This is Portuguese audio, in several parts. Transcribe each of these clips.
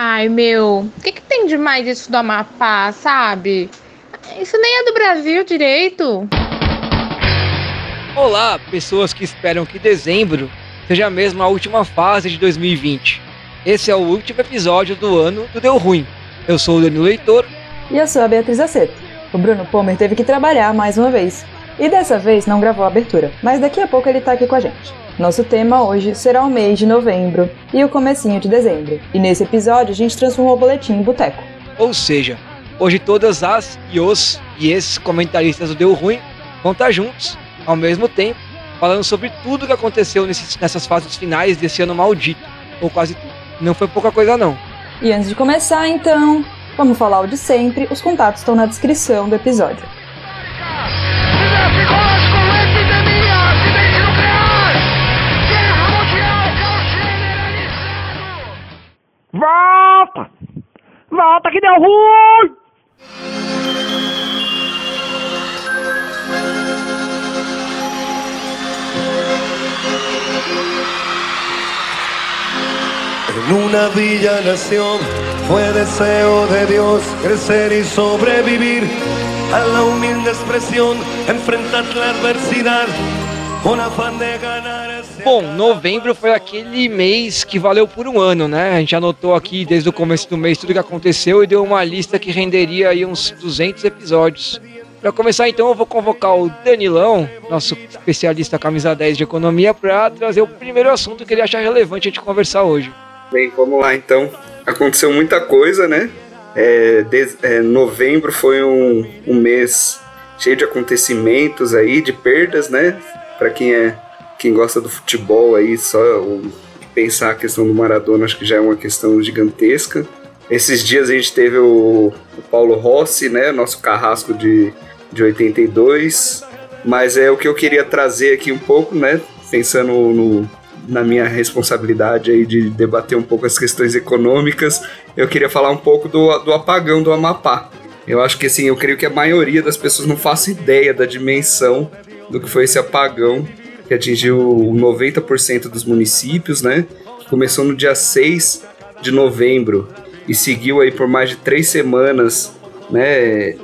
Ai, meu, o que, que tem demais isso do Amapá, sabe? Isso nem é do Brasil direito. Olá, pessoas que esperam que dezembro seja mesmo a última fase de 2020. Esse é o último episódio do ano do Deu Ruim. Eu sou o Danilo Leitor. E eu sou a Beatriz Aceto. O Bruno Pomer teve que trabalhar mais uma vez. E dessa vez não gravou a abertura, mas daqui a pouco ele tá aqui com a gente. Nosso tema hoje será o mês de novembro e o comecinho de dezembro. E nesse episódio a gente transformou o boletim em boteco. Ou seja, hoje todas as e os e esses comentaristas do Deu Ruim vão estar juntos, ao mesmo tempo, falando sobre tudo que aconteceu nesses, nessas fases finais desse ano maldito, ou quase tudo. Não foi pouca coisa não. E antes de começar, então, vamos falar o de sempre, os contatos estão na descrição do episódio. Volta que deu ruim! En una villa nación fue deseo de Dios crecer y sobrevivir a la humilde expresión, enfrentar la adversidad con afán de ganar. Bom, novembro foi aquele mês que valeu por um ano, né? A gente anotou aqui desde o começo do mês tudo que aconteceu e deu uma lista que renderia aí uns 200 episódios. Para começar então, eu vou convocar o Danilão, nosso especialista camisa 10 de economia, para trazer o primeiro assunto que ele acha relevante a gente conversar hoje. Bem, vamos lá então. Aconteceu muita coisa, né? É, de- é, novembro foi um, um mês cheio de acontecimentos aí, de perdas, né? Para quem é quem gosta do futebol aí, só pensar a questão do Maradona, acho que já é uma questão gigantesca. Esses dias a gente teve o, o Paulo Rossi, né? Nosso carrasco de, de 82. Mas é o que eu queria trazer aqui um pouco, né? Pensando no, na minha responsabilidade aí de debater um pouco as questões econômicas, eu queria falar um pouco do, do apagão do Amapá. Eu acho que assim, eu creio que a maioria das pessoas não faça ideia da dimensão do que foi esse apagão que atingiu 90% dos municípios, né? Começou no dia 6 de novembro e seguiu aí por mais de três semanas, né?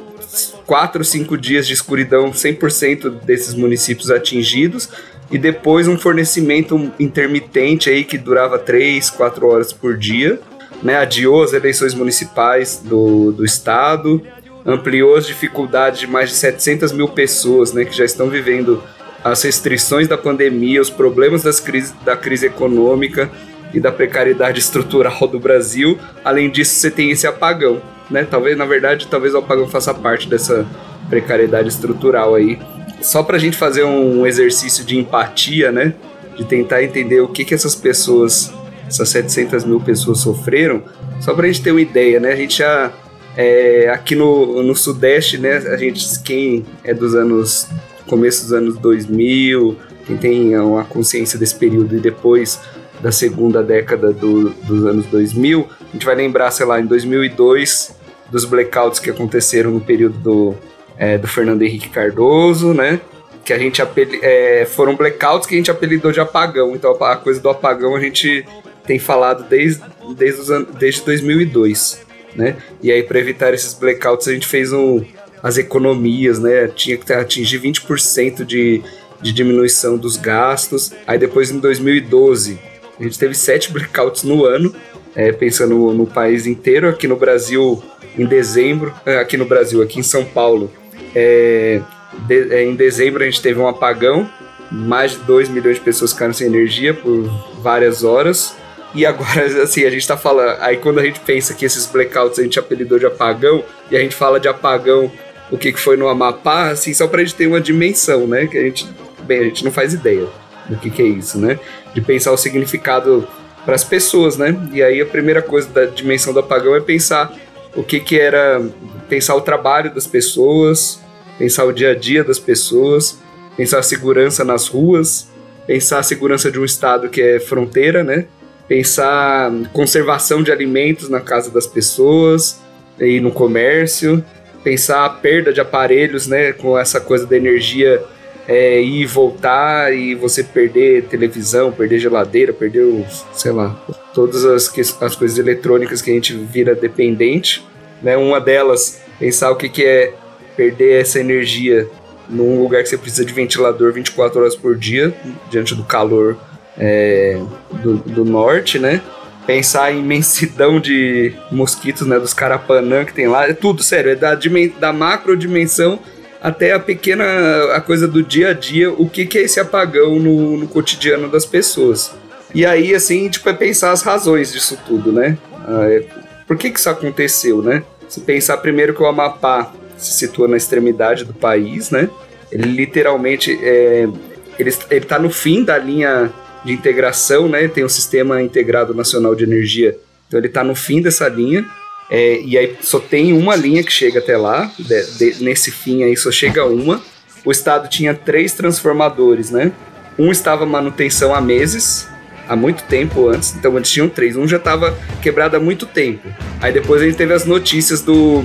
Quatro, cinco dias de escuridão, 100% desses municípios atingidos e depois um fornecimento intermitente aí que durava 3, 4 horas por dia, né? Adiou as eleições municipais do, do estado, ampliou as dificuldades de mais de 700 mil pessoas, né? Que já estão vivendo as restrições da pandemia, os problemas das crise, da crise econômica e da precariedade estrutural do Brasil. Além disso, você tem esse apagão, né? Talvez, na verdade, talvez o apagão faça parte dessa precariedade estrutural aí só pra gente fazer um exercício de empatia, né? De tentar entender o que que essas pessoas, essas 700 mil pessoas sofreram, só pra gente ter uma ideia, né? A gente já, é, aqui no, no Sudeste, né? A gente, quem é dos anos, começo dos anos 2000, quem tem uma consciência desse período e depois da segunda década do, dos anos 2000, a gente vai lembrar, sei lá, em 2002, dos blackouts que aconteceram no período do é, do Fernando Henrique Cardoso, né? Que a gente apeli é, foram blackouts que a gente apelidou de apagão. Então a coisa do apagão a gente tem falado desde, desde, os an desde 2002, né? E aí para evitar esses blackouts a gente fez um, as economias, né? Tinha que atingir 20% de, de diminuição dos gastos. Aí depois em 2012 a gente teve sete blackouts no ano, é, pensando no, no país inteiro. Aqui no Brasil em dezembro, aqui no Brasil, aqui em São Paulo, é, de, é, em dezembro a gente teve um apagão, mais de 2 milhões de pessoas ficaram sem energia por várias horas. E agora, assim, a gente tá falando. Aí quando a gente pensa que esses blackouts a gente apelidou de apagão, e a gente fala de apagão, o que, foi no Amapá, assim, só pra gente ter uma dimensão, né? Que a gente. Bem, a gente não faz ideia do que, que é isso, né? De pensar o significado para as pessoas, né? E aí a primeira coisa da dimensão do apagão é pensar o que, que era pensar o trabalho das pessoas, pensar o dia a dia das pessoas, pensar a segurança nas ruas, pensar a segurança de um estado que é fronteira, né? Pensar conservação de alimentos na casa das pessoas e no comércio, pensar a perda de aparelhos, né? Com essa coisa da energia é, ir e voltar e você perder televisão, perder geladeira, perder, os, sei lá, todas as, as coisas eletrônicas que a gente vira dependente. Né? Uma delas, pensar o que, que é perder essa energia num lugar que você precisa de ventilador 24 horas por dia, diante do calor é, do, do norte, né? Pensar em imensidão de mosquitos, né? Dos carapanã que tem lá, é tudo, sério, é da, da macro dimensão até a pequena a coisa do dia a dia, o que, que é esse apagão no, no cotidiano das pessoas. E aí, assim, tipo, é pensar as razões disso tudo, né? Ah, é, por que que isso aconteceu, né? Se pensar primeiro que o Amapá se situa na extremidade do país, né? Ele literalmente é, ele, ele tá no fim da linha de integração, né? Tem o Sistema Integrado Nacional de Energia, então ele está no fim dessa linha. É, e aí só tem uma linha que chega até lá, de, de, nesse fim aí só chega uma. O estado tinha três transformadores, né? Um estava manutenção há meses, há muito tempo antes, então eles tinham três. Um já estava quebrado há muito tempo. Aí depois a gente teve as notícias do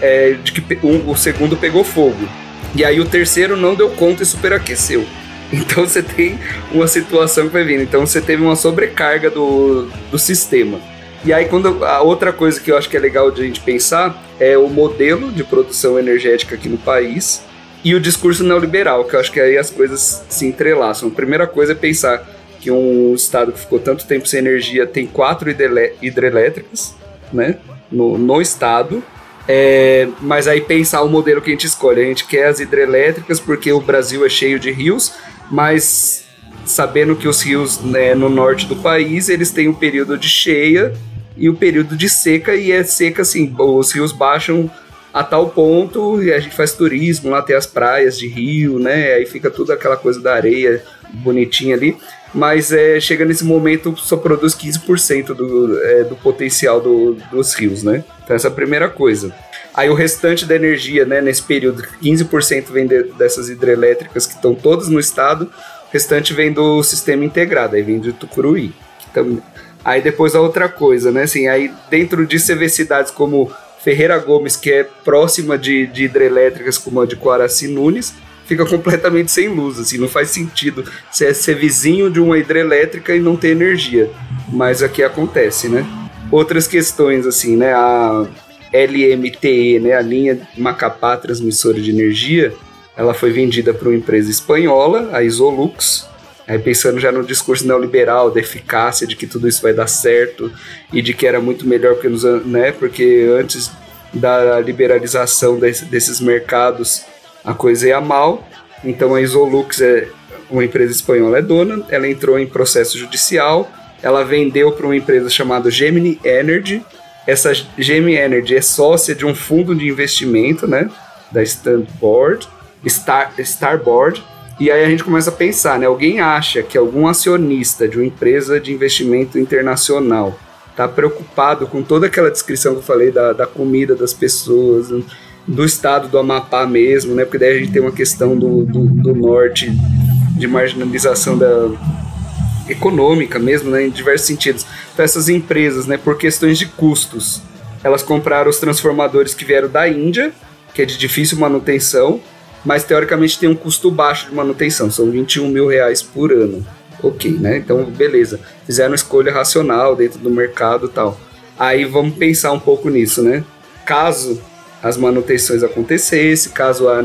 é, de que um, o segundo pegou fogo. E aí o terceiro não deu conta e superaqueceu. Então você tem uma situação que vai vindo. Então você teve uma sobrecarga do, do sistema. E aí, quando a outra coisa que eu acho que é legal de a gente pensar é o modelo de produção energética aqui no país e o discurso neoliberal, que eu acho que aí as coisas se entrelaçam. A primeira coisa é pensar que um estado que ficou tanto tempo sem energia tem quatro hidrelétricas, né, no, no estado, é, mas aí pensar o modelo que a gente escolhe. A gente quer as hidrelétricas porque o Brasil é cheio de rios, mas sabendo que os rios né, no norte do país eles têm um período de cheia e o um período de seca e é seca assim, os rios baixam a tal ponto e a gente faz turismo lá tem as praias de rio, né? Aí fica tudo aquela coisa da areia bonitinha ali, mas é, chega nesse momento só produz 15% do, é, do potencial do, dos rios, né? Então essa é a primeira coisa. Aí o restante da energia, né, nesse período, 15% vem de, dessas hidrelétricas que estão todas no estado, o restante vem do sistema integrado, aí vem de Tucuruí. Então, aí depois a outra coisa, né, assim, aí dentro disso você cidades como Ferreira Gomes, que é próxima de, de hidrelétricas como a de Coaraci Nunes, fica completamente sem luz, assim, não faz sentido ser, ser vizinho de uma hidrelétrica e não ter energia, mas aqui acontece, né. Outras questões, assim, né, a LMTE, né, a linha Macapá Transmissora de Energia, ela foi vendida para uma empresa espanhola, a Isolux, aí pensando já no discurso neoliberal, da eficácia, de que tudo isso vai dar certo e de que era muito melhor porque, nos, né, porque antes da liberalização desse, desses mercados a coisa ia mal, então a Isolux é uma empresa espanhola é dona, ela entrou em processo judicial, ela vendeu para uma empresa chamada Gemini Energy, essa GM Energy é sócia de um fundo de investimento, né? Da Starboard, Star, Starboard. E aí a gente começa a pensar, né? Alguém acha que algum acionista de uma empresa de investimento internacional está preocupado com toda aquela descrição que eu falei da, da comida das pessoas, do estado do Amapá mesmo, né? Porque daí a gente tem uma questão do, do, do norte de marginalização da, econômica mesmo, né, em diversos sentidos. Então essas empresas, né, por questões de custos, elas compraram os transformadores que vieram da Índia, que é de difícil manutenção, mas teoricamente tem um custo baixo de manutenção, são 21 mil reais por ano. Ok, né? Então, beleza. Fizeram escolha racional dentro do mercado tal. Aí vamos pensar um pouco nisso, né? Caso as manutenções acontecessem, caso a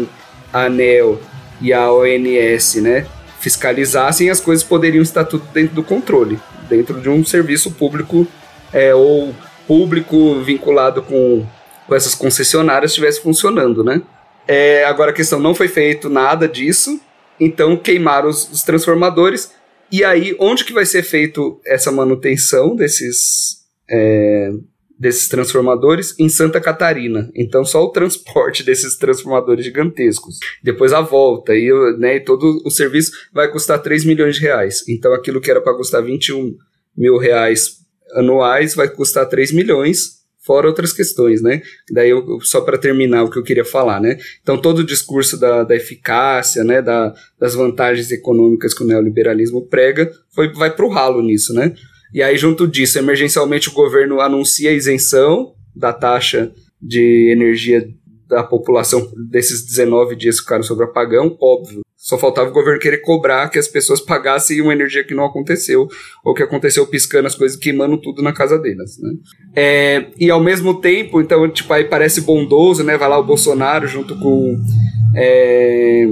ANEL e a ONS, né, fiscalizassem, as coisas poderiam estar tudo dentro do controle, dentro de um serviço público é, ou público vinculado com, com essas concessionárias estivesse funcionando, né? É, agora a questão não foi feito nada disso, então queimaram os, os transformadores. E aí, onde que vai ser feito essa manutenção desses é, desses transformadores em Santa Catarina. Então só o transporte desses transformadores gigantescos. Depois a volta e, né, e todo o serviço vai custar 3 milhões de reais. Então aquilo que era para custar 21 mil reais anuais vai custar 3 milhões, fora outras questões, né? Daí eu, só para terminar o que eu queria falar, né? Então todo o discurso da, da eficácia, né, da, das vantagens econômicas que o neoliberalismo prega foi, vai para o ralo nisso, né? E aí, junto disso, emergencialmente o governo anuncia a isenção da taxa de energia da população desses 19 dias que ficaram sobre apagão, óbvio. Só faltava o governo querer cobrar que as pessoas pagassem uma energia que não aconteceu, ou que aconteceu piscando as coisas, queimando tudo na casa deles, né? É, e ao mesmo tempo, então, tipo, aí parece bondoso, né? Vai lá o Bolsonaro junto com, é,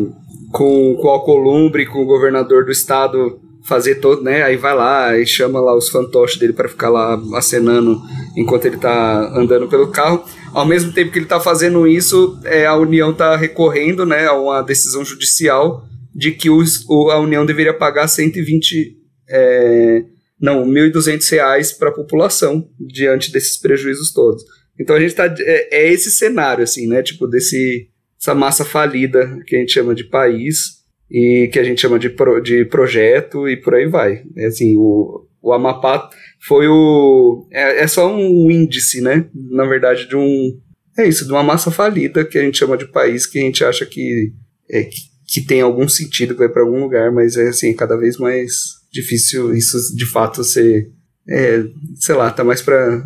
com, com o Alcolumbre, com o governador do estado fazer todo, né? Aí vai lá e chama lá os fantoches dele para ficar lá acenando enquanto ele tá andando pelo carro. Ao mesmo tempo que ele tá fazendo isso, é, a União tá recorrendo, né, a uma decisão judicial de que os, o, a União deveria pagar 120 é, não, 1.200 reais para a população diante desses prejuízos todos. Então a gente tá é, é esse cenário assim, né, tipo desse essa massa falida que a gente chama de país e que a gente chama de, pro, de projeto e por aí vai. É assim, o, o Amapá foi o. É, é só um índice, né? Na verdade, de um. É isso, de uma massa falida que a gente chama de país que a gente acha que, é, que, que tem algum sentido, que vai para algum lugar, mas é assim, cada vez mais difícil isso de fato ser. É, sei lá, tá mais pra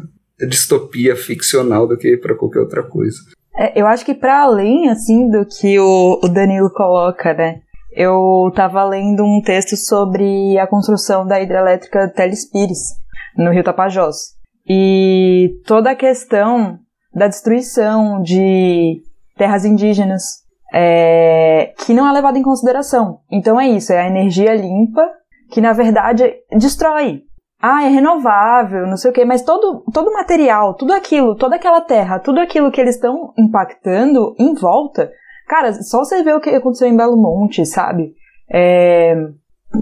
distopia ficcional do que para qualquer outra coisa. É, eu acho que para além, assim, do que o, o Danilo coloca, né? Eu estava lendo um texto sobre a construção da hidrelétrica Telespires, no Rio Tapajós. E toda a questão da destruição de terras indígenas é, que não é levada em consideração. Então é isso, é a energia limpa que na verdade destrói. Ah, é renovável, não sei o quê, mas todo, todo material, tudo aquilo, toda aquela terra, tudo aquilo que eles estão impactando em volta Cara, só você ver o que aconteceu em Belo Monte, sabe? É,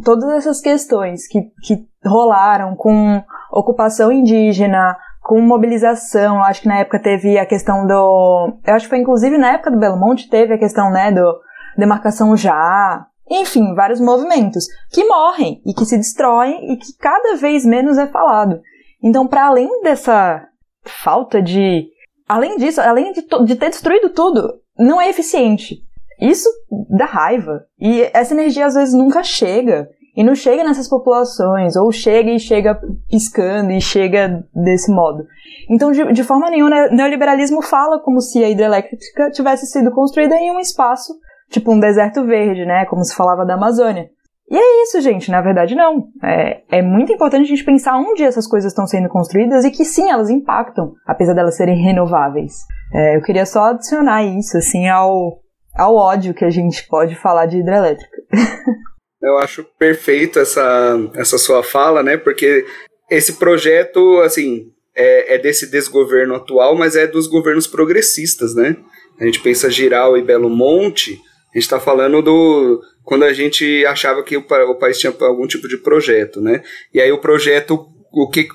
todas essas questões que, que rolaram com ocupação indígena, com mobilização, acho que na época teve a questão do. Eu acho que foi inclusive na época do Belo Monte, teve a questão, né, do demarcação já. Enfim, vários movimentos que morrem e que se destroem e que cada vez menos é falado. Então, para além dessa falta de. Além disso, além de, de ter destruído tudo, não é eficiente. Isso dá raiva. E essa energia às vezes nunca chega. E não chega nessas populações, ou chega e chega piscando e chega desse modo. Então, de, de forma nenhuma, o neoliberalismo fala como se a hidrelétrica tivesse sido construída em um espaço, tipo um deserto verde, né? Como se falava da Amazônia. E é isso, gente. Na verdade, não. É, é muito importante a gente pensar onde essas coisas estão sendo construídas e que sim, elas impactam, apesar delas serem renováveis. É, eu queria só adicionar isso, assim, ao, ao ódio que a gente pode falar de hidrelétrica. Eu acho perfeito essa, essa sua fala, né? Porque esse projeto, assim, é, é, desse desgoverno atual, mas é dos governos progressistas, né? A gente pensa Giral e Belo Monte, a gente está falando do quando a gente achava que o, o país tinha algum tipo de projeto, né? E aí o projeto o que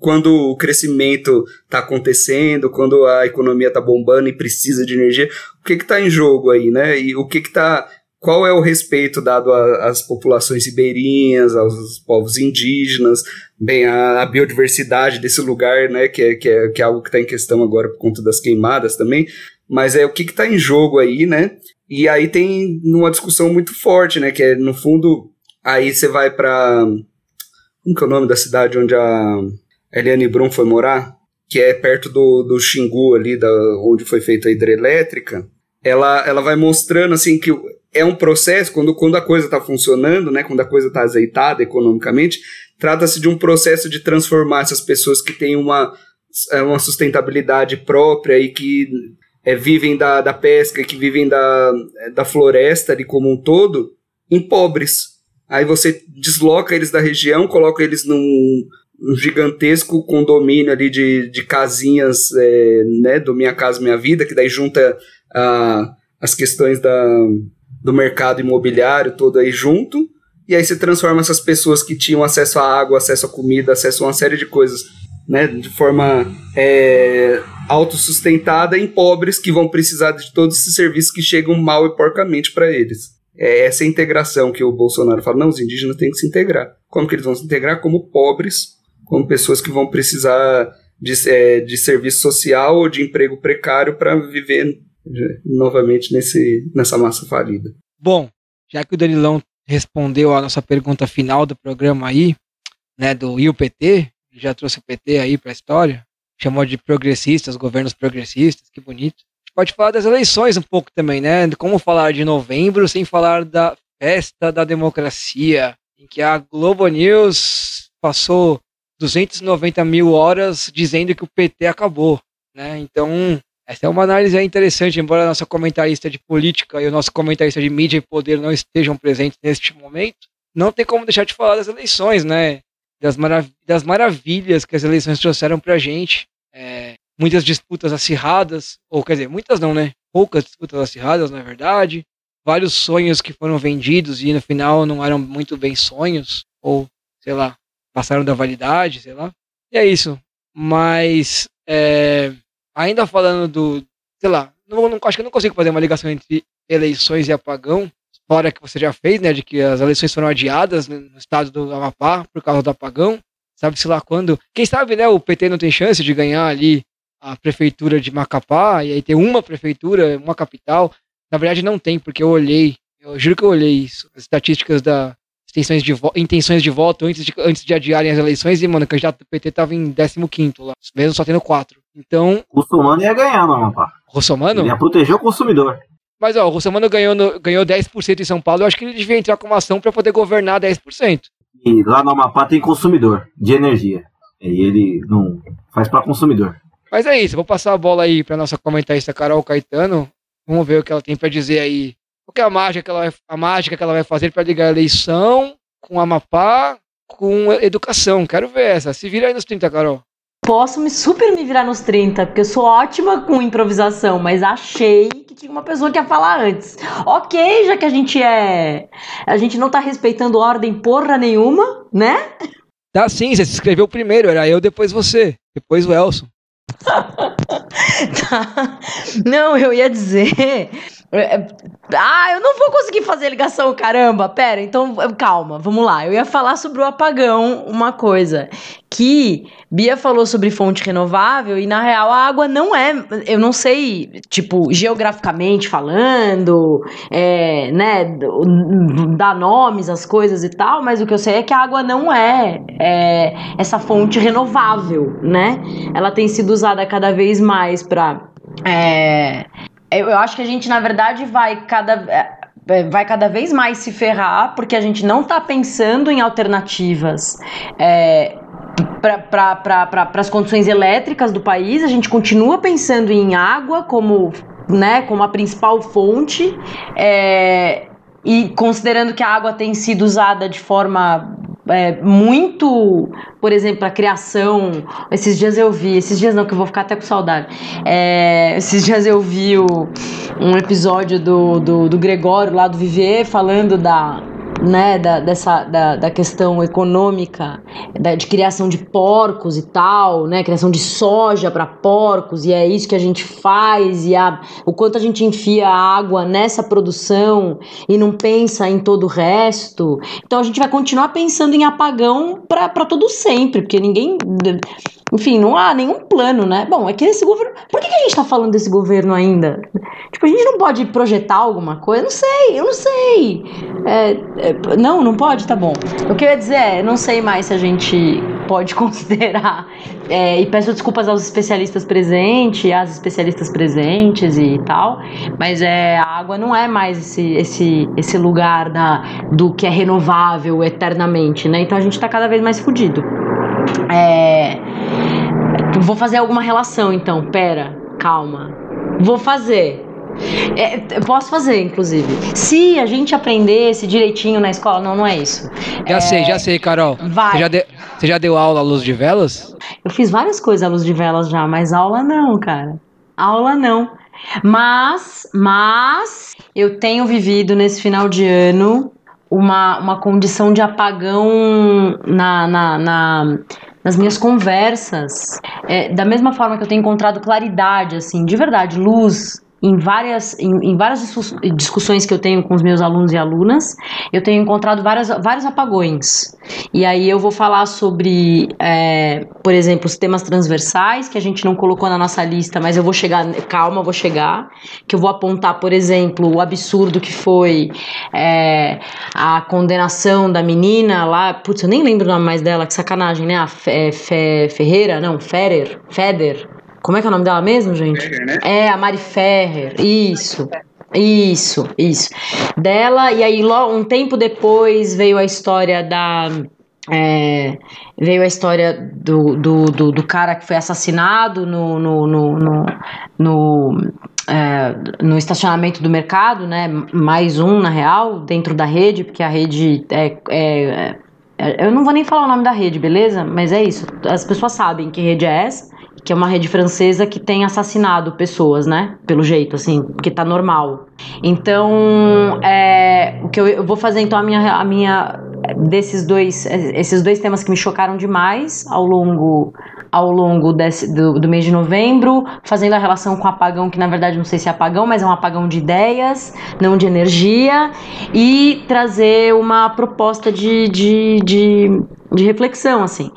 quando o crescimento está acontecendo, quando a economia está bombando e precisa de energia, o que está em jogo aí, né? E o que está qual é o respeito dado às populações ribeirinhas, aos povos indígenas, bem, a, a biodiversidade desse lugar, né, que é, que é, que é algo que está em questão agora por conta das queimadas também, mas é o que está em jogo aí, né? E aí tem uma discussão muito forte, né, que é, no fundo, aí você vai para como que é o nome da cidade onde a Eliane Brum foi morar? Que é perto do, do Xingu ali, da, onde foi feita a hidrelétrica. Ela, ela vai mostrando assim que é um processo, quando, quando a coisa está funcionando, né, quando a coisa está azeitada economicamente, trata-se de um processo de transformar essas pessoas que têm uma, é, uma sustentabilidade própria e que é, vivem da, da pesca, que vivem da, da floresta ali como um todo, em pobres. Aí você desloca eles da região, coloca eles num, um gigantesco condomínio ali de, de casinhas, é, né, do Minha Casa Minha Vida, que daí junta a, as questões da, do mercado imobiliário todo aí junto, e aí você transforma essas pessoas que tinham acesso à água, acesso à comida, acesso a uma série de coisas, né, de forma é, autossustentada em pobres que vão precisar de todos esses serviços que chegam mal e porcamente para eles é essa integração que o Bolsonaro fala, não, os indígenas têm que se integrar. Como que eles vão se integrar? Como pobres, como pessoas que vão precisar de, é, de serviço social ou de emprego precário para viver novamente nesse, nessa massa falida. Bom, já que o Danilão respondeu a nossa pergunta final do programa aí, né, do IUPT, já trouxe o PT aí para a história, chamou de progressistas, governos progressistas, que bonito. pode falar das eleições um pouco também, né? Como falar de novembro sem falar da festa da democracia, em que a Globo News passou 290 mil horas dizendo que o PT acabou, né? Então, essa é uma análise interessante, embora a nossa comentarista de política e o nosso comentarista de mídia e poder não estejam presentes neste momento, não tem como deixar de falar das eleições, né? Das, marav das maravilhas que as eleições trouxeram pra gente. É, muitas disputas acirradas, ou quer dizer, muitas não, né? Poucas disputas acirradas, na verdade. Vários sonhos que foram vendidos e no final não eram muito bem sonhos, ou sei lá, passaram da validade, sei lá. E é isso. Mas, é, ainda falando do, sei lá, não, não, acho que eu não consigo fazer uma ligação entre eleições e apagão, fora que você já fez, né, de que as eleições foram adiadas no estado do Amapá por causa do apagão. Sabe-se lá quando. Quem sabe, né, o PT não tem chance de ganhar ali a prefeitura de Macapá e aí ter uma prefeitura, uma capital. Na verdade, não tem, porque eu olhei, eu juro que eu olhei isso, as estatísticas da intenções de, intenções de voto antes de, antes de adiarem as eleições e, mano, o candidato do PT tava em 15 lá, mesmo só tendo quatro. Então. O Russomano ia ganhar no Amapá. Russomano? Ele ia proteger o consumidor. Mas, ó, o Russomano ganhou, no, ganhou 10% em São Paulo, eu acho que ele devia entrar com uma ação para poder governar 10%. E lá no Amapá tem consumidor de energia. E ele não faz para consumidor. Mas é isso, vou passar a bola aí para nossa comentarista Carol Caetano. Vamos ver o que ela tem para dizer aí. Qual que é a mágica que ela vai, a mágica que ela vai fazer para ligar a eleição com Amapá com educação? Quero ver essa. Se vira aí nos 30, Carol. Posso me super me virar nos 30, porque eu sou ótima com improvisação, mas achei que tinha uma pessoa que ia falar antes. Ok, já que a gente é. A gente não tá respeitando ordem porra nenhuma, né? Tá sim, você se inscreveu primeiro, era eu, depois você, depois o Elson. tá. Não, eu ia dizer. É, é, ah, eu não vou conseguir fazer ligação, caramba. Pera, então calma, vamos lá. Eu ia falar sobre o apagão, uma coisa. Que Bia falou sobre fonte renovável e na real a água não é. Eu não sei, tipo, geograficamente falando, é, né, dar nomes às coisas e tal, mas o que eu sei é que a água não é, é essa fonte renovável, né? Ela tem sido usada cada vez mais para. É, eu acho que a gente, na verdade, vai cada é, vai cada vez mais se ferrar porque a gente não está pensando em alternativas é, para as condições elétricas do país, a gente continua pensando em água como, né, como a principal fonte. É, e considerando que a água tem sido usada de forma é, muito, por exemplo, a criação. Esses dias eu vi, esses dias não, que eu vou ficar até com saudade. É, esses dias eu vi o, um episódio do, do, do Gregório lá do Vivier falando da né, da, dessa, da, da questão econômica, da, de criação de porcos e tal, né, criação de soja para porcos, e é isso que a gente faz, e a, o quanto a gente enfia água nessa produção e não pensa em todo o resto. Então a gente vai continuar pensando em apagão para todo sempre, porque ninguém. Enfim, não há nenhum plano, né? Bom, é que esse governo. Por que, que a gente tá falando desse governo ainda? Tipo, a gente não pode projetar alguma coisa? Eu não sei, eu não sei. É, é, não, não pode? Tá bom. O que eu ia dizer é, não sei mais se a gente pode considerar. É, e peço desculpas aos especialistas presentes, às especialistas presentes e tal. Mas é, a água não é mais esse, esse, esse lugar da, do que é renovável eternamente, né? Então a gente tá cada vez mais fudido. É, vou fazer alguma relação então, pera, calma. Vou fazer. É, posso fazer, inclusive. Se a gente aprendesse direitinho na escola, não, não é isso. Já é... sei, já sei, Carol. Vai. Você já, de... Você já deu aula à luz de velas? Eu fiz várias coisas à luz de velas já, mas aula não, cara. Aula não. Mas, mas, eu tenho vivido nesse final de ano uma, uma condição de apagão na, na, na nas minhas conversas. É, da mesma forma que eu tenho encontrado claridade, assim, de verdade, luz em várias, em, em, várias discussões que eu tenho com os meus alunos e alunas, eu tenho encontrado várias, vários apagões. E aí eu vou falar sobre, é, por exemplo, os temas transversais, que a gente não colocou na nossa lista, mas eu vou chegar, calma, vou chegar, que eu vou apontar, por exemplo, o absurdo que foi é, a condenação da menina lá, putz, eu nem lembro o nome mais dela, que sacanagem, né? A Fe, Fe, Ferreira, não, Ferrer, Feder, Como é que é o nome dela mesmo, gente? Ferrer, né? É, a Mari Ferrer. Isso. Isso, isso. Dela, e aí um tempo depois veio a história da. é, veio a história do, do, do, do cara que foi assassinado no, no, no, no, no, é, no estacionamento do mercado, né? Mais um, na real, dentro da rede, porque a rede é, é- é- eu não vou nem falar o nome da rede, beleza? Mas é isso. As pessoas sabem que rede é essa, que é uma rede francesa que tem assassinado pessoas, né? Pelo jeito, assim, porque tá normal. Então, é, o que eu, eu vou fazer então a minha, a minha desses dois, esses dois temas que me chocaram demais ao longo ao longo desse, do, do mês de novembro, fazendo a relação com o apagão, que na verdade não sei se é apagão, mas é um apagão de ideias, não de energia, e trazer uma proposta de, de, de, de reflexão, assim.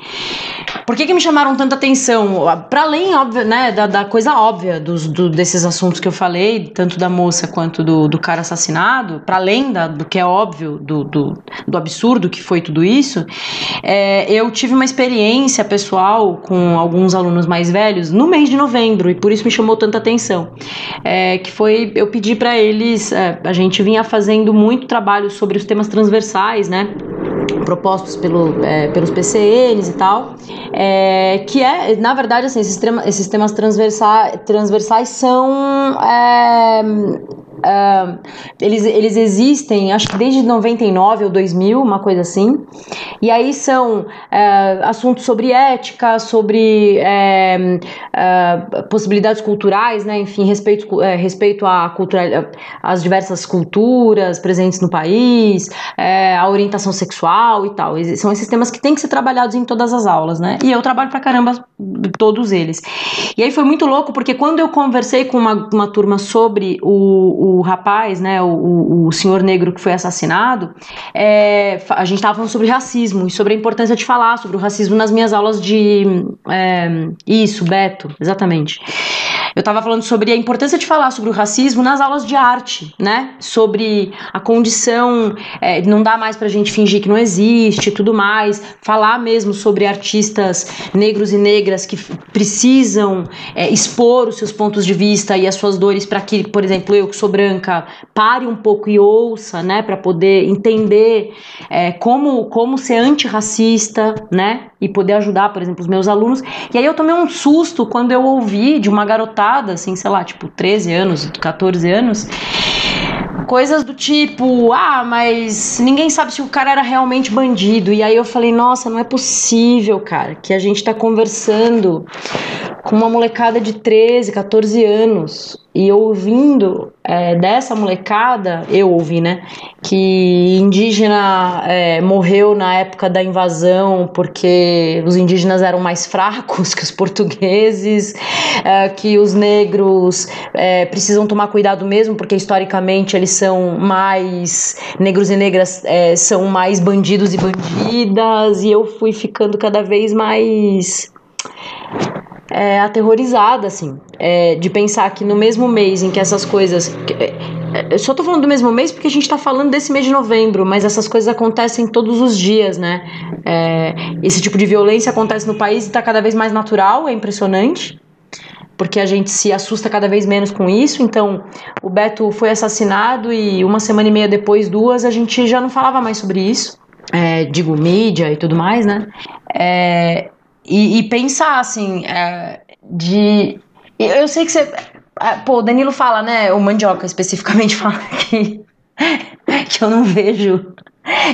Por que, que me chamaram tanta atenção? Para além, óbvio, né, da, da coisa óbvia dos, do, desses assuntos que eu falei, tanto da moça quanto do, do cara assassinado, para além da, do que é óbvio, do, do, do absurdo que foi tudo isso, é, eu tive uma experiência pessoal com alguns alunos mais velhos no mês de novembro, e por isso me chamou tanta atenção. É, que foi, eu pedi para eles, é, a gente vinha fazendo muito trabalho sobre os temas transversais, né? Propostos pelo, é, pelos PCNs e tal, é, que é, na verdade, assim, esses, tema, esses temas transversais, transversais são. Eles, eles existem, acho que desde 99 ou 2000, uma coisa assim. E aí são é, assuntos sobre ética, sobre é, possibilidades culturais, né? Enfim, respeito, é, respeito à cultura, às diversas culturas presentes no país, a orientação sexual e tal. São esses temas que têm que ser trabalhados em todas as aulas, né? E eu trabalho pra caramba todos eles. E aí foi muito louco, porque quando eu conversei com uma, uma turma sobre o, o rapaz, né, o, o, o senhor negro que foi assassinado, é, a gente estava falando sobre racismo e sobre a importância de falar sobre o racismo nas minhas aulas de. é, isso, Beto, exatamente. Eu estava falando sobre a importância de falar sobre o racismo nas aulas de arte, né? Sobre a condição, é, não dá mais pra gente fingir que não existe tudo mais. Falar mesmo sobre artistas negros e negras que precisam é, expor os seus pontos de vista e as suas dores para que, por exemplo, eu que sou branca, pare um pouco e ouça, né? Para poder entender é, como, como ser antirracista, né? E poder ajudar, por exemplo, os meus alunos. E aí eu tomei um susto quando eu ouvi de uma assim, sei lá, tipo 13 anos, 14 anos, coisas do tipo, ah, mas ninguém sabe se o cara era realmente bandido. E aí eu falei, nossa, não é possível, cara, que a gente tá conversando com uma molecada de 13, 14 anos. E ouvindo é, dessa molecada, eu ouvi, né, que indígena é, morreu na época da invasão porque os indígenas eram mais fracos que os portugueses, é, que os negros é, precisam tomar cuidado mesmo porque historicamente eles são mais negros e negras é, são mais bandidos e bandidas. E eu fui ficando cada vez mais é, aterrorizada, assim, é, de pensar que no mesmo mês em que essas coisas. é, é, eu só tô falando do mesmo mês porque a gente tá falando desse mês de novembro, mas essas coisas acontecem todos os dias, né? É, esse tipo de violência acontece no país e tá cada vez mais natural, é impressionante. Porque a gente se assusta cada vez menos com isso. Então, o Beto foi assassinado e uma semana e meia depois, duas, a gente já não falava mais sobre isso. É, digo, mídia e tudo mais, né? É, e, e pensar, assim, é, de. Eu sei que você. ah, Pô, o Danilo fala, né? O Mandioca especificamente fala que, que eu não vejo.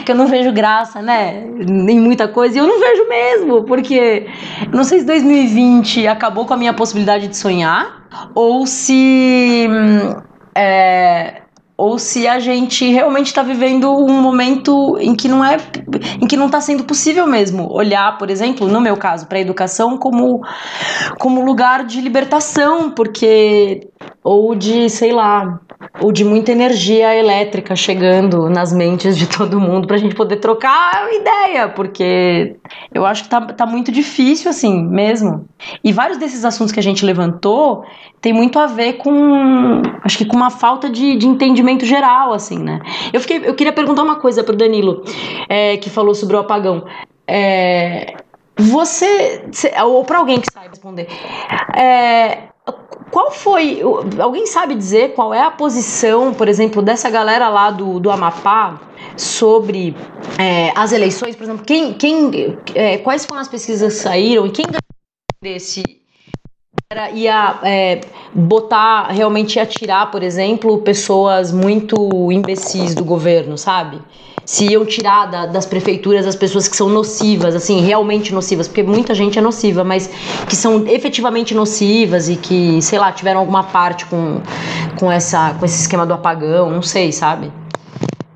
Que eu não vejo graça, né? Em muita coisa. E eu não vejo mesmo, porque não sei se 2020 acabou com a minha possibilidade de sonhar, ou se. hum, é, ou se a gente realmente está vivendo um momento em que não é em que não está sendo possível mesmo olhar, por exemplo, no meu caso, para a educação como como lugar de libertação, porque ou de, sei lá, ou de muita energia elétrica chegando nas mentes de todo mundo pra gente poder trocar ideia, porque eu acho que tá, tá muito difícil assim mesmo. E vários desses assuntos que a gente levantou tem muito a ver com, acho que com uma falta de, de entendimento geral, assim, né? Eu, fiquei, eu queria perguntar uma coisa pro Danilo, é, que falou sobre o apagão. É, você, ou para alguém que saiba responder, é, qual foi, alguém sabe dizer qual é a posição, por exemplo, dessa galera lá do, do Amapá sobre é, as eleições, por exemplo, quem, quem, é, quais foram as pesquisas que saíram e quem desse ia é, botar, realmente ia tirar, por exemplo, pessoas muito imbecis do governo, sabe? Se iam tirar da, das prefeituras as pessoas que são nocivas, assim, realmente nocivas, porque muita gente é nociva, mas que são efetivamente nocivas e que, sei lá, tiveram alguma parte com, com, essa, com esse esquema do apagão, não sei, sabe?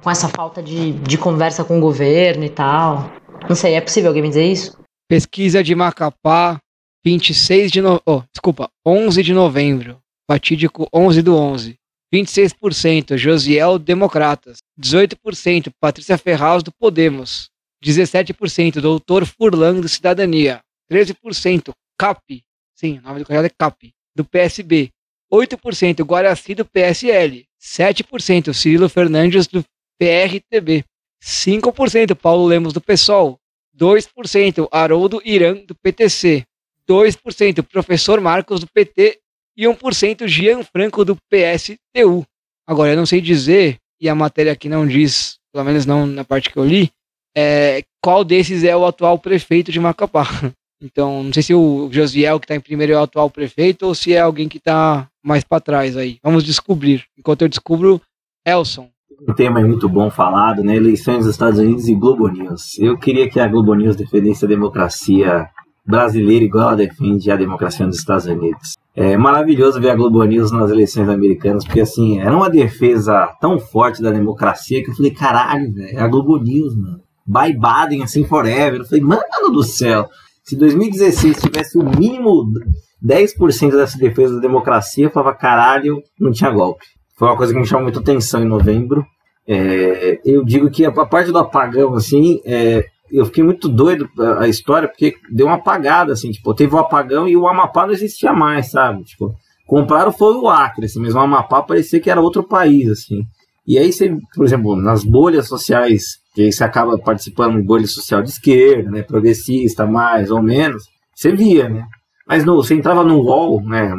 Com essa falta de, de conversa com o governo e tal. Não sei, é possível alguém me dizer isso? Pesquisa de Macapá, 26 de no... oh, desculpa, 11 de novembro. Fatídico 11 do 11. 26% Josiel Democratas. 18% Patrícia Ferraz do Podemos. 17% Doutor Furlan do Cidadania. 13% CAP. Sim, o nome do candidato é CAP. Do PSB. 8% Guaraci do PSL. 7% Cirilo Fernandes do PRTB. 5% Paulo Lemos do PSOL. 2% Haroldo Irã do PTC. 2% professor Marcos do PT e 1% Jean Franco do PSTU. Agora, eu não sei dizer, e a matéria aqui não diz, pelo menos não na parte que eu li, é, qual desses é o atual prefeito de Macapá. Então, não sei se o Josiel que está em primeiro é o atual prefeito ou se é alguém que está mais para trás aí. Vamos descobrir. Enquanto eu descubro, Elson. Um tema é muito bom falado, né? Eleições dos Estados Unidos e Globo News. Eu queria que a Globo News defendesse a democracia brasileira igual ela defende a democracia nos Estados Unidos. É maravilhoso ver a Globo News nas eleições americanas, porque assim, era uma defesa tão forte da democracia que eu falei, caralho, velho, é a Globo News, mano. Bye Biden, assim, forever. Eu falei, mano do céu, se 2016 tivesse o mínimo 10% dessa defesa da democracia, eu falava, caralho, não tinha golpe. Foi uma coisa que me chamou muita atenção em novembro. É, eu digo que a, a parte do apagão, assim, é, eu fiquei muito doido a história, porque deu uma apagada, assim, tipo, teve o um apagão e o Amapá não existia mais, sabe? Tipo, compraram foi o Acre, assim, mas o Amapá parecia que era outro país, assim. E aí você, por exemplo, nas bolhas sociais, que aí você acaba participando de bolha social de esquerda, né, progressista, mais ou menos, você via, né? Mas no, você entrava no wall, né,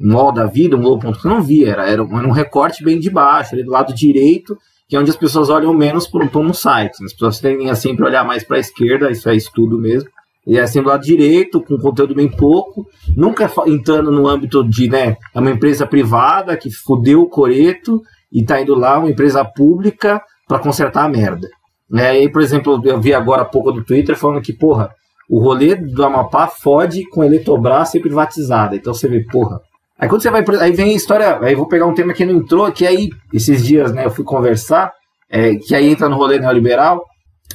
um wall da vida, um wall.com, você não via, era, era um recorte bem de baixo, ali do lado direito, que é onde as pessoas olham menos por um site. As pessoas tendem a sempre olhar mais para a esquerda, isso é estudo mesmo. E é sempre do lado direito, com conteúdo bem pouco, nunca entrando no âmbito de, né, é uma empresa privada que fudeu o coreto e tá indo lá, uma empresa pública, para consertar a merda. É, aí, por exemplo, eu vi agora há pouco do Twitter falando que, porra, o rolê do Amapá fode com a Eletrobras ser privatizada. Então você vê, porra, Aí quando você vai. Aí vem a história. Aí vou pegar um tema que não entrou, que aí, esses dias, né, eu fui conversar, é, que aí entra no rolê neoliberal.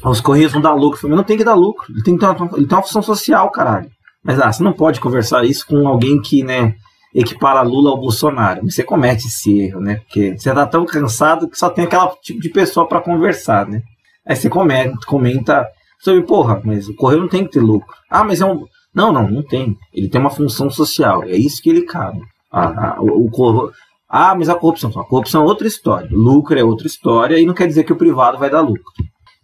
Os Correios não dá lucro. Falei, não tem que dar lucro. Ele tem, uma, ele tem uma função social, caralho. Mas ah, você não pode conversar isso com alguém que, né, equipara Lula ao Bolsonaro. Você comete esse erro, né? Porque você tá tão cansado que só tem aquele tipo de pessoa para conversar, né? Aí você comenta, comenta sobre, porra, mas o Correio não tem que ter lucro. Ah, mas é um. Não, não, não tem. Ele tem uma função social. É isso que ele cabe. A, o, o, ah, mas a corrupção. A corrupção é outra história. Lucro é outra história e não quer dizer que o privado vai dar lucro.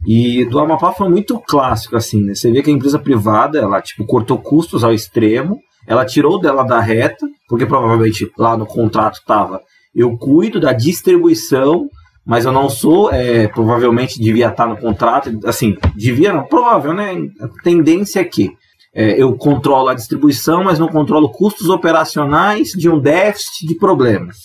E do Amapá foi muito clássico, assim, né? Você vê que a empresa privada, ela, tipo, cortou custos ao extremo, ela tirou dela da reta, porque provavelmente lá no contrato estava eu cuido da distribuição, mas eu não sou, é, provavelmente devia estar no contrato, assim, devia não, provável, né? A tendência é que é, eu controlo a distribuição, mas não controlo custos operacionais de um déficit de problemas.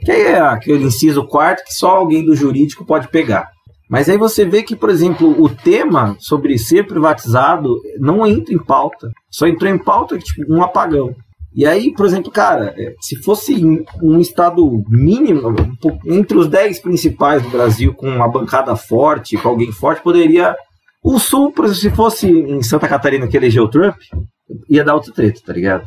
Que aí é aquele inciso quarto que só alguém do jurídico pode pegar. Mas aí você vê que, por exemplo, o tema sobre ser privatizado não entra em pauta. Só entrou em pauta tipo, um apagão. E aí, por exemplo, cara, é, se fosse um estado mínimo, entre os 10 principais do Brasil, com uma bancada forte, com alguém forte, poderia o Sul, se fosse em Santa Catarina que elegeu o Trump, ia dar outra treta, tá ligado?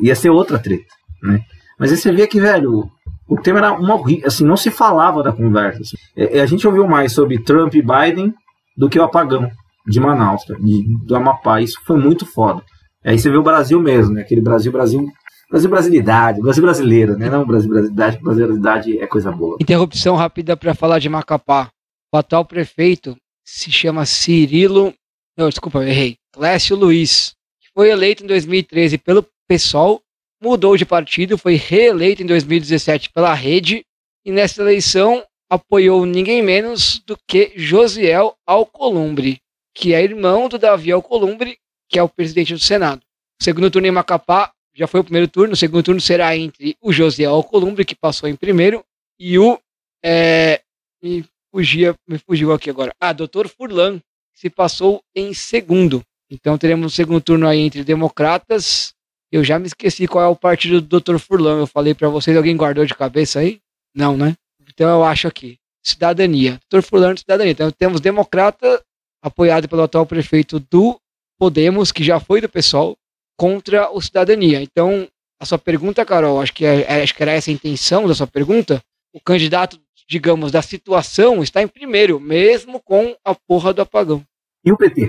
Ia ser outra treta, né? Mas aí você vê que, velho, o tema era uma assim, não se falava da conversa. Assim. É, é, a gente ouviu mais sobre Trump e Biden do que o apagão de Manaus, tá? de, do Amapá. Isso foi muito foda. Aí você vê o Brasil mesmo, né? Aquele Brasil, Brasil, Brasil brasilidade, Brasil brasileiro, né? Não Brasil brasilidade, brasilidade é coisa boa. Interrupção rápida para falar de Macapá. O atual prefeito se chama Cirilo Não, desculpa, eu errei. Clécio Luiz, que foi eleito em 2013 pelo PSOL, mudou de partido, foi reeleito em 2017 pela Rede e nessa eleição apoiou ninguém menos do que Josiel Alcolumbre, que é irmão do Davi Alcolumbre, que é o presidente do Senado. Segundo turno em Macapá já foi o primeiro turno, o segundo turno será entre o Josiel Alcolumbre, que passou em primeiro, e o. É, me, fugia, me fugiu aqui agora. Ah, Dr. Furlan, se passou em segundo. Então teremos um segundo turno aí entre democratas. Eu já me esqueci qual é o partido do Dr. Furlan. Eu falei para vocês, alguém guardou de cabeça aí? Não, né? Então eu acho aqui. Cidadania. Dr. Furlan, cidadania. Então temos democrata, apoiado pelo atual prefeito do Podemos, que já foi do PSOL, contra o cidadania. Então, a sua pergunta, Carol, acho que, é, é, acho que era essa a intenção da sua pergunta. O candidato, digamos, da situação está em primeiro, mesmo com a porra do apagão. E o PT?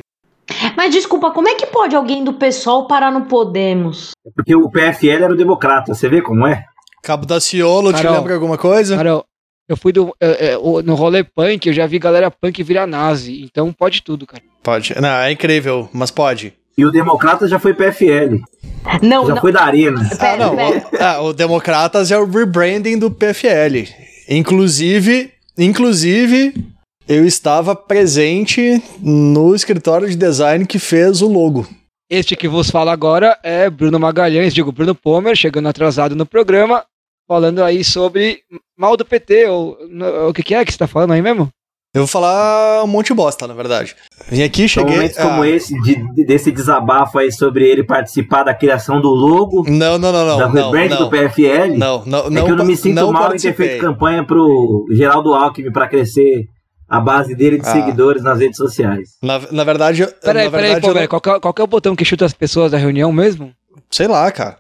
Mas desculpa, como é que pode alguém do PSOL parar no Podemos? Porque o PFL era o democrata, você vê como é? Cabo da Ciolo, te lembra alguma coisa? Carol, eu fui do, é, é, no rolê punk, eu já vi galera punk virar nazi. Então pode tudo, cara. Pode. Não, é incrível, mas pode. E o democrata já foi PFL. Não, já não. foi da Arena. Ah, não. O, ah, o Democratas é o rebranding do PFL. Inclusive, inclusive, eu estava presente no escritório de design que fez o logo. Este que vos fala agora é Bruno Magalhães, digo Bruno Pomer, chegando atrasado no programa, falando aí sobre mal do PT, ou o que, que é que você tá falando aí mesmo? Eu vou falar um monte de bosta, na verdade. Vim aqui, São cheguei. momentos como ah, esse, de- de- desse desabafo aí sobre ele participar da criação do logo, Não, não, não, não. da rebrand do PFL. Não, não, é não, que eu não me sinto não mal em ter participei. feito campanha pro Geraldo Alckmin pra crescer a base dele de Ah. seguidores nas redes sociais. Na, na verdade, eu- Peraí, na peraí, verdade, eu Pomer, não- qual, é- qual que é o botão que chuta as pessoas da reunião mesmo? Sei lá, cara.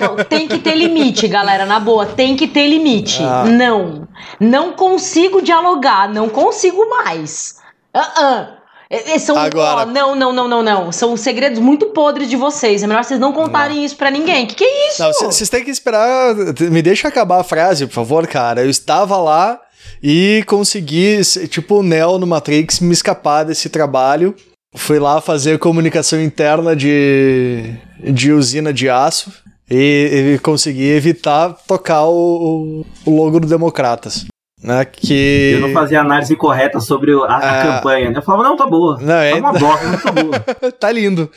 Não, tem que ter limite, galera, na boa, tem que ter limite. Ah. Não, não consigo dialogar, não consigo mais. Ah, ah. É- São, Agora- ó, não, não, não, não, não. São segredos muito podres de vocês. É melhor vocês não contarem isso pra ninguém. Que que é isso? Não, vocês têm que esperar. Me deixa acabar a frase, por favor, cara. Eu estava lá e consegui, se- tipo o Neo no Matrix, me escapar desse trabalho. Fui lá fazer comunicação interna de, de usina de aço e, e consegui evitar tocar o, o logo do Democratas. Né, que... Eu não fazia análise correta sobre o- a, a Ah. campanha. né? Eu falava, não, tá boa. Não, é- Tá uma bosta, não tá boa. tá lindo.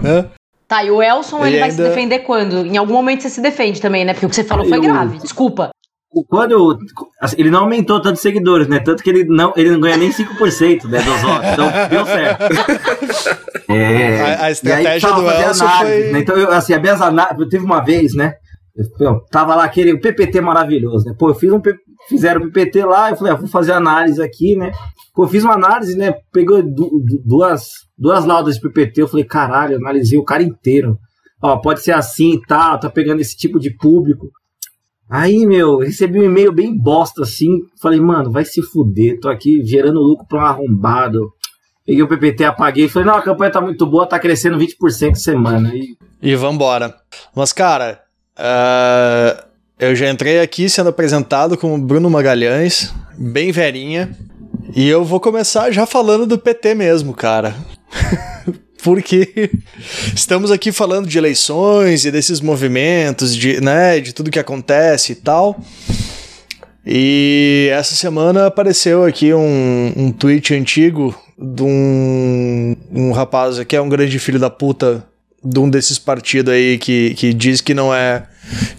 né? Tá, e o Elson, ele Ele vai se defender quando? Em algum momento você se defende também, né? Porque o que você falou foi Eu- grave. Desculpa. Quando eu, assim, ele não aumentou tantos seguidores, né? Tanto que ele não, ele não ganha nem 5% né, dos votos. Então, deu certo. É, A- a aí estratégia precisava do Elson análise, foi- né? Então, eu, assim, a minhas análises, teve uma vez, né? Eu, eu tava lá aquele PPT maravilhoso, né? Pô, eu fiz um fizeram o PPT lá, eu falei, ah, vou fazer análise aqui, né? Pô, eu fiz uma análise, né? Pegou du- du- duas, duas laudas de PPT, eu falei, caralho, eu analisei o cara inteiro. Ó, pode ser assim e tal, tá pegando esse tipo de público. Aí, meu, recebi um e-mail bem bosta assim. Falei, mano, vai se fuder, tô aqui gerando lucro pra um arrombado. Peguei o PPT, apaguei. Falei, não, a campanha tá muito boa, tá crescendo 20% semana. E E vambora. Mas, cara, ah, eu já entrei aqui sendo apresentado como Bruno Magalhães, bem velhinha. E eu vou começar já falando do PT mesmo, cara. Porque estamos aqui falando de eleições e desses movimentos, de, né, de tudo que acontece e tal. E essa semana apareceu aqui um, um tweet antigo de um, um rapaz que é um grande filho da puta de um desses partidos aí que, que diz que não é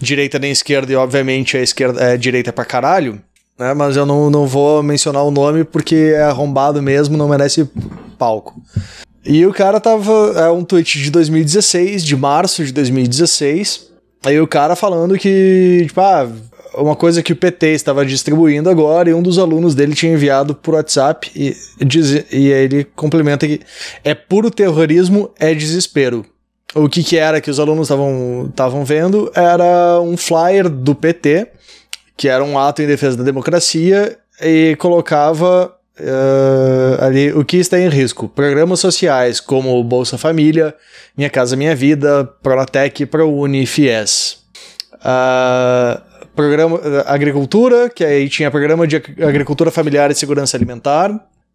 direita nem esquerda e obviamente a esquerda é direita pra caralho, né? Mas eu não, não vou mencionar o nome porque é arrombado mesmo, não merece palco. E o cara tava. É um tweet de 2016, de março de 2016. Aí o cara falando que, tipo, ah, uma coisa que o PT estava distribuindo agora e um dos alunos dele tinha enviado por WhatsApp e, diz, e aí ele complementa que é puro terrorismo, é desespero. O que, que era que os alunos estavam vendo era um flyer do PT, que era um ato em defesa da democracia, e colocava uh, ali o que está em risco. Programas sociais como Bolsa Família, Minha Casa Minha Vida, Pronatec, ProUni, FIES. Uh, programa Agricultura, que aí tinha programa de agricultura familiar e segurança alimentar.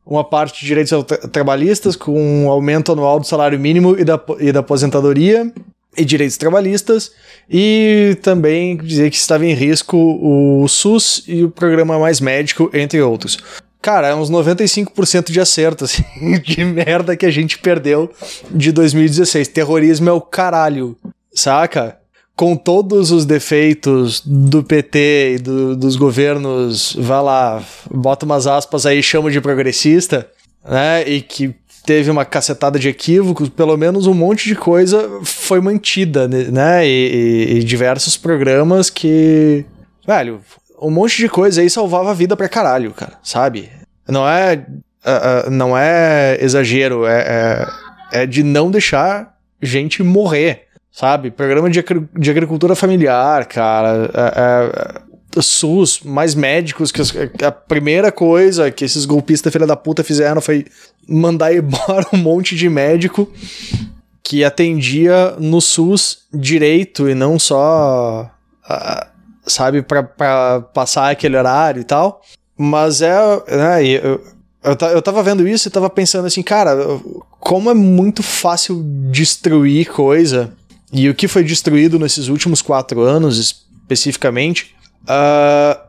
uma parte de direitos tra trabalhistas, com um aumento anual do salário mínimo e da, e da aposentadoria e direitos trabalhistas, e também dizer que estava em risco o SUS e o programa Mais Médico, entre outros. Cara, é uns 95% de acerto, assim, de merda que a gente perdeu de 2016. Terrorismo é o caralho, saca? Com todos os defeitos do PT e do, dos governos, vai lá, bota umas aspas aí, chama de progressista, né? E que teve uma cacetada de equívocos, pelo menos um monte de coisa foi mantida, né? E, e, e diversos programas que. Velho, um monte de coisa aí salvava a vida pra caralho, cara, sabe? Não é. Uh, uh, não é exagero, é, é, é, de não deixar gente morrer, sabe? Programa de, de agricultura familiar, cara. É, é SUS, mais médicos, que a primeira coisa que esses golpistas filha da puta fizeram foi mandar embora um monte de médico que atendia no SUS direito e não só, uh, sabe, para passar aquele horário e tal. Mas é, né, eu, eu, eu tava vendo isso e tava pensando assim, cara, como é muito fácil destruir coisa, e o que foi destruído nesses últimos quatro anos especificamente, Uh,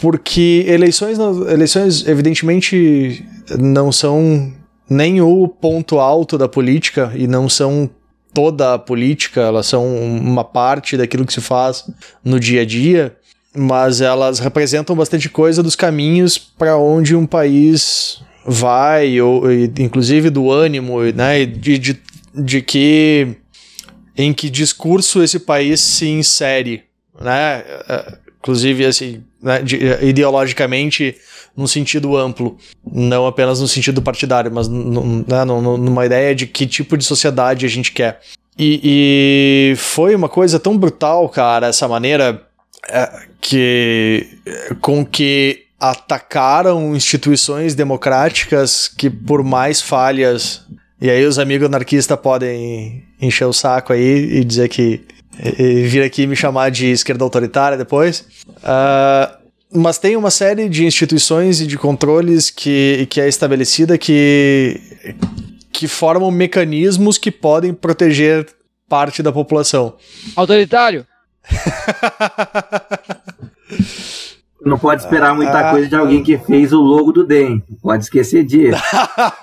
porque eleições, eleições, evidentemente, não são nem o ponto alto da política e não são toda a política, elas são uma parte daquilo que se faz no dia a dia, mas elas representam bastante coisa dos caminhos para onde um país vai, ou inclusive do ânimo, né, de, de, de que em que discurso esse país se insere, né? inclusive assim, né, eh, ideologicamente num sentido amplo, não apenas no sentido partidário, mas né, numa ideia de que tipo de sociedade a gente quer. E, e foi uma coisa tão brutal, cara, essa maneira é, que com que atacaram instituições democráticas que por mais falhas e aí os amigos anarquistas podem encher o saco aí e dizer que e vir aqui me chamar de esquerda autoritária depois. Uh, mas tem uma série de instituições e de controles que, que é estabelecida que, que formam mecanismos que podem proteger parte da população. Autoritário? Não pode esperar muita ah, coisa de alguém que fez o logo do DEM. Pode esquecer disso.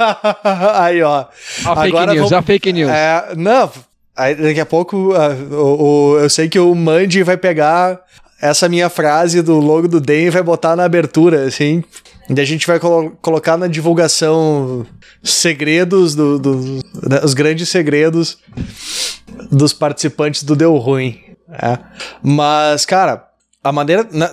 Aí, ó. A fake news, vamos... a fake news. É, não, Aí daqui a pouco uh, o, o, eu sei que o Mandy vai pegar essa minha frase do logo do DEM e vai botar na abertura, assim. E a gente vai colo colocar na divulgação segredos, do, do né, os grandes segredos dos participantes do Deu Ruim. É. Mas, cara, a maneira. Né,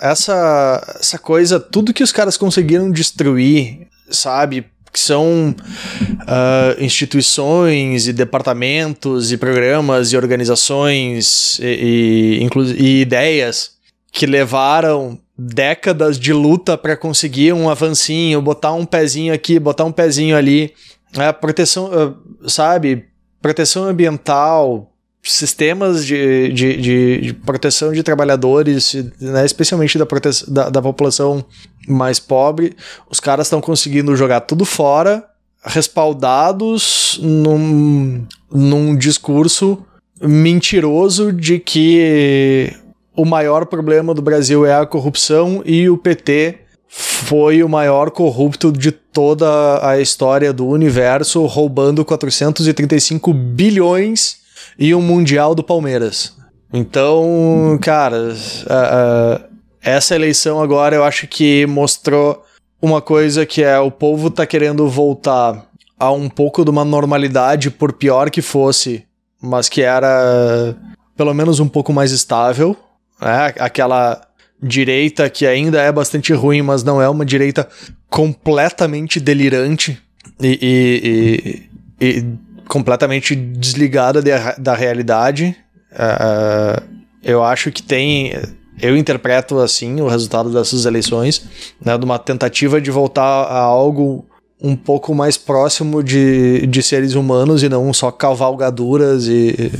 essa, essa coisa, tudo que os caras conseguiram destruir, sabe? Que são uh, instituições e departamentos e programas e organizações e, e, e ideias que levaram décadas de luta para conseguir um avancinho, botar um pezinho aqui, botar um pezinho ali. É, proteção, uh, sabe? Proteção ambiental, sistemas de, de, de, de, proteção de trabalhadores, né, especialmente da, da, da população mais pobre, os caras estão conseguindo jogar tudo fora, respaldados num, num discurso mentiroso de que o maior problema do Brasil é a corrupção e o PT foi o maior corrupto de toda a história do universo, roubando 435 bilhões e um Mundial do Palmeiras. Então, cara, uh, uh, essa eleição agora eu acho que mostrou uma coisa que é o povo tá querendo voltar a um pouco de uma normalidade, por pior que fosse, mas que era pelo menos um pouco mais estável. Né? Aquela direita que ainda é bastante ruim, mas não é uma direita completamente delirante e, e, e, e completamente desligada de, da realidade. Uh, eu acho que tem. Eu interpreto assim o resultado dessas eleições, né, de uma tentativa de voltar a algo um pouco mais próximo de, de seres humanos e não só cavalgaduras e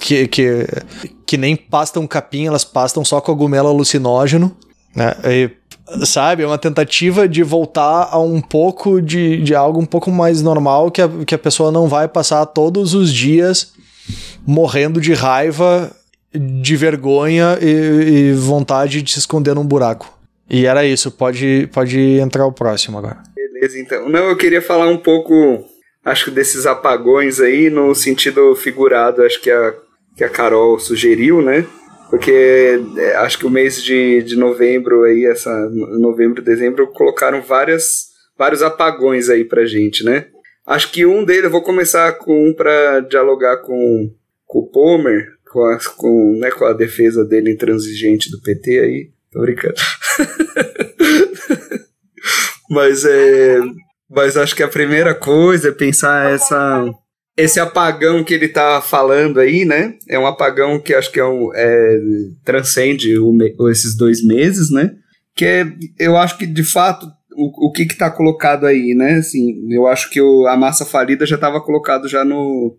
que, que, que nem pastam capim, elas pastam só cogumelo alucinógeno. Né? E sabe? É uma tentativa de voltar a um pouco de, de algo um pouco mais normal, que a, que a pessoa não vai passar todos os dias morrendo de raiva, de vergonha e, e vontade de se esconder num buraco. E era isso, pode, pode entrar o próximo agora. Beleza, então. Não, eu queria falar um pouco, acho desses apagões aí, no sentido figurado, acho que a, que a Carol sugeriu, né? Porque é, acho que o mês de, de novembro aí, essa novembro, dezembro, colocaram várias, vários apagões aí pra gente, né? Acho que um deles, eu vou começar com um pra dialogar com, com o Pomer, com a, com, né, com a defesa dele intransigente do PT aí. Tô brincando. mas é. Mas acho que a primeira coisa é pensar essa esse apagão que ele tá falando aí, né? É um apagão que acho que é um, é, transcende o, esses dois meses, né? Que é, eu acho que de fato o, o que que tá colocado aí, né? Assim, eu acho que o, a massa falida já estava colocado já no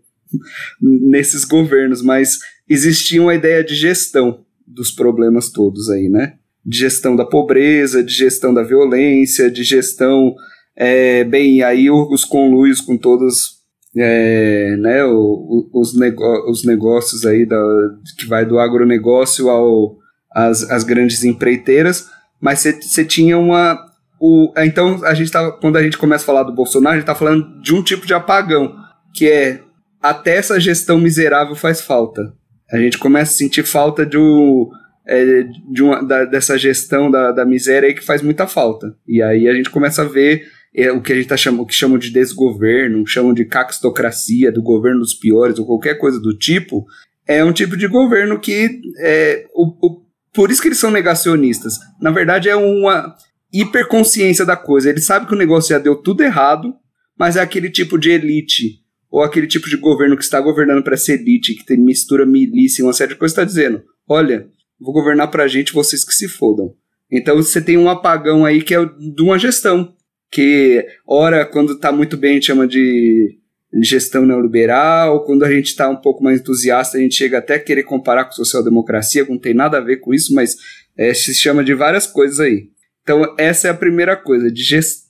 nesses governos, mas existia uma ideia de gestão dos problemas todos aí, né? De gestão da pobreza, de gestão da violência, de gestão, é, bem, aí os conluios com todos é, né, o, os, os negócios aí da, que vai do agronegócio ao as, as grandes empreiteiras, mas você tinha uma o, então a gente tava, quando a gente começa a falar do Bolsonaro, a gente está falando de um tipo de apagão, que é até essa gestão miserável faz falta. A gente começa a sentir falta de, um, é, de uma, da, dessa gestão da, da miséria aí que faz muita falta. E aí a gente começa a ver é o que a gente tá chamando, que chamam de desgoverno, chamam de caquistocracia, do governo dos piores, ou qualquer coisa do tipo, é um tipo de governo que é, o, o, por isso que eles são negacionistas. Na verdade, é uma hiperconsciência da coisa. Ele sabe que o negócio já deu tudo errado, mas é aquele tipo de elite, ou aquele tipo de governo que está governando para essa elite, que tem mistura milícia e uma série de coisas, está dizendo: olha, vou governar para a gente, vocês que se fodam. Então você tem um apagão aí que é de uma gestão que ora quando está muito bem a gente chama de gestão neoliberal, quando a gente está um pouco mais entusiasta a gente chega até a querer comparar com social-democracia, não tem nada a ver com isso, mas é, se chama de várias coisas aí. Então essa é a primeira coisa, de gest...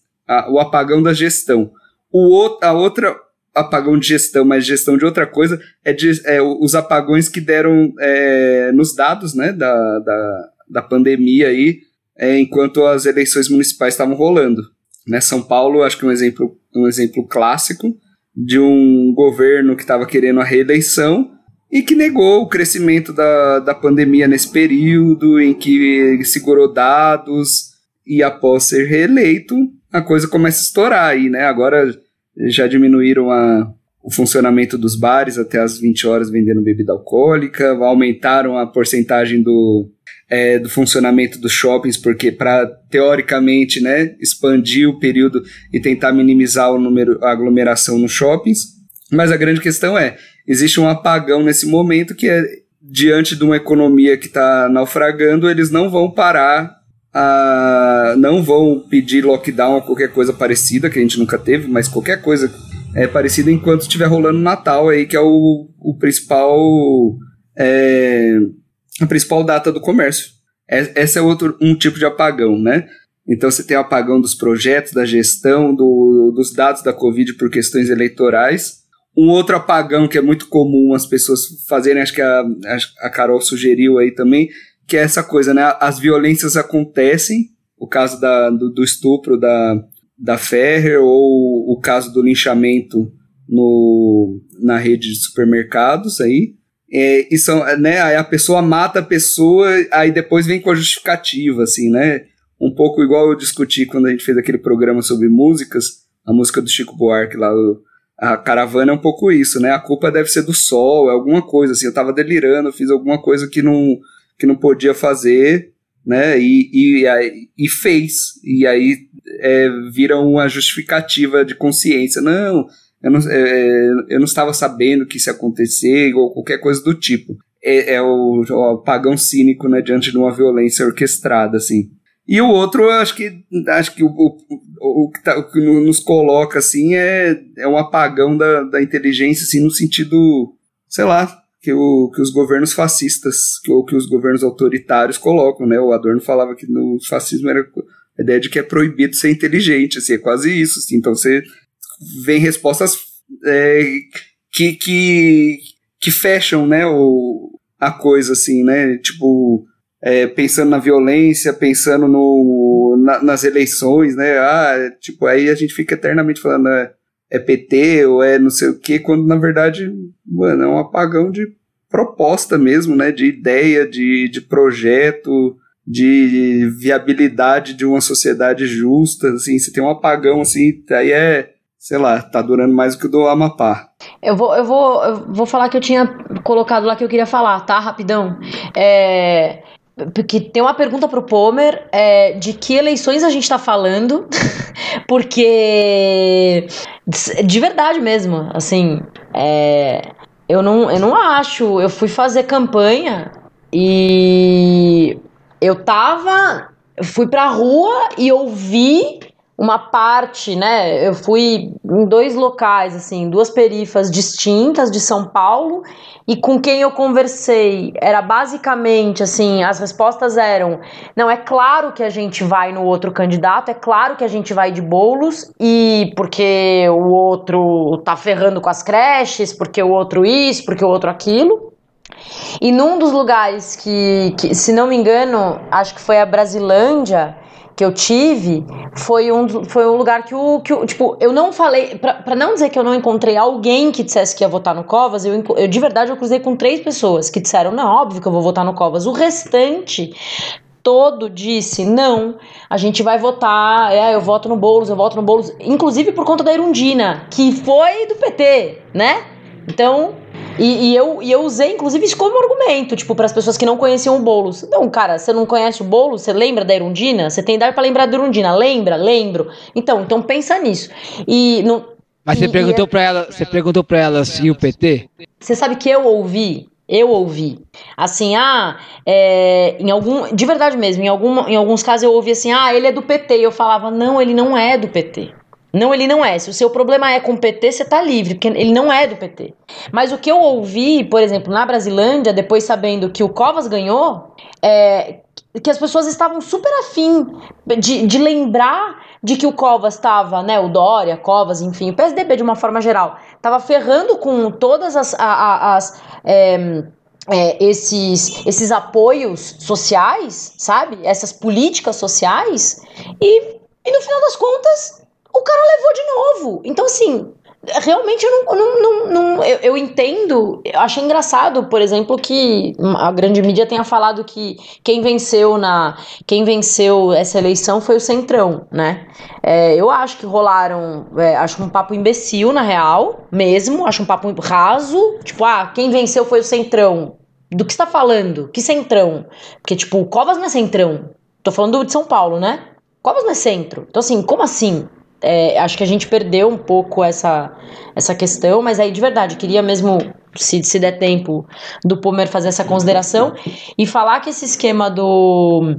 o apagão da gestão. O outro, a outra apagão de gestão, mas gestão de outra coisa, é, de, é os apagões que deram é, nos dados né, da, da, da pandemia aí, é, enquanto as eleições municipais estavam rolando. Né? São Paulo, acho que um exemplo, um exemplo clássico de um governo que estava querendo a reeleição e que negou o crescimento da, da pandemia nesse período, em que segurou dados e após ser reeleito, a coisa começa a estourar aí, né? Agora já diminuíram a, o funcionamento dos bares até as 20 horas vendendo bebida alcoólica, aumentaram a porcentagem do, é, do funcionamento dos shoppings, porque para teoricamente né, expandir o período e tentar minimizar o número, a aglomeração nos shoppings. Mas a grande questão é: existe um apagão nesse momento que é diante de uma economia que está naufragando, eles não vão parar, a, não vão pedir lockdown ou qualquer coisa parecida, que a gente nunca teve, mas qualquer coisa é, parecida enquanto estiver rolando Natal aí, que é o, o principal. É, a principal data do comércio. É, esse é outro um tipo de apagão, né? Então você tem o apagão dos projetos, da gestão, do, dos dados da Covid por questões eleitorais. Um outro apagão que é muito comum as pessoas fazerem, acho que a, a Carol sugeriu aí também, que é essa coisa, né? As violências acontecem, o caso da, do, do estupro da, da Ferrer ou o caso do linchamento no, na rede de supermercados aí. É, e são, né, aí a pessoa mata a pessoa, aí depois vem com a justificativa, assim, né? Um pouco igual eu discuti quando a gente fez aquele programa sobre músicas, a música do Chico Buarque lá, a caravana é um pouco isso, né? A culpa deve ser do sol, é alguma coisa, assim, eu tava delirando, fiz alguma coisa que não, que não podia fazer, né? E, e, e fez. E aí é, vira uma justificativa de consciência. Não, eu não, é, eu não estava sabendo que isso ia acontecer, ou qualquer coisa do tipo. É, é o, o apagão cínico, né, diante de uma violência orquestrada, assim. E o outro, acho que acho que o, o, o, que, tá, o que nos coloca, assim, é, é um apagão da, da inteligência, assim, no sentido, sei lá, que, o, que os governos fascistas, que, ou que os governos autoritários colocam, né? O Adorno falava que no fascismo era a ideia de que é proibido ser inteligente, assim, é quase isso, assim. Então você vem respostas é, que, que, que fecham, né, o, a coisa, assim, né? Tipo, é, pensando na violência, pensando no, na, nas eleições, né? Ah, tipo, aí a gente fica eternamente falando é, é PT ou é não sei o quê, quando na verdade, mano, é um apagão de proposta mesmo, né? De ideia, de, de projeto, de viabilidade de uma sociedade justa, assim, você tem um apagão, assim, aí é, sei lá, tá durando mais do que o do Amapá. Eu vou, eu vou, eu vou falar que eu tinha colocado lá que eu queria falar, tá? Rapidão. É, porque tem uma pergunta pro Pomer é, de que eleições a gente tá falando, porque de verdade mesmo, assim, é, eu, não, eu não acho. Eu fui fazer campanha e eu tava. Fui pra rua e ouvi uma parte, né? Eu fui em dois locais, assim, duas perifas distintas de São Paulo, e com quem eu conversei era basicamente assim: as respostas eram, não, é claro que a gente vai no outro candidato, é claro que a gente vai de bolos, e porque o outro tá ferrando com as creches, porque o outro isso, porque o outro aquilo. E num dos lugares que, que se não me engano, acho que foi a Brasilândia que eu tive foi um, foi um lugar que o, que. Tipo, eu não falei. para não dizer que eu não encontrei alguém que dissesse que ia votar no Covas, eu, eu de verdade eu cruzei com três pessoas que disseram: não, óbvio que eu vou votar no Covas. O restante todo disse: não, a gente vai votar, é, eu voto no Boulos, eu voto no Boulos, inclusive por conta da Irundina, que foi do PT, né? Então, e, e, eu, e eu usei, inclusive, isso como argumento, tipo, para as pessoas que não conheciam o Boulos. Não, cara, você não conhece o Boulos? Você lembra da Irundina? Você tem idade para lembrar da Irundina? Lembra? Lembro. Então, então pensa nisso. E no, Mas você perguntou para ela, você perguntou para ela se o PT? Você sabe que eu ouvi eu ouvi. Assim, ah, é, em algum. De verdade mesmo, em, algum, em alguns casos eu ouvi assim, ah, ele é do PT. E eu falava, não, ele não é do PT. Não, ele não é. Se o seu problema é com o PT, você tá livre, porque ele não é do PT. Mas o que eu ouvi, por exemplo, na Brasilândia, depois sabendo que o Covas ganhou, é que as pessoas estavam super afim de, de lembrar de que o Covas estava, né, o Dória, Covas, enfim, o PSDB de uma forma geral, estava ferrando com todas as, as, é, é, esses, esses apoios sociais, sabe? Essas políticas sociais, e, e no final das contas o cara levou de novo. Então, assim, realmente eu não, não, não, não eu, eu, entendo, eu acho engraçado, por exemplo, que a grande mídia tenha falado que quem venceu na quem venceu essa eleição foi o Centrão, né? É, eu acho que rolaram, é, acho um papo imbecil na real, mesmo, acho um papo raso, tipo, ah, quem venceu foi o Centrão. Do que está falando? Que Centrão? Porque tipo, o Covas não é Centrão. Tô falando de São Paulo, né? Covas não é centro. Então assim, como assim? É, acho que a gente perdeu um pouco essa, essa questão, mas aí de verdade, queria mesmo, se, se der tempo, do Pomer fazer essa consideração e falar que esse esquema do.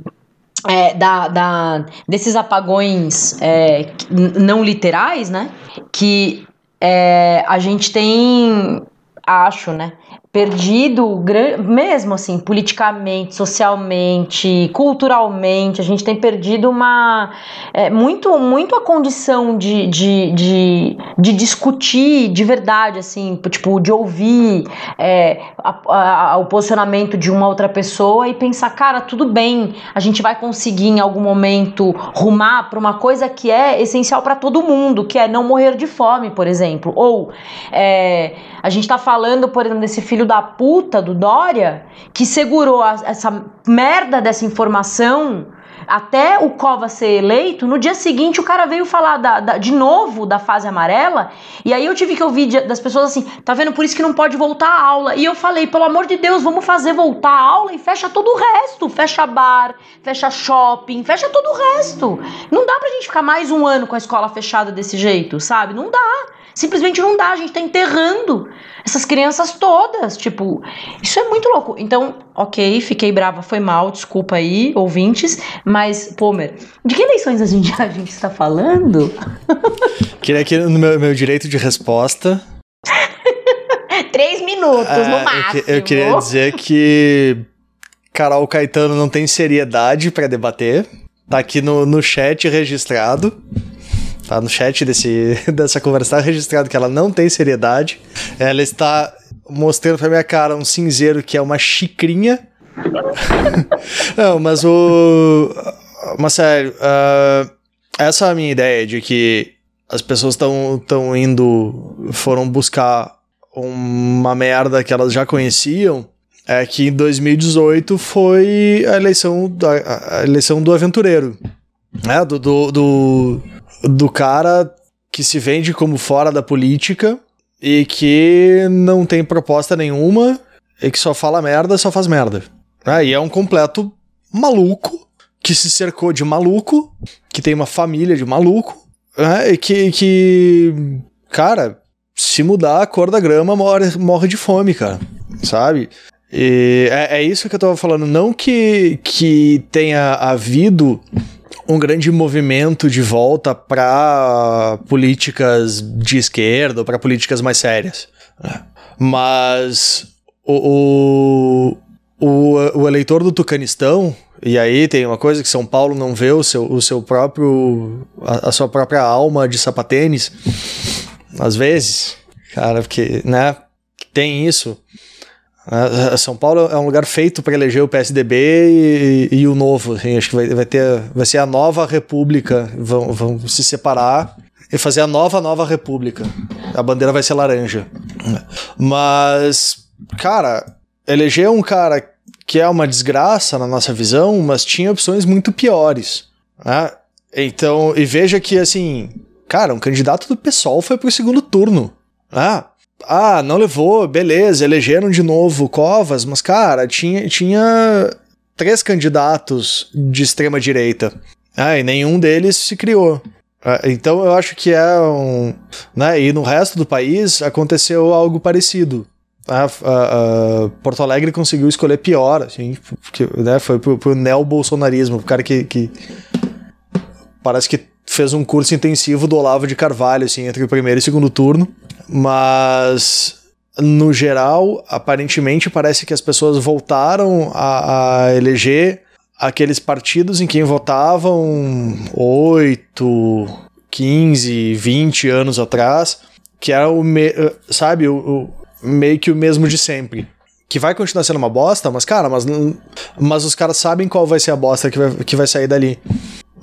É, da, da, desses apagões é, não literais, né? Que é, a gente tem, acho, né? Perdido mesmo assim politicamente socialmente culturalmente a gente tem perdido uma é, muito muito a condição de, de, de, de, discutir de verdade assim tipo de ouvir é, a, a, o posicionamento de uma outra pessoa e pensar cara tudo bem a gente vai conseguir em algum momento rumar para uma coisa que é essencial para todo mundo que é não morrer de fome por exemplo. Ou é, a gente está falando por exemplo desse filho filho da puta do Dória que segurou a, essa merda dessa informação até o Cova ser eleito, no dia seguinte o cara veio falar da, da, de novo da fase amarela, e aí eu tive que ouvir das pessoas assim, tá vendo, por isso que não pode voltar a aula. E eu falei, pelo amor de Deus, vamos fazer voltar a aula e fecha todo o resto. Fecha bar, fecha shopping, fecha todo o resto. Não dá pra gente ficar mais um ano com a escola fechada desse jeito, sabe? Não dá. Simplesmente não dá, a gente tá enterrando essas crianças todas. Tipo, isso é muito louco. Então, ok, fiquei brava, foi mal, desculpa aí, ouvintes. Mas, Pomer, de que eleições a gente, a gente está falando? Queria aqui no meu, meu direito de resposta. três minutos, no eu máximo. que- Eu, queria dizer que Carol Caetano não tem seriedade pra debater. Tá aqui no, no chat registrado. Tá no chat desse, dessa conversa tá registrado que ela não tem seriedade. Ela está mostrando pra minha cara um cinzeiro que é uma xicrinha. não, mas o. Mas sério, ah, essa é a minha ideia de que as pessoas estão tão indo. foram buscar uma merda que elas já conheciam. É que em 2018 foi a eleição, da, a eleição do aventureiro. Né? Do, do, do, do cara que se vende como fora da política e que não tem proposta nenhuma e que só fala merda, só faz merda. Ah, e é um completo maluco que se cercou de maluco, que tem uma família de maluco, né? e que, que, cara, se mudar a cor da grama, morre, morre de fome, cara, sabe? E é, é isso que eu tava falando. Não que, que tenha havido um grande movimento de volta para políticas de esquerda para políticas mais sérias. né? Mas o, o, o, o eleitor do Tucanistão, e aí tem uma coisa que São Paulo não vê o seu, o seu próprio. a, a sua própria alma de sapatênis, às vezes, cara, porque, né, tem isso. Né? São Paulo é um lugar feito para eleger o PSDB e, e o novo. assim, acho que vai, vai, ter, vai ser a nova república. Vão, vão se separar e fazer a nova, nova república. A bandeira vai ser laranja. Mas, cara, eleger um cara que é uma desgraça na nossa visão, mas tinha opções muito piores. Né? Então, e veja que, assim, cara, um candidato do PSOL foi pro segundo turno. Ah, ah, não levou, beleza, elegeram de novo Covas, mas, cara, tinha, tinha três candidatos de extrema direita. Ah, e nenhum deles se criou. Ah, Então eu acho que é um. Né, e no resto do país aconteceu algo parecido. Ah, ah, ah, Porto Alegre conseguiu escolher pior, assim, porque, né, foi pro, pro neo-bolsonarismo, o cara que, que parece que fez um curso intensivo do Olavo de Carvalho, assim, entre o primeiro e o segundo turno. Mas, no geral, aparentemente parece que as pessoas voltaram a, a eleger aqueles partidos em quem votavam 8, 15, 20 anos atrás, que era o, me, sabe, o, o, meio que o mesmo de sempre. Que vai continuar sendo uma bosta, mas, cara, mas, mas os caras sabem qual vai ser a bosta que vai, que vai sair dali.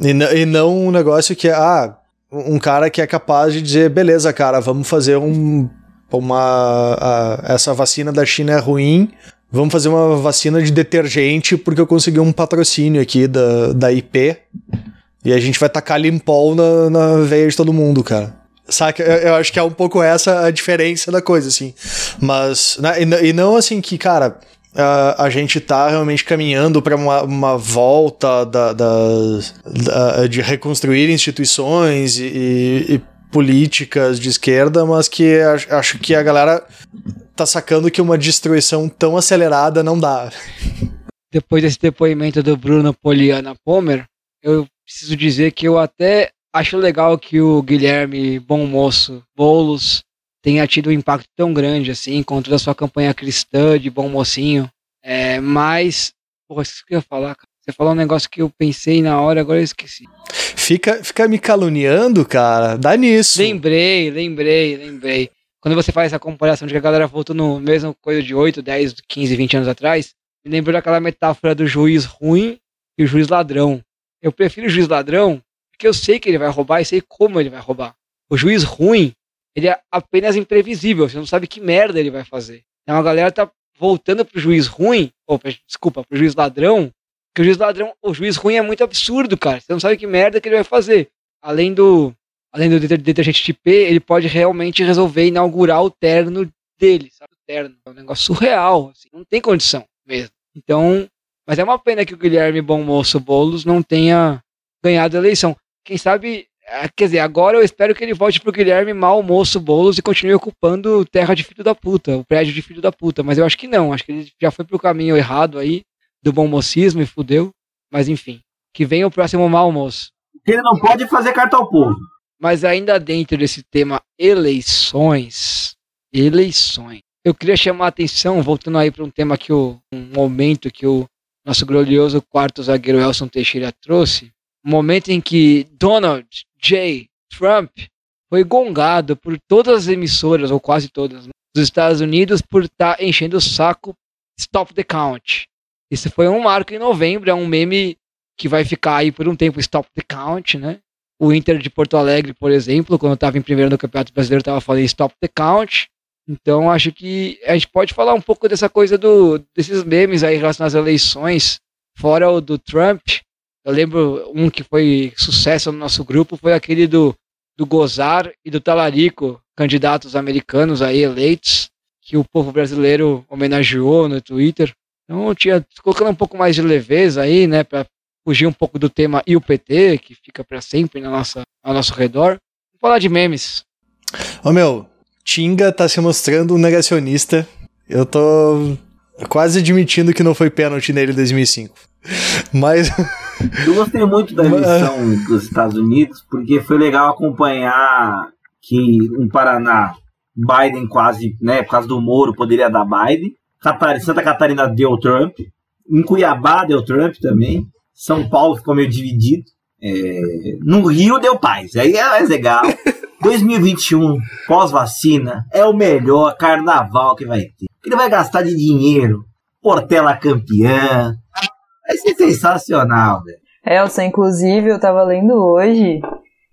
E, e não um negócio que é, ah, um cara que é capaz de dizer, beleza, cara, vamos fazer um, uma. A, essa vacina da China é ruim, vamos fazer uma vacina de detergente porque eu consegui um patrocínio aqui da, da IP. E a gente vai tacar limpol na, na veia de todo mundo, cara. Saca? Eu, eu acho que é um pouco essa a diferença da coisa, assim. Mas. Né, e, e não assim que, cara. A gente tá realmente caminhando para uma, uma volta da, da, da, de reconstruir instituições e, e, e, políticas de esquerda, mas que acho que a galera tá sacando que uma destruição tão acelerada não dá. Depois desse depoimento do Bruno Poliana Pomer, eu preciso dizer que eu até acho legal que o Guilherme Bom Moço Boulos tenha tido um impacto tão grande assim, com toda a sua campanha cristã de bom mocinho. É, mas, porra, isso que eu ia falar, cara. Você falou um negócio que eu pensei na hora, agora eu esqueci. Fica, fica me caluniando, cara. Dá nisso. Lembrei, lembrei, lembrei. Quando você faz essa comparação de que a galera voltou no mesmo coisa de 8, 10, 15, 20 anos atrás, me lembrou daquela metáfora do juiz ruim e o juiz ladrão. Eu prefiro o juiz ladrão porque eu sei que ele vai roubar e sei como ele vai roubar. O juiz ruim, ele é apenas imprevisível, você não sabe que merda ele vai fazer. Então a galera tá voltando pro juiz ruim, ou desculpa, pro juiz ladrão, que o juiz ladrão, o juiz ruim é muito absurdo, cara. Você não sabe que merda que ele vai fazer. Além do além do detergente de P, ele pode realmente resolver inaugurar o terno dele, sabe? O terno. É um negócio surreal, assim, não tem condição mesmo. Então, mas é uma pena que o Guilherme Bom Moço Boulos não tenha ganhado a eleição. Quem sabe Quer dizer, agora eu espero que ele volte pro Guilherme Mal Moço Boulos e continue ocupando terra de filho da puta, o prédio de filho da puta. Mas eu acho que não, acho que ele já foi pro caminho errado aí, do bom mocismo e fudeu. Mas enfim, que venha o próximo mal moço. Ele não pode fazer carta ao povo. Mas ainda dentro desse tema eleições, eleições. eu queria chamar a atenção, voltando aí para um tema que o um momento que o nosso glorioso quarto zagueiro Elson Teixeira trouxe, um momento em que Donald J. Trump foi gongado por todas as emissoras, ou quase todas, né, dos Estados Unidos por estar tá enchendo o saco Stop the Count. Isso foi um marco em novembro, é um meme que vai ficar aí por um tempo, Stop the Count, né? O Inter de Porto Alegre, por exemplo, quando estava em primeiro no Campeonato Brasileiro, estava falando Stop the Count. Então acho que a gente pode falar um pouco dessa coisa do, desses memes aí relacionados às eleições, fora o do Trump. Eu lembro um que foi sucesso no nosso grupo, foi aquele do, do Gozar e do Talarico, candidatos americanos aí eleitos, que o povo brasileiro homenageou no Twitter. Então, tinha colocando um pouco mais de leveza aí, né, para fugir um pouco do tema e o PT, que fica para sempre na nossa, ao nosso redor. Vamos falar de memes. Ô meu, Tinga tá se mostrando um negacionista. Eu tô quase admitindo que não foi pênalti nele em 2005. Mas. Eu gostei muito da eleição dos Estados Unidos, porque foi legal acompanhar que no Paraná Biden quase, né, por causa do Moro, poderia dar Biden. Santa Catarina deu Trump. Em Cuiabá deu Trump também. São Paulo ficou meio dividido. É, no Rio deu paz. Aí é mais legal. 2021, pós-vacina, é o melhor carnaval que vai ter. Ele vai gastar de dinheiro. Portela campeã. Ser sensacional, velho. Elsa, inclusive, eu tava lendo hoje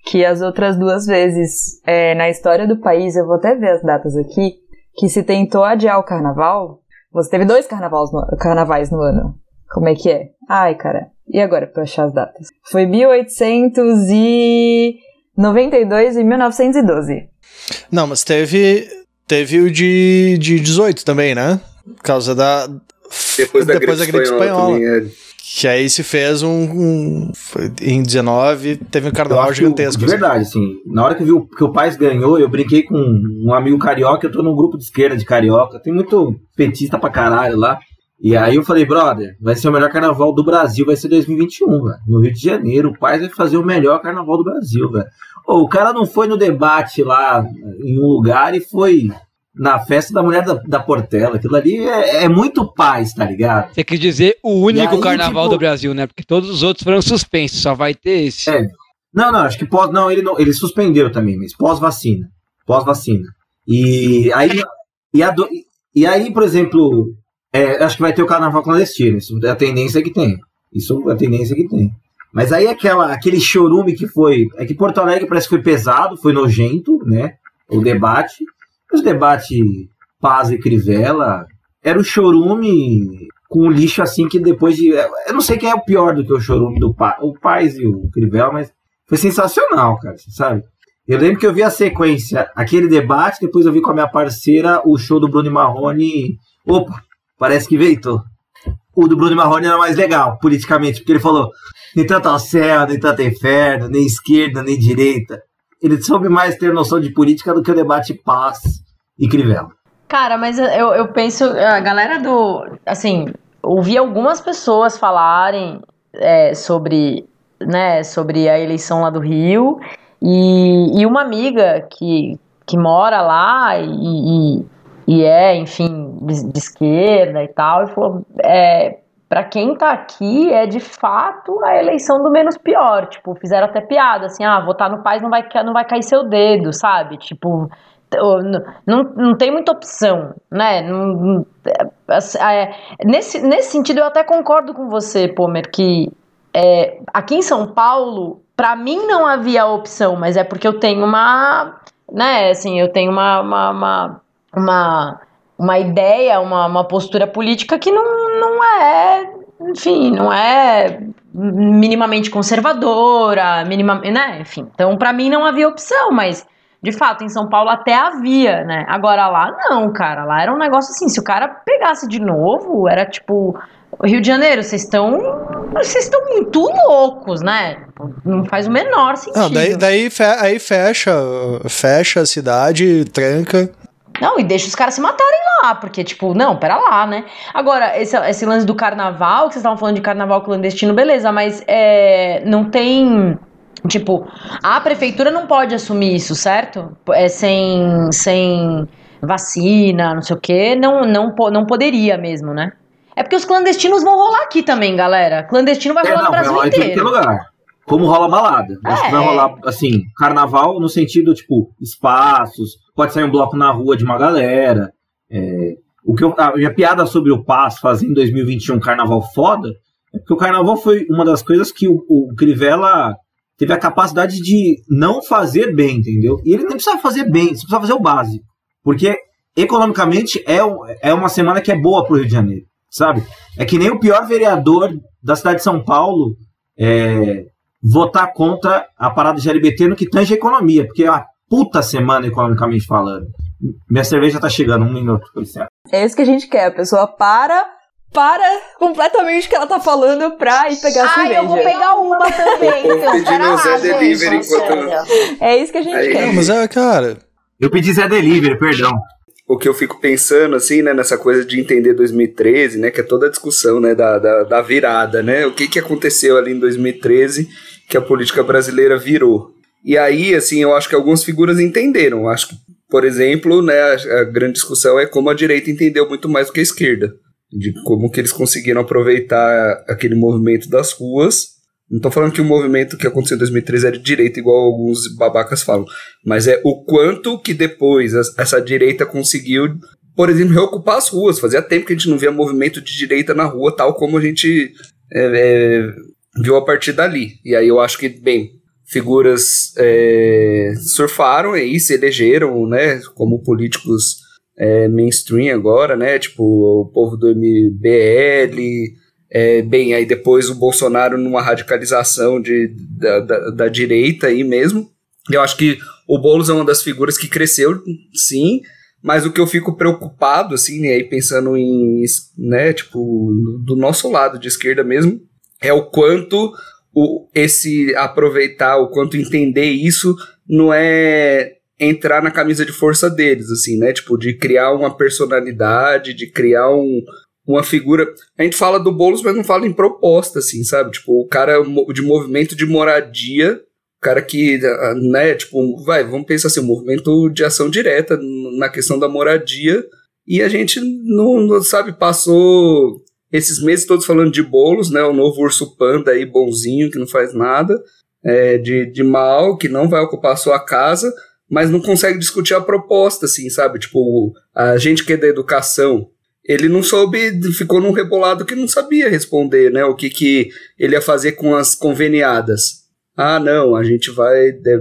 que as outras duas vezes é, na história do país, eu vou até ver as datas aqui, que se tentou adiar o carnaval, você teve dois carnavais no, carnavais no ano. Como é que é? Ai, cara. E agora pra achar as datas? Foi 1892 e 1912. Não, mas teve teve o de, de 18 também, né? Por causa da depois da, depois gripe, da gripe espanhola. espanhola. É. Que aí se fez um. um em 19, teve um carnaval gigantesco. De assim. verdade, assim. Na hora que, viu, que o Paz ganhou, eu brinquei com um amigo carioca. Eu tô num grupo de esquerda de carioca. Tem muito petista pra caralho lá. E aí eu falei, brother, vai ser o melhor carnaval do Brasil, vai ser 2021, velho. No Rio de Janeiro, o Paz vai fazer o melhor carnaval do Brasil, velho. O cara não foi no debate lá em um lugar e foi na festa da mulher da, da Portela. Aquilo ali é, é, muito paz, tá ligado? Você quer dizer o único aí, carnaval tipo... do Brasil, né? Porque todos os outros foram suspensos, só vai ter esse. É. Não, não, acho que pós. Não, ele, não, ele suspendeu também, mas pós-vacina. Pós-vacina. E aí. E, a e aí, por exemplo, é, acho que vai ter o carnaval clandestino. Isso é a tendência que tem. Isso é a tendência que tem. Mas aí aquela, aquele chorume que foi. É que Porto Alegre parece que foi pesado, foi nojento, né? O debate. Os debates Paz e Crivella era o chorume com lixo assim que depois de. Eu não sei quem é o pior do que o chorume do Paz, o Paz e o Crivella, mas foi sensacional, cara, sabe? Eu lembro que eu vi a sequência, aquele debate, depois eu vi com a minha parceira o show do Bruno Marrone. Opa, parece que veio. O do Bruno Marrone era mais legal, politicamente, porque ele falou: nem tanto ao céu, nem tanto inferno, nem esquerda, nem direita. Ele soube mais ter noção de política do que o debate paz e Crivella. Cara, mas eu, eu penso, a galera do. Assim, ouvi algumas pessoas falarem é, sobre, né, sobre a eleição lá do Rio. E, e uma amiga que, que mora lá e, e, e é, enfim, de, de, esquerda e tal, e falou: é, para quem tá aqui, é de fato a eleição do menos pior. Tipo, fizeram até piada, assim, ah, votar no Paz não vai, não vai cair seu dedo, sabe? Tipo, não, não tem muita opção, né? Não, é, nesse, nesse sentido, eu até concordo com você, Pomer, que é, aqui em São Paulo, para mim não havia opção, mas é porque eu tenho uma, né, assim, eu tenho uma, uma, uma, uma, uma ideia, uma, uma postura política que não, não é, enfim, não é minimamente conservadora, minima, né, enfim. Então, para mim não havia opção, mas de fato, em São Paulo até havia, né? Agora lá não, cara. Lá era um negócio assim, se o cara pegasse de novo, era tipo. Rio de Janeiro, vocês estão. Vocês estão muito loucos, né? Não faz o menor sentido. Não, daí, daí fe aí fecha, fecha a cidade, tranca. Não, e deixa os caras se matarem lá, porque, tipo, não, pera lá, né? Agora, esse, esse lance do carnaval, que vocês estavam falando de carnaval clandestino, beleza, mas é, não tem Tipo, a prefeitura não pode assumir isso, certo? É sem, sem vacina, não sei o quê, não, não, não poderia mesmo, né? É porque os clandestinos vão rolar aqui também, galera. Clandestino vai rolar é, não, no Brasil vai rolar inteiro. Em lugar. Como rola balada. É. Acho que vai rolar, assim, carnaval no sentido, tipo, espaços, pode sair um bloco na rua de uma galera. É, o que eu, a minha piada sobre o Paz fazer em 2021 um carnaval foda é porque o carnaval foi uma das coisas que o, o Crivella teve a capacidade de não fazer bem, entendeu? E ele nem precisa fazer bem, ele precisa fazer o básico. Porque economicamente é, é uma semana que é boa pro Rio de Janeiro, sabe? É que nem o pior vereador da cidade de São Paulo é, votar contra a parada de LBT no que tange a economia, porque é uma puta semana economicamente falando. Minha cerveja tá chegando, um minuto, por exemplo. É isso que a gente quer, a pessoa para para completamente o que ela tá falando pra ir pegar a cerveja. Ai, eu vou pegar uma também. então, pedindo Zé Delivery enquanto... É isso que a gente Aí, quer. Não, mas é, cara... Eu pedi Zé Delivery, perdão. O que eu fico pensando, assim, né, nessa coisa de entender 2013, né, que é toda a discussão, né, da, da, da virada, né, o que que aconteceu ali em 2013 que a política brasileira virou. E aí, assim, eu acho que algumas figuras entenderam. Acho que, por exemplo, né, a, a grande discussão é como a direita entendeu muito mais do que a esquerda de como que eles conseguiram aproveitar aquele movimento das ruas. Não estou falando que o movimento que aconteceu em 2013 é de direita, igual alguns babacas falam, mas é o quanto que depois essa direita conseguiu, por exemplo, reocupar as ruas. Fazia tempo que a gente não via movimento de direita na rua, tal como a gente é, é, viu a partir dali. E aí eu acho que, bem, figuras é, surfaram e se elegeram, né, como políticos é, mainstream agora, né? Tipo, o povo do MBL. É, bem, aí depois o Bolsonaro numa radicalização de, da, da, da direita aí mesmo. Eu acho que o Boulos é uma das figuras que cresceu, sim, mas o que eu fico preocupado, assim, né, aí pensando em, né, tipo, do nosso lado de esquerda mesmo, é o quanto o, esse aproveitar, o quanto entender isso não é entrar na camisa de força deles, assim, né? Tipo, de criar uma personalidade, de criar um, uma figura. A gente fala do Boulos, mas não fala em proposta, assim, sabe? Tipo, o cara de movimento de moradia, o cara que, né, tipo, vai, vamos pensar assim, um movimento de ação direta na questão da moradia, e a gente não, não sabe, passou esses meses todos falando de bolos, né? O novo urso panda aí, bonzinho, que não faz nada, é, de, de mal, que não vai ocupar a sua casa mas não consegue discutir a proposta, assim, sabe? Tipo, a gente que é da educação, ele não soube, ficou num rebolado que não sabia responder, né? O que, que ele ia fazer com as conveniadas. Ah, não, a gente vai é,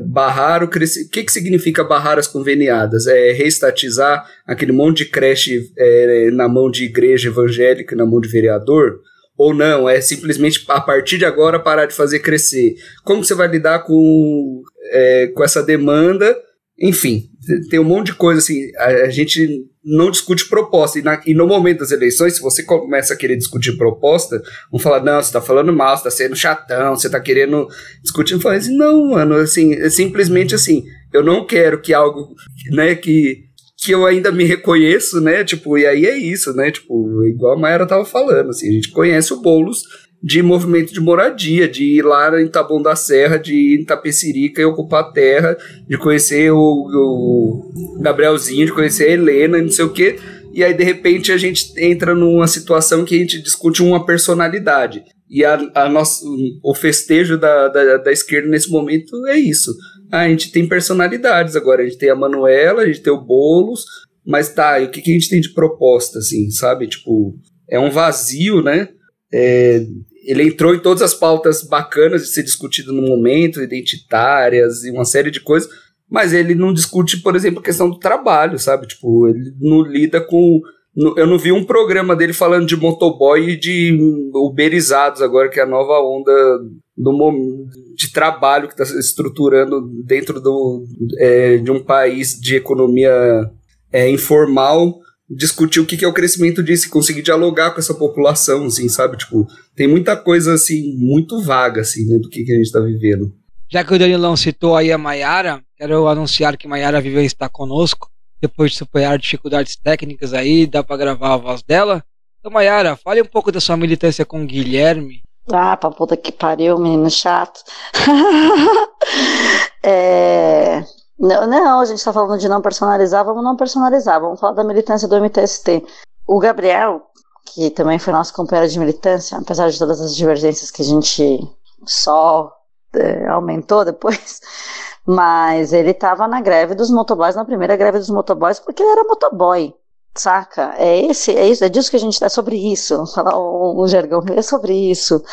barrar o crescimento. O que, que significa barrar as conveniadas? É reestatizar aquele monte de creche é, na mão de igreja evangélica na mão de vereador? Ou não, é simplesmente a partir de agora parar de fazer crescer. Como você vai lidar com, é, com essa demanda? Enfim, tem um monte de coisa assim. A, a gente não discute proposta. E, na, e, no momento das eleições, se você começa a querer discutir proposta, vão falar: não, você tá falando mal, você tá sendo chatão, você tá querendo discutir. Falei assim: não, mano, assim, é simplesmente assim. Eu não quero que algo, né, que que eu ainda me reconheço, né? Tipo, e aí é isso, né? Tipo, igual a Mayara tava falando, assim, a gente conhece o Boulos de movimento de moradia, de ir lá em Taboão da Serra, de ir em Tapecirica e ocupar a terra, de conhecer o, o Gabrielzinho, de conhecer a Helena, não sei o quê. E aí, de repente, a gente entra numa situação que a gente discute uma personalidade. E a, a nosso, o festejo da, da, da esquerda nesse momento é isso a gente tem personalidades agora. A gente tem a Manuela, a gente tem o Boulos, mas tá, e o que, que a gente tem de proposta, assim, sabe? Tipo, é um vazio, né? É, ele entrou em todas as pautas bacanas de ser discutido no momento, identitárias e uma série de coisas, mas ele não discute, por exemplo, a questão do trabalho, sabe? Tipo, ele não lida com. Eu não vi um programa dele falando de motoboy e de uberizados agora, que é a nova onda do, de trabalho que está se estruturando dentro do, é, de um país de economia é, informal, discutir o que, que é o crescimento disso e conseguir dialogar com essa população, assim, sabe? Tipo, tem muita coisa, assim, muito vaga, assim, né, do que, que a gente está vivendo. Já que o Danilão citou aí a Maiara, quero anunciar que Maiara Viva está conosco, depois de superar dificuldades técnicas aí, dá para gravar a voz dela. Então, Maiara, fale um pouco da sua militância com o Guilherme, ah, pra puta que pariu, menino chato. é, Não, não, a gente tá falando de não personalizar, vamos não personalizar, vamos falar da militância do MTST. O Gabriel, que também foi nosso companheiro de militância, apesar de todas as divergências que a gente só é, aumentou depois, mas ele estava na greve dos motoboys, na primeira greve dos motoboys, porque ele era motoboy, saca? É esse, é isso, é disso que a gente é sobre isso, falar o, o jargão, é sobre isso.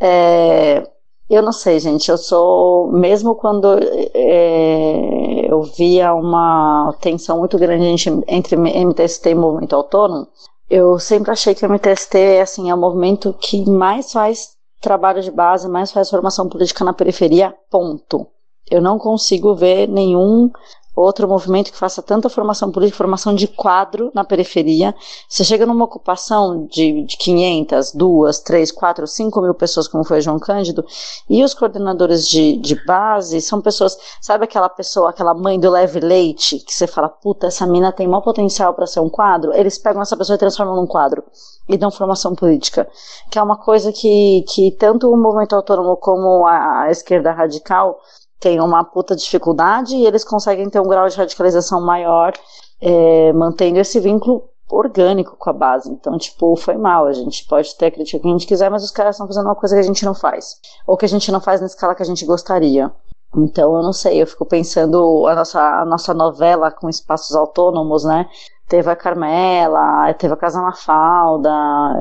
É, eu não sei, gente. Eu sou. Mesmo quando é, eu via uma tensão muito grande entre MTST e movimento autônomo, eu sempre achei que o MTST assim, é o movimento que mais faz trabalho de base, mais faz formação política na periferia, ponto. Eu não consigo ver nenhum outro movimento que faça tanta formação política, formação de quadro na periferia. Você chega numa ocupação de, de 500, 2, 3, 4, 5 mil pessoas, como foi João Cândido, e os coordenadores de, de base são pessoas, sabe aquela pessoa, aquela mãe do leve leite, que você fala, puta, essa mina tem maior potencial para ser um quadro? Eles pegam essa pessoa e transformam num quadro e dão formação política, que é uma coisa que, que tanto o movimento autônomo como a, a esquerda radical têm uma puta dificuldade e eles conseguem ter um grau de radicalização maior, é, mantendo esse vínculo orgânico com a base. Então, tipo, foi mal. A gente pode ter a crítica que a gente quiser, mas os caras estão fazendo uma coisa que a gente não faz. Ou que a gente não faz na escala que a gente gostaria. Então, eu não sei, eu fico pensando a nossa, a nossa novela com espaços autônomos, né? Teve a Carmela, teve a Casa Mafalda,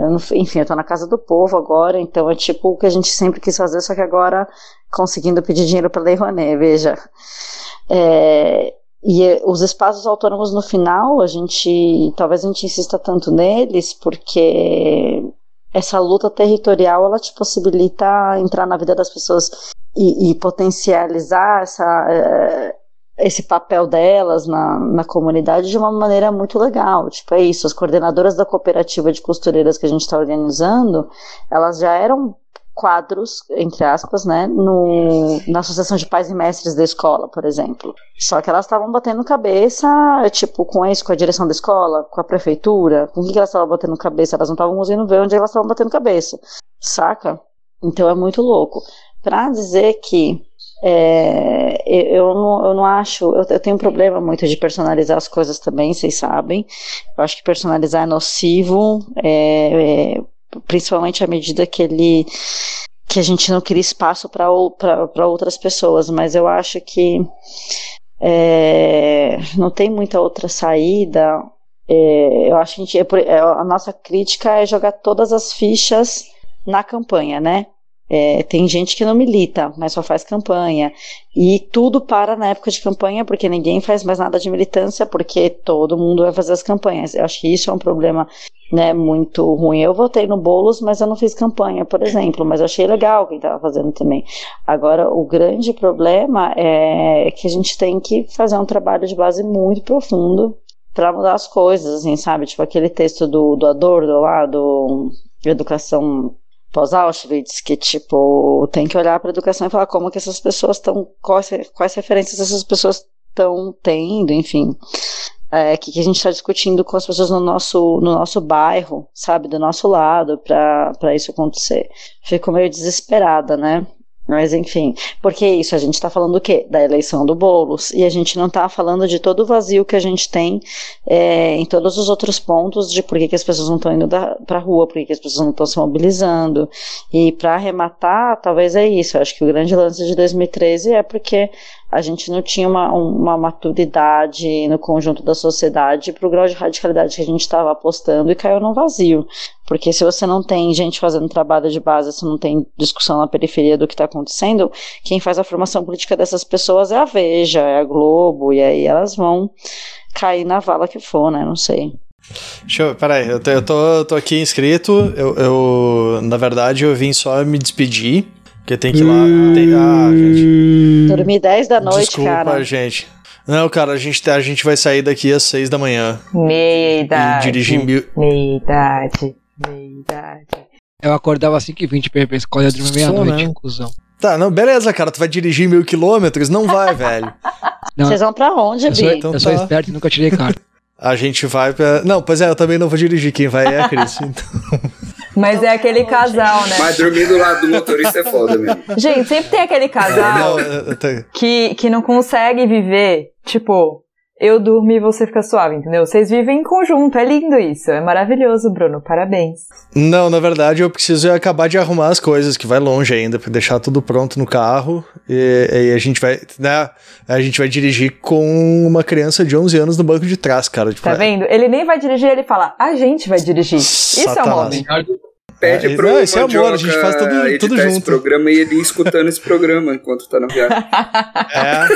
eu não, enfim, eu tô na Casa do Povo agora, então é tipo o que a gente sempre quis fazer, só que agora conseguindo pedir dinheiro para Lei Rouanet, veja. É, e os espaços autônomos no final, a gente, talvez a gente insista tanto neles, porque essa luta territorial, ela te possibilita entrar na vida das pessoas e, e potencializar essa, é, esse papel delas na, na comunidade de uma maneira muito legal. Tipo, é isso, as coordenadoras da cooperativa de costureiras que a gente está organizando, elas já eram quadros, entre aspas, né, no, na Associação de Pais e Mestres da escola, por exemplo. Só que elas estavam batendo cabeça, tipo, com isso, com a direção da escola, com a prefeitura, com o que elas estavam batendo cabeça, elas não estavam conseguindo ver onde elas estavam batendo cabeça, saca? Então é muito louco. Pra dizer que é, eu, não, eu não acho, eu, eu, tenho um problema muito de personalizar as coisas também, vocês sabem. Eu acho que personalizar é nocivo, é, é, principalmente à medida que ele que a gente não cria espaço para outras pessoas, mas eu acho que é, não tem muita outra saída. É, eu acho que a, gente, é, a nossa crítica é jogar todas as fichas na campanha, né? É, tem gente que não milita, mas só faz campanha. E tudo para na época de campanha, porque ninguém faz mais nada de militância, porque todo mundo vai fazer as campanhas. Eu acho que isso é um problema né, muito ruim. Eu votei no Boulos, mas eu não fiz campanha, por exemplo, mas eu achei legal quem estava fazendo também. Agora, o grande problema é que a gente tem que fazer um trabalho de base muito profundo para mudar as coisas, assim, sabe? Tipo aquele texto do, do Adorno lá, do Educação pós-Auschwitz, que, tipo, tem que olhar para a educação e falar como que essas pessoas estão, quais, quais referências essas pessoas estão tendo, enfim. É, que, que a gente está discutindo com as pessoas no nosso, no nosso bairro, sabe, do nosso lado, para isso acontecer. Fico meio desesperada, né? Mas enfim, porque isso, a gente está falando o quê? Da eleição do Boulos, e a gente não está falando de todo o vazio que a gente tem é, em todos os outros pontos de por que, que as pessoas não estão indo para a rua, por que, que as pessoas não estão se mobilizando. E para arrematar, talvez é isso. Eu acho que o grande lance de 2013 é porque a gente não tinha uma, uma maturidade no conjunto da sociedade para o grau de radicalidade que a gente estava apostando e caiu no vazio. Porque se você não tem gente fazendo trabalho de base, se não tem discussão na periferia do que está acontecendo, quem faz a formação política dessas pessoas é a Veja, é a Globo, e aí elas vão cair na vala que for, né? Não sei. Deixa eu, peraí, eu tô, eu tô, eu tô aqui inscrito, eu, eu, na verdade, eu vim só me despedir, porque tem que ir lá. Tem, ah, gente. Dormi 10 da noite, Desculpa, cara. gente. Não, cara, a gente, a gente vai sair daqui às 6 da manhã. Meia idade. E dirigir mil. Meia idade. Meia idade. Eu acordava às 5h20 pra ir pra escola e eu dormia meia-noite, né? cuzão. Tá, não, beleza, cara, tu vai dirigir mil quilômetros? Não vai, velho. Não, Vocês vão pra onde, eu sou, Bi? então eu sou tá. esperto e nunca tirei carta. A gente vai pra. Não, pois é, eu também não vou dirigir, quem vai é a Cris. Então... Mas é aquele casal, né? Mas dormir do lado do motorista é foda mesmo. Gente, sempre tem aquele casal que, que não consegue viver, tipo, eu durmo e você fica suave, entendeu? Vocês vivem em conjunto, é lindo isso. É maravilhoso, Bruno. Parabéns. Não, na verdade eu preciso acabar de arrumar as coisas, que vai longe ainda, pra deixar tudo pronto no carro. E, e a gente vai, né? A gente vai dirigir com uma criança de 11 anos no banco de trás, cara. Tipo, Tá vendo? Ele nem vai dirigir, ele fala, a gente vai dirigir. Isso é um Satanás. homem. Pede É, pro não, esse é amor, a gente faz tudo- tudo esse junto. programa e ele ir escutando esse programa enquanto tá na viagem. É.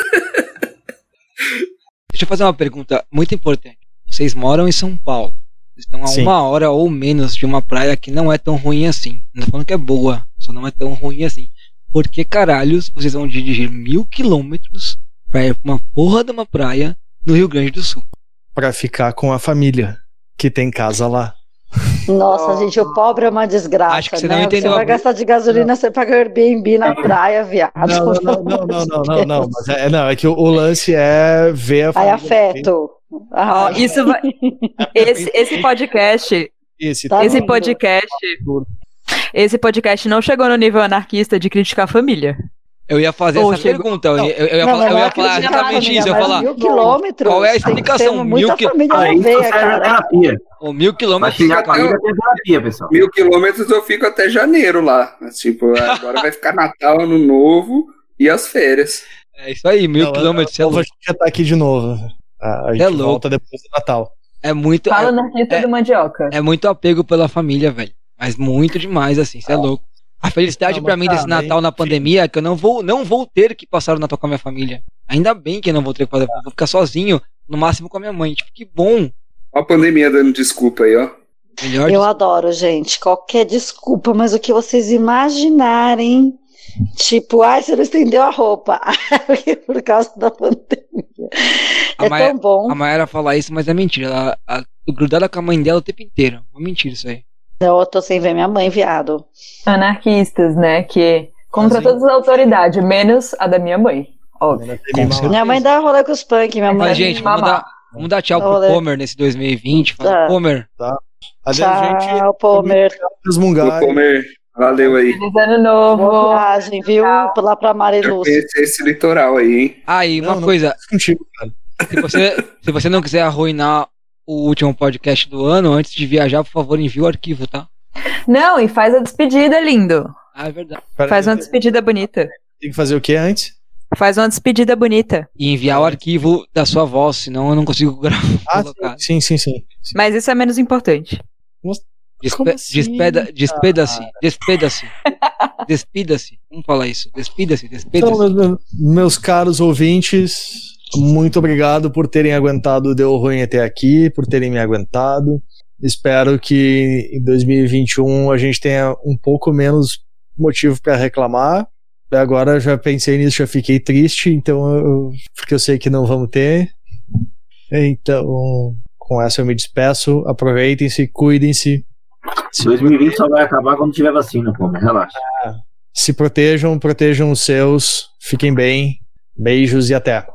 Deixa eu fazer uma pergunta muito importante. Vocês moram em São Paulo. Vocês estão a Sim. uma hora ou menos de uma praia que não é tão ruim assim. Não tô falando que é boa, só não é tão ruim assim. Por que caralhos vocês vão dirigir mil quilômetros pra ir pra uma porra de uma praia no Rio Grande do Sul? Pra ficar com a família, que tem casa lá. Nossa, gente, o pobre é uma desgraça. Acho que você né? não entendeu Você vai gastar de gasolina, você paga Airbnb na praia, viado. Não, não, não, não, não, não, não, não, mas é, não, é que o, o lance é ver a Aí família. afeto. Ai. isso vai... esse, esse podcast, Esse, Tá esse podcast, esse podcast não chegou no nível anarquista de criticar a família. Eu ia fazer Ou essa chegou- pergunta. Eu, ia- eu ia Não, falar, não eu é ia falar exatamente isso. Eu ia falar. Mil quilômetros. Qual é a explicação? Mil qui- família Aí na isso veia, serve a cara. terapia. Ou mil Vai quilômetros. criar a família tem terapia, pessoal. Mil quilômetros eu fico até janeiro lá. Tipo, agora vai ficar Natal, Ano Novo e as férias. É isso aí, mil Não, quilômetros. é a, a louco. gente já tá aqui de novo. A, a gente É louco. volta depois do Natal. É muito. Fala é- na é- do mandioca. É muito apego pela família, velho. Mas muito demais, assim, você é louco. A felicidade mas mim desse mas Natal na pandemia é que eu não vou, não vou ter que passar o Natal com a minha família. Ainda bem que eu não vou ter que fazer, vou ficar sozinho, no máximo com a minha mãe. Tipo, que bom. A pandemia dando desculpa aí, ó. Melhor Eu adoro, gente. Qualquer desculpa, mas o que vocês imaginarem. Tipo, ai, você não estendeu a roupa. Por causa da pandemia. A É Maia- tão bom. A Mayara fala isso, mas é mentira. Ela, a, grudada com a mãe dela o tempo inteiro. É mentira isso aí. Eu tô sem ver minha mãe, viado. Anarquistas, né? Que contra Assim. todas as autoridades, menos a da minha mãe. Óbvio. Minha mãe dá rolê com os punk, minha mãe. Mas, gente, vamos dar, vamos dar tchau pro. Comer nesse 2020. Fala, Tá. Comer. Adeus, Tchau, gente. Resmungar. Vou comer. Valeu aí. Feliz ano novo. Boa viagem, viu? Lá pra Mariluz. esse litoral aí, hein? Aí, uma Não, não coisa. contigo, cara. Se você, se você não quiser arruinar o último podcast do ano, antes de viajar, por favor, envie o arquivo, tá? Não, e faz a despedida, lindo. Ah, é verdade. Pera Faz uma despedida bonita. Tem que fazer o que antes? Faz uma despedida bonita. E enviar o arquivo da sua voz, senão eu não consigo gravar. Ah, sim, sim, sim. sim. Mas isso é menos importante. Despe assim, despeda, despeda-se, despeda-se, despida-se. Vamos falar isso. Despida-se, Então, meus, meus- meus caros ouvintes, muito obrigado por terem aguentado o Deu Ruim até aqui, por terem me aguentado. Espero que em 2021 a gente tenha um pouco menos motivo para reclamar. Agora já pensei nisso, já fiquei triste, então eu- porque eu sei que não vamos ter. Então, com essa eu me despeço. Aproveitem-se, cuidem-se, 2020 só vai acabar quando tiver vacina, pô, relaxa. se protejam, protejam os seus, fiquem bem. Beijos e até.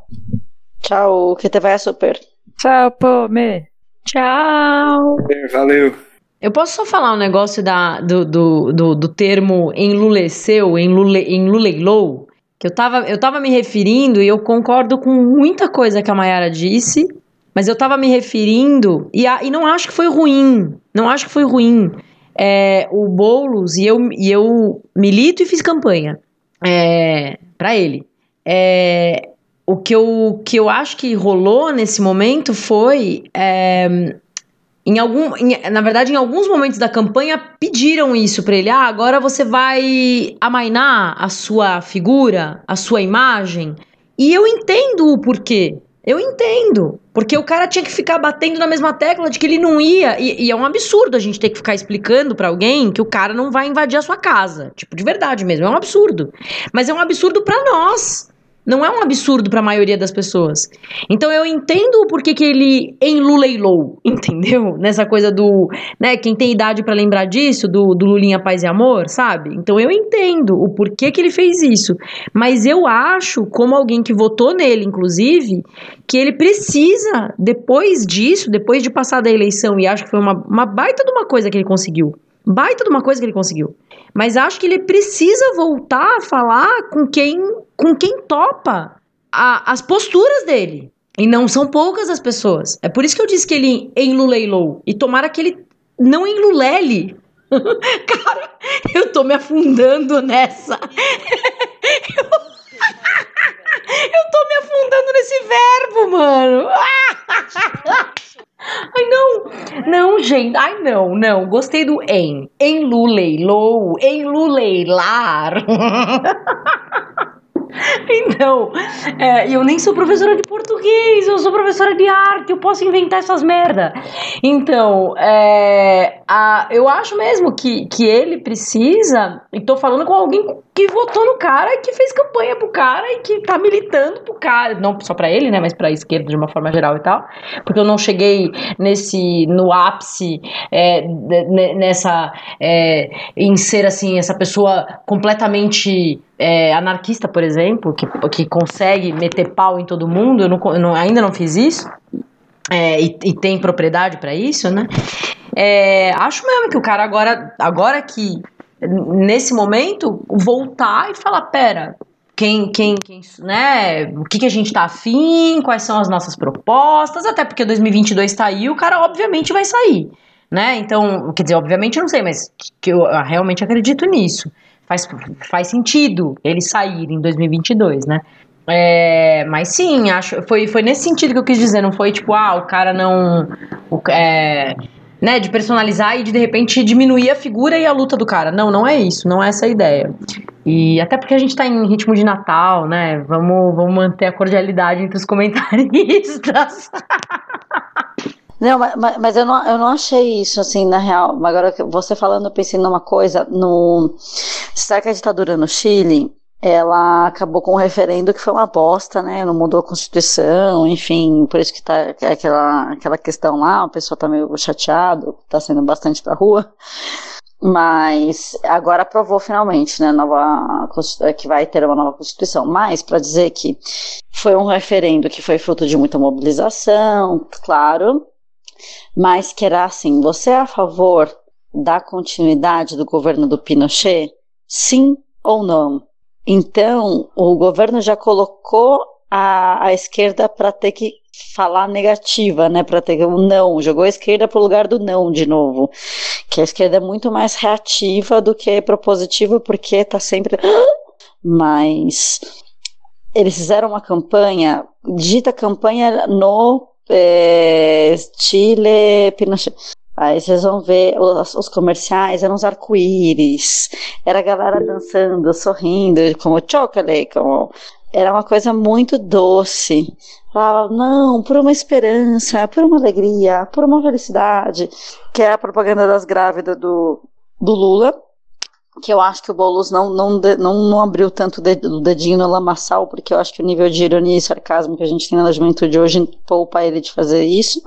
Tchau, que te vai super. Tchau, Palmer. Tchau. Valeu. Eu posso só falar um negócio da, do, do, do, do termo enluleceu, enlule, enluleilou? Que eu tava, eu tava me referindo, e eu concordo com muita coisa que a Mayara disse, mas eu tava me referindo, e, a, e não acho que foi ruim, não acho que foi ruim. É, o Boulos, e eu, e eu milito e fiz campanha é, para ele. É, o que eu, que eu acho que rolou nesse momento foi. é, em algum, em- na verdade, em alguns momentos da campanha pediram isso pra ele. Ah, agora você vai amainar a sua figura, a sua imagem. E eu entendo o porquê. Eu entendo. Porque o cara tinha que ficar batendo na mesma tecla de que ele não ia. E, e é um absurdo a gente ter que ficar explicando pra alguém que o cara não vai invadir a sua casa. Tipo, de verdade mesmo. É um absurdo. Mas é um absurdo pra nós. Não é um absurdo pra maioria das pessoas. Então eu entendo o porquê que ele enluleilou, entendeu? Nessa coisa do, né, quem tem idade pra lembrar disso, do, do Lulinha Paz e Amor, sabe? Então eu entendo o porquê que ele fez isso. Mas eu acho, como alguém que votou nele, inclusive, que ele precisa, depois disso, depois de passar da eleição, e acho que foi uma, uma baita de uma coisa que ele conseguiu. Baita de uma coisa que ele conseguiu. Mas acho que ele precisa voltar a falar com quem, com quem topa a, as posturas dele. E não são poucas as pessoas. É por isso que eu disse que ele enluleilou. E tomara que ele não enlulele. Cara, eu tô me afundando nessa. eu... eu tô me afundando nesse verbo, mano. Ai, não! Não, gente. Ai, não, não. Gostei do em. Enluleilou. Enluleilar. Então, é, eu nem sou professora de português, eu sou professora de arte, eu posso inventar essas merda. Então, é, a, eu acho mesmo que, que ele precisa, e tô falando com alguém que votou no cara que fez campanha pro cara e que tá militando pro cara, não só para ele, né, mas pra esquerda de uma forma geral e tal, porque eu não cheguei nesse, no ápice, é, nessa, é, em ser assim, essa pessoa completamente é, anarquista, por exemplo, que, que consegue meter pau em todo mundo, eu, não, eu não, ainda não fiz isso, é, e, e, tem propriedade para isso, né? É, acho mesmo que o cara agora, agora que nesse momento voltar e falar, pera, quem, quem, quem, né, o que, que a gente tá afim, quais são as nossas propostas, até porque 2022 tá aí, o cara obviamente vai sair, né? Então, quer dizer, obviamente eu não sei, mas que eu realmente acredito nisso faz, faz sentido ele sair em 2022, né? É, mas sim, acho foi, foi nesse sentido que eu quis dizer, não foi tipo, ah, o cara não. O, é, né, de personalizar e de de repente diminuir a figura e a luta do cara. Não, não é isso, não é essa a ideia. E até porque a gente tá em ritmo de Natal, né? Vamos, vamos manter a cordialidade entre os comentaristas. Não, mas, mas eu, não, eu não achei isso, assim, na real. Agora, você falando, eu pensei numa coisa. No, será que a ditadura no Chile, ela acabou com um referendo que foi uma bosta, né? Não mudou a Constituição, enfim, por isso que tá aquela, aquela questão lá, o pessoal tá meio chateado, tá saindo bastante pra rua. Mas agora aprovou finalmente, né, nova que vai ter uma nova constituição. Mas para dizer que foi um referendo que foi fruto de muita mobilização, claro, mas que era assim: você é a favor da continuidade do governo do Pinochet? Sim ou não? Então, o governo já colocou a, a esquerda para ter que falar negativa, né, para ter o um não, jogou a esquerda para o lugar do não de novo, que a esquerda é muito mais reativa do que propositiva, porque está sempre mas eles fizeram uma campanha, dita campanha no é, Chile, Pinochet. Aí vocês vão ver os, os comerciais, eram os arco-íris, era a galera dançando, sorrindo, como chocolate, como... era uma coisa muito doce. Falava, não, por uma esperança, por uma alegria, por uma felicidade, que é a propaganda das grávidas do, do Lula que eu acho que o Boulos não, não, não, não abriu tanto o dedinho no lamaçal, porque eu acho que o nível de ironia e sarcasmo que a gente tem na juventude hoje poupa ele de fazer isso.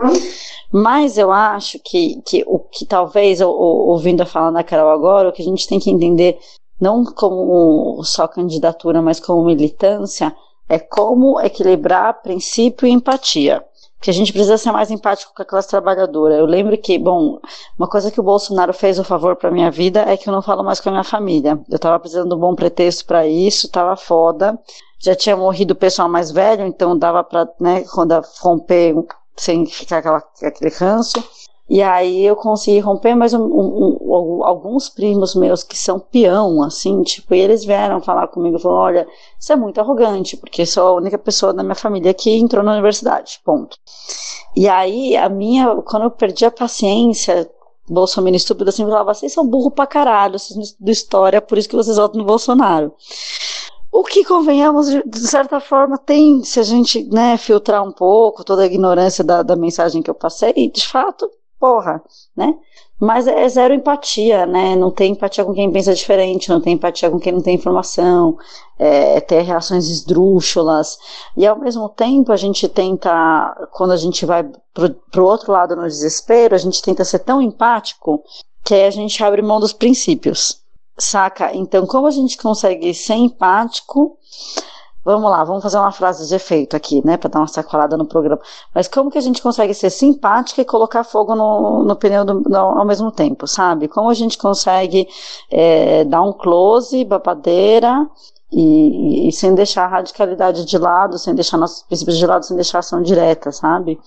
Mas eu acho que, que o que talvez, ouvindo a fala da Carol agora, o que a gente tem que entender, não como só candidatura, mas como militância, é como equilibrar princípio e empatia que a gente precisa ser mais empático com a classe trabalhadora. Eu lembro que, bom, uma coisa que o Bolsonaro fez o favor para minha vida é que eu não falo mais com a minha família. Eu estava precisando de um bom pretexto para isso, estava foda. Já tinha morrido o pessoal mais velho, então dava para, né, quando romper sem ficar aquela, aquele ranço. E aí eu consegui romper, mas um, um, alguns primos meus que são peão, assim, tipo, e eles vieram falar comigo, falaram, olha, isso é muito arrogante, porque sou a única pessoa da minha família que entrou na universidade, ponto. E aí, a minha, quando eu perdi a paciência, Bolsonaro estúpido assim, falava, vocês são burro pra caralho, vocês não estudam história, por isso que vocês votam no Bolsonaro. O que, convenhamos, de certa forma, tem, se a gente né, filtrar um pouco toda a ignorância da, da mensagem que eu passei, de fato, porra, né? Mas é zero empatia, né? Não tem empatia com quem pensa diferente, não tem empatia com quem não tem informação, é, ter reações esdrúxulas. E ao mesmo tempo a gente tenta, quando a gente vai pro, pro outro lado no desespero, a gente tenta ser tão empático que a gente abre mão dos princípios, saca? Então, como a gente consegue ser empático vamos lá, vamos fazer uma frase de efeito aqui, né, para dar uma sacolada no programa. Mas como que a gente consegue ser simpática e colocar fogo no, no pneu do, no, ao mesmo tempo, sabe? Como a gente consegue é, dar um close, babadeira e, e, sem deixar a radicalidade de lado, sem deixar nossos princípios de lado, sem deixar ação direta, sabe?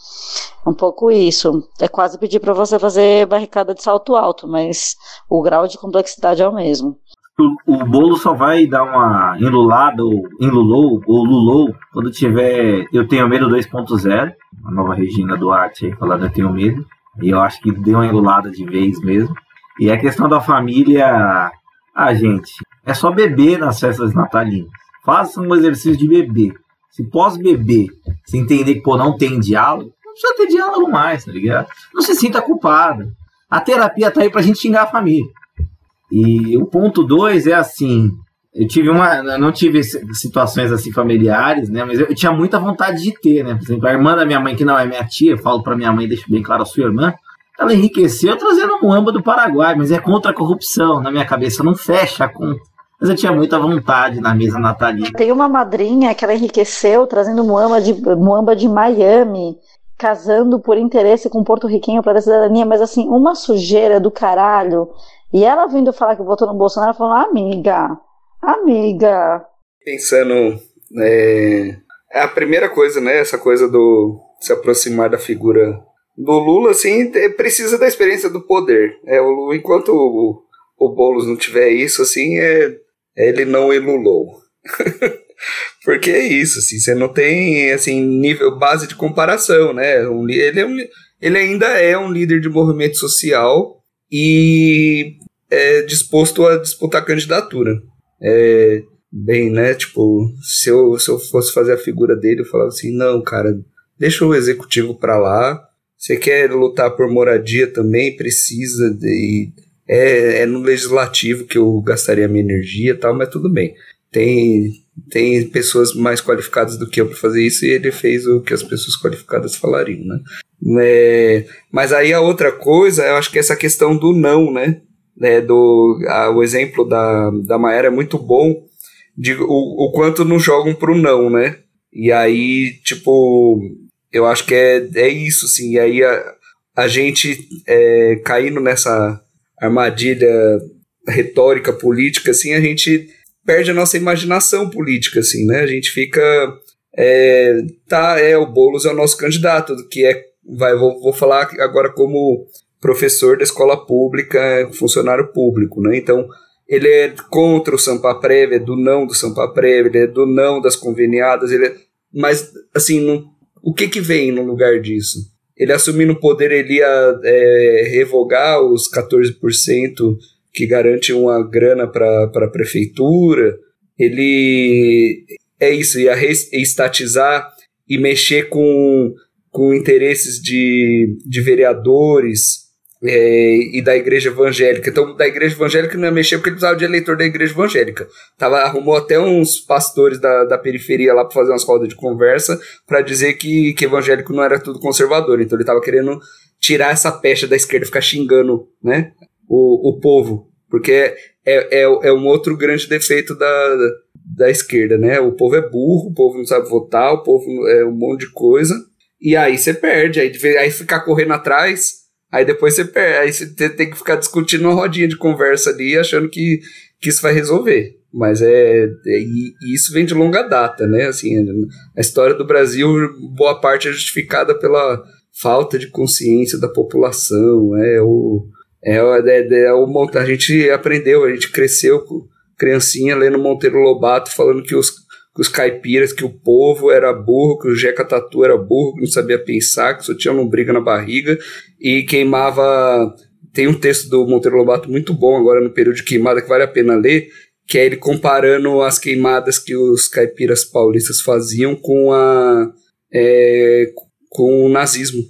Um pouco isso. É quase pedir para você fazer barricada de salto alto, mas o grau de complexidade é o mesmo o, o bolo só vai dar uma enlulada ou enlulou ou lulou quando tiver Eu Tenho Medo 2.0, a nova Regina Duarte aí falando Eu Tenho Medo. E eu acho que deu uma enlulada de vez mesmo. E a questão da família, ah, gente, é só beber nas festas natalinas. Faça um exercício de beber. Se pós-beber, se entender que pô, não tem diálogo, não precisa ter diálogo mais, tá ligado? Não se sinta culpado. A terapia tá aí pra gente xingar a família. E o ponto dois é assim, eu tive uma, não tive situações assim familiares, né, mas eu, eu, tinha muita vontade de ter, né, por exemplo, a irmã da minha mãe, que não é minha tia, eu falo para minha mãe, deixo bem claro a sua irmã, ela enriqueceu trazendo um amba do Paraguai, mas é contra a corrupção, na minha cabeça não fecha a conta. Mas eu tinha muita vontade na mesa natalina. Tem uma madrinha que ela enriqueceu trazendo muamba de, muamba de Miami, casando por interesse com um porto-riquenho para dar cidadania, mas assim, uma sujeira do caralho. E ela vindo falar que votou no Bolsonaro, falando, amiga, amiga. Pensando, é, é a primeira coisa, né? Essa coisa do se aproximar da figura do Lula, assim, precisa da experiência do poder. É, o, enquanto o, o Boulos não tiver isso, assim, é, ele não elulou. Porque é isso, assim, você não tem, assim, nível, base de comparação, né? Ele, é um, ele ainda é um líder de movimento social e é disposto a disputar a candidatura. É, bem, né? Tipo, se eu, se eu fosse fazer a figura dele, eu falava assim: não, cara, deixa o executivo para lá. Você quer lutar por moradia também? Precisa de. É, é no legislativo que eu gastaria minha energia e tal, mas tudo bem. Tem, tem pessoas mais qualificadas do que eu para fazer isso e ele fez o que as pessoas qualificadas falariam, né? É, mas aí a outra coisa, eu acho que essa questão do não, né? É, do, a, o exemplo da, da Maera é muito bom, de o, o quanto não jogam pro não, né? E aí, tipo, eu acho que é, é isso, assim. E aí a, a gente é, caindo nessa armadilha retórica política, assim, a gente perde a nossa imaginação política, assim, né? A gente fica. É, tá, é, o Boulos é o nosso candidato, que é vai, vou, vou falar agora como professor da escola pública, funcionário público, né? Então, ele é contra o Sampa Prévia, é do não do Sampa Prévia, ele é do não das conveniadas, ele é, mas, assim, não, o que que vem no lugar disso? Ele assumindo o poder, ele ia é, revogar os 14% que garante uma grana para a prefeitura, ele é isso, ia reestatizar e mexer com com interesses de, de vereadores é, e da igreja evangélica. Então, da igreja evangélica não ia mexer porque ele precisava de eleitor da igreja evangélica. Tava, arrumou até uns pastores da, da periferia lá para fazer umas rodas de conversa para dizer que, que evangélico não era tudo conservador. Então, ele tava querendo tirar essa pecha da esquerda, ficar xingando né, o, o povo. Porque é, é, é um outro grande defeito da, da esquerda, né? O povo é burro, o povo não sabe votar, o povo é um monte de coisa. E aí você perde, aí, aí ficar correndo atrás, aí depois você perde, aí você tem que ficar discutindo uma rodinha de conversa ali, achando que, que isso vai resolver. Mas é, é e isso vem de longa data, né? Assim, a história do Brasil, boa parte é justificada pela falta de consciência da população, é o é, é, é o a gente aprendeu, a gente cresceu criancinha lendo Monteiro Lobato falando que os que os caipiras, que o povo era burro, que o Jeca Tatu era burro, que não sabia pensar, que só tinha lombriga na barriga e queimava. Tem um texto do Monteiro Lobato muito bom agora no período de queimada que vale a pena ler, que é ele comparando as queimadas que os caipiras paulistas faziam com a é, com o nazismo.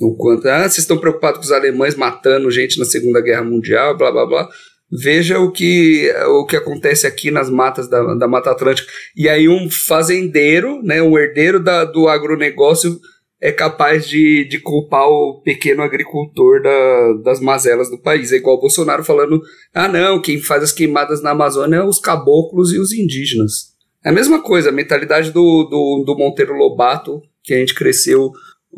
O quanto, ah, vocês estão preocupados com os alemães matando gente na Segunda Guerra Mundial, blá blá blá veja o que, o que acontece aqui nas matas da, da Mata Atlântica. E aí um fazendeiro, né, um herdeiro da, do agronegócio é capaz de, de culpar o pequeno agricultor da, das mazelas do país. É igual o Bolsonaro falando, ah não, quem faz as queimadas na Amazônia é os caboclos e os indígenas. É a mesma coisa, a mentalidade do, do, do Monteiro Lobato, que a gente cresceu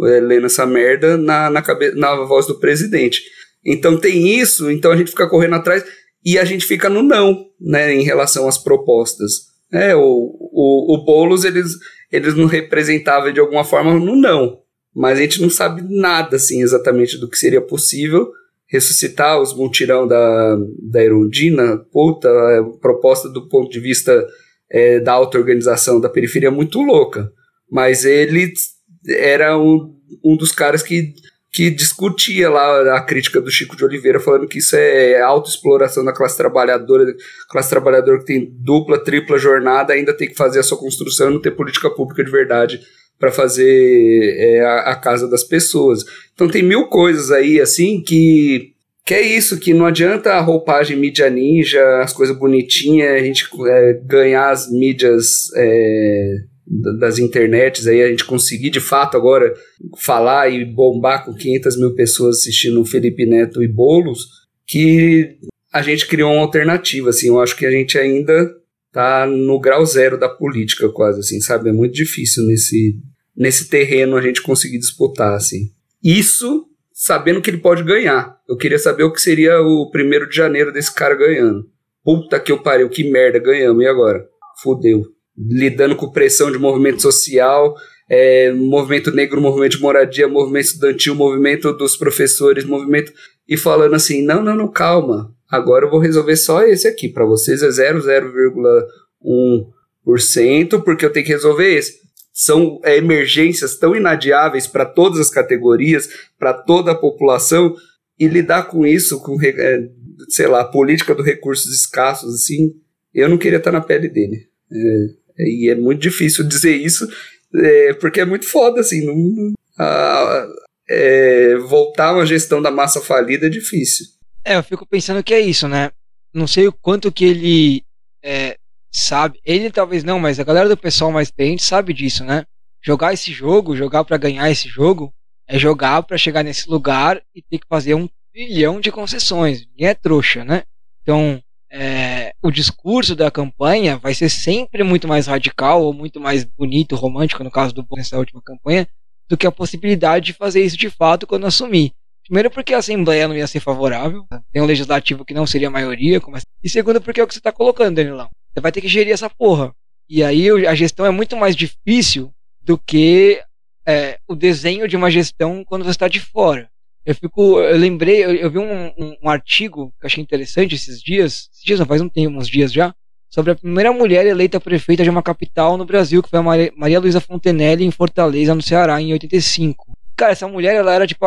é, lendo essa merda na, na, cabe, na voz do presidente. Então tem isso, então a gente fica correndo atrás e a gente fica no não, né, em relação às propostas. É, o, o, o Boulos, eles, eles não representavam de alguma forma no não, mas a gente não sabe nada, assim, exatamente do que seria possível ressuscitar os mutirão da, da Erundina, puta, proposta do ponto de vista é, da auto-organização da periferia é muito louca, mas ele era um, um dos caras que que discutia lá a crítica do Chico de Oliveira, falando que isso é autoexploração da classe trabalhadora, classe trabalhadora que tem dupla, tripla jornada, ainda tem que fazer a sua construção não ter política pública de verdade para fazer é, a, a, casa das pessoas. Então tem mil coisas aí, assim, que, que é isso, que não adianta a roupagem mídia ninja, as coisas bonitinhas, a gente é, ganhar as mídias... É, das internets aí a gente conseguir de fato agora falar e bombar com 500 mil pessoas assistindo Felipe Neto e Bolos, que a gente criou uma alternativa, assim, eu acho que a gente ainda tá no grau zero da política quase, assim, sabe, é muito difícil nesse, nesse terreno a gente conseguir disputar, assim. Isso sabendo que ele pode ganhar. Eu queria saber o que seria o primeiro de janeiro desse cara ganhando. Puta que eu pariu, que merda, ganhamos, e agora? Fudeu lidando com pressão de movimento social, é, movimento negro, movimento de moradia, movimento estudantil, movimento dos professores, movimento. E falando assim: não, não, não, calma, agora eu vou resolver só esse aqui. Para vocês é 0,01%, porque eu tenho que resolver esse. São é, emergências tão inadiáveis para todas as categorias, para toda a população, e lidar com isso, com, é, sei lá, política dos recursos escassos, assim, eu não queria estar na pele dele. É, e é muito difícil dizer isso, é, porque é muito foda, assim. Não, a, é, voltar uma gestão da massa falida é difícil. É, eu fico pensando que é isso, né? Não sei o quanto que ele é, sabe. Ele talvez não, mas a galera do pessoal mais experiente sabe disso, né? Jogar esse jogo, jogar para ganhar esse jogo, é jogar para chegar nesse lugar e ter que fazer um trilhão de concessões. Ninguém é trouxa, né? Então, é, o discurso da campanha vai ser sempre muito mais radical ou muito mais bonito, romântico, no caso do nessa última campanha, do que a possibilidade de fazer isso de fato quando assumir. Primeiro porque a Assembleia não ia ser favorável, tem um legislativo que não seria a maioria, e segundo porque é o que você está colocando, Danilão. Você vai ter que gerir essa porra. E aí a gestão é muito mais difícil do que é, o desenho de uma gestão quando você está de fora. Eu fico. Eu lembrei, eu, eu vi um, um, um, artigo que achei interessante esses dias. Esses dias não faz um tempo, uns dias já. Sobre a primeira mulher eleita prefeita de uma capital no Brasil, que foi a Maria, Maria Luísa Fontenelle, em Fortaleza, no Ceará, em 85. Cara, essa mulher, ela era tipo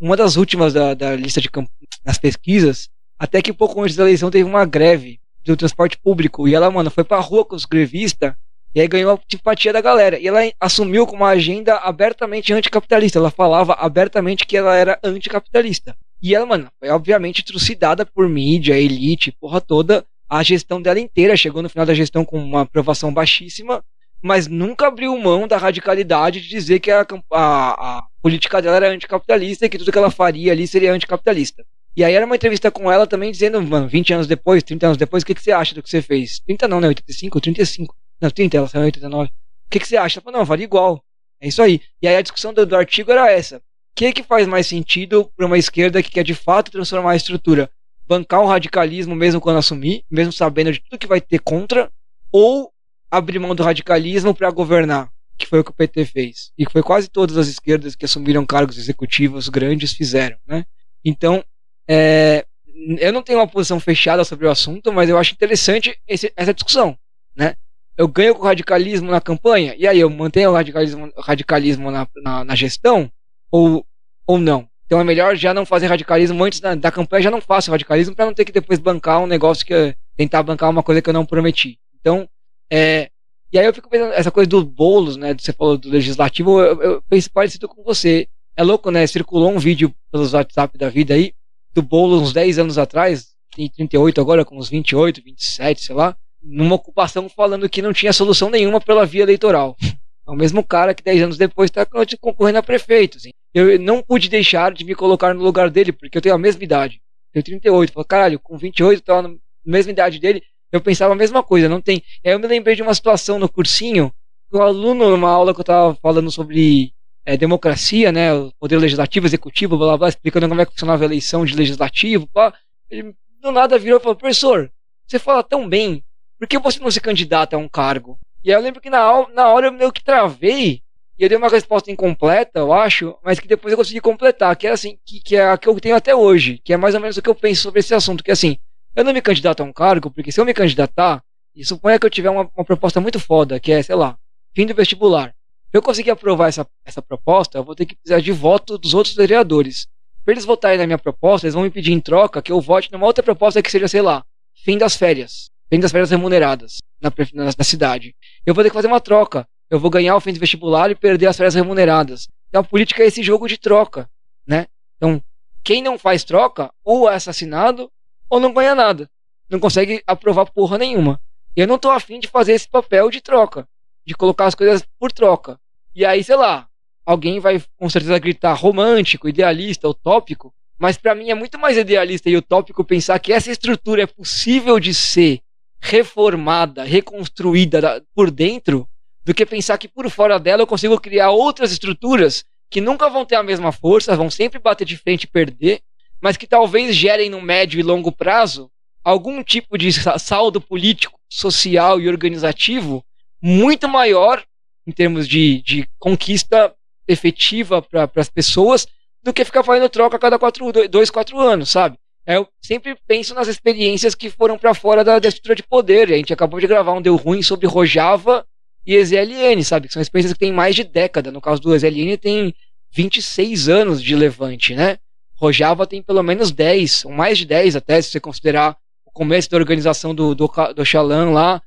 uma das últimas da, da lista de nas pesquisas. Até que pouco antes da eleição teve uma greve do transporte público. E ela, mano, foi pra rua com os grevistas e aí ganhou a simpatia da galera. E ela assumiu com uma agenda abertamente anticapitalista. Ela falava abertamente que ela era anticapitalista. E ela, mano, foi obviamente trucidada por mídia, elite, porra toda. A gestão dela inteira chegou no final da gestão com uma aprovação baixíssima, mas nunca abriu mão da radicalidade de dizer que a, a, a política dela era anticapitalista e que tudo que ela faria ali seria anticapitalista. E aí era uma entrevista com ela também dizendo, mano, 20 anos depois, 30 anos depois, o que, que você acha do que você fez? 30 não, né? 85, 35. Não, 30, ela saiu em 89. O que, que você acha? Ela falou, não, vale igual. É isso aí. E aí a discussão do, do artigo era essa. O que, que faz mais sentido para uma esquerda que quer de fato transformar a estrutura? Bancar o radicalismo mesmo quando assumir, mesmo sabendo de tudo que vai ter contra, ou abrir mão do radicalismo para governar, que foi o que o PT fez. E que foi quase todas as esquerdas que assumiram cargos executivos grandes fizeram, né? Então, é, eu não tenho uma posição fechada sobre o assunto, mas eu acho interessante esse, essa discussão, né? Eu ganho com o radicalismo na campanha? E aí, eu mantenho o radicalismo, radicalismo na, na, na, gestão? Ou, ou não? Então é melhor já não fazer radicalismo antes da, da campanha, já não faço radicalismo para não ter que depois bancar um negócio que tentar bancar uma coisa que eu não prometi. Então, é, e aí eu fico pensando, essa coisa dos bolos, né? Você falou do legislativo, eu, eu penso parecido com você. É louco, né? Circulou um vídeo pelos WhatsApp da vida aí, do bolo uns 10 anos atrás, tem 38 agora, com uns 28, 27, sei lá numa ocupação falando que não tinha solução nenhuma pela via eleitoral. É o mesmo cara que 10 anos depois está concorrendo a prefeito. Assim. Eu não pude deixar de me colocar no lugar dele, porque eu tenho a mesma idade. Eu tenho 38. Falei, caralho, com 28, eu tava na mesma idade dele. Eu pensava a mesma coisa, não tem. Aí eu me lembrei de uma situação no cursinho, o aluno, numa aula que eu tava falando sobre é, democracia, né, poder legislativo, executivo, blá blá blá, explicando como é que funcionava a eleição de legislativo, pá, ele do nada virou e falou: professor, você fala tão bem, por que você não se candidata a um cargo? E aí eu lembro que na, na hora eu meio que travei, e eu dei uma resposta incompleta, eu acho, mas que depois eu consegui completar, que é assim, que, que é a que eu tenho até hoje, que é mais ou menos o que eu penso sobre esse assunto, que é assim, eu não me candidato a um cargo, porque se eu me candidatar, e suponha que eu tiver uma, uma proposta muito foda, que é, sei lá, fim do vestibular. Se eu conseguir aprovar essa, essa proposta, eu vou ter que precisar de voto dos outros vereadores. Para eles votarem na minha proposta, eles vão me pedir em troca que eu vote numa outra proposta que seja, sei lá, fim das férias. Fim das férias remuneradas na, na, na cidade. Eu vou ter que fazer uma troca eu vou ganhar o fim do vestibular e perder as férias remuneradas. Então a política é esse jogo de troca, né? Então, quem não faz troca, ou é assassinado, ou não ganha nada. Não consegue aprovar porra nenhuma. Eu não tô afim de fazer esse papel de troca, de colocar as coisas por troca. E aí, sei lá, alguém vai com certeza gritar romântico, idealista, utópico, mas para mim é muito mais idealista e utópico pensar que essa estrutura é possível de ser reformada, reconstruída por dentro do que pensar que por fora dela eu consigo criar outras estruturas que nunca vão ter a mesma força, vão sempre bater de frente e perder, mas que talvez gerem no médio e longo prazo algum tipo de saldo político, social e organizativo muito maior em termos de, de conquista efetiva para as pessoas do que ficar fazendo troca a cada quatro, dois, quatro anos, sabe? Eu sempre penso nas experiências que foram para fora da, da, estrutura de poder. A gente acabou de gravar um Deu Ruim sobre Rojava e EZLN, sabe? Que são experiências que têm mais de década. No caso do EZLN, tem 26 anos de levante, né? Rojava tem pelo menos 10, ou mais de 10 até, se você considerar o começo da organização do, do, do lá.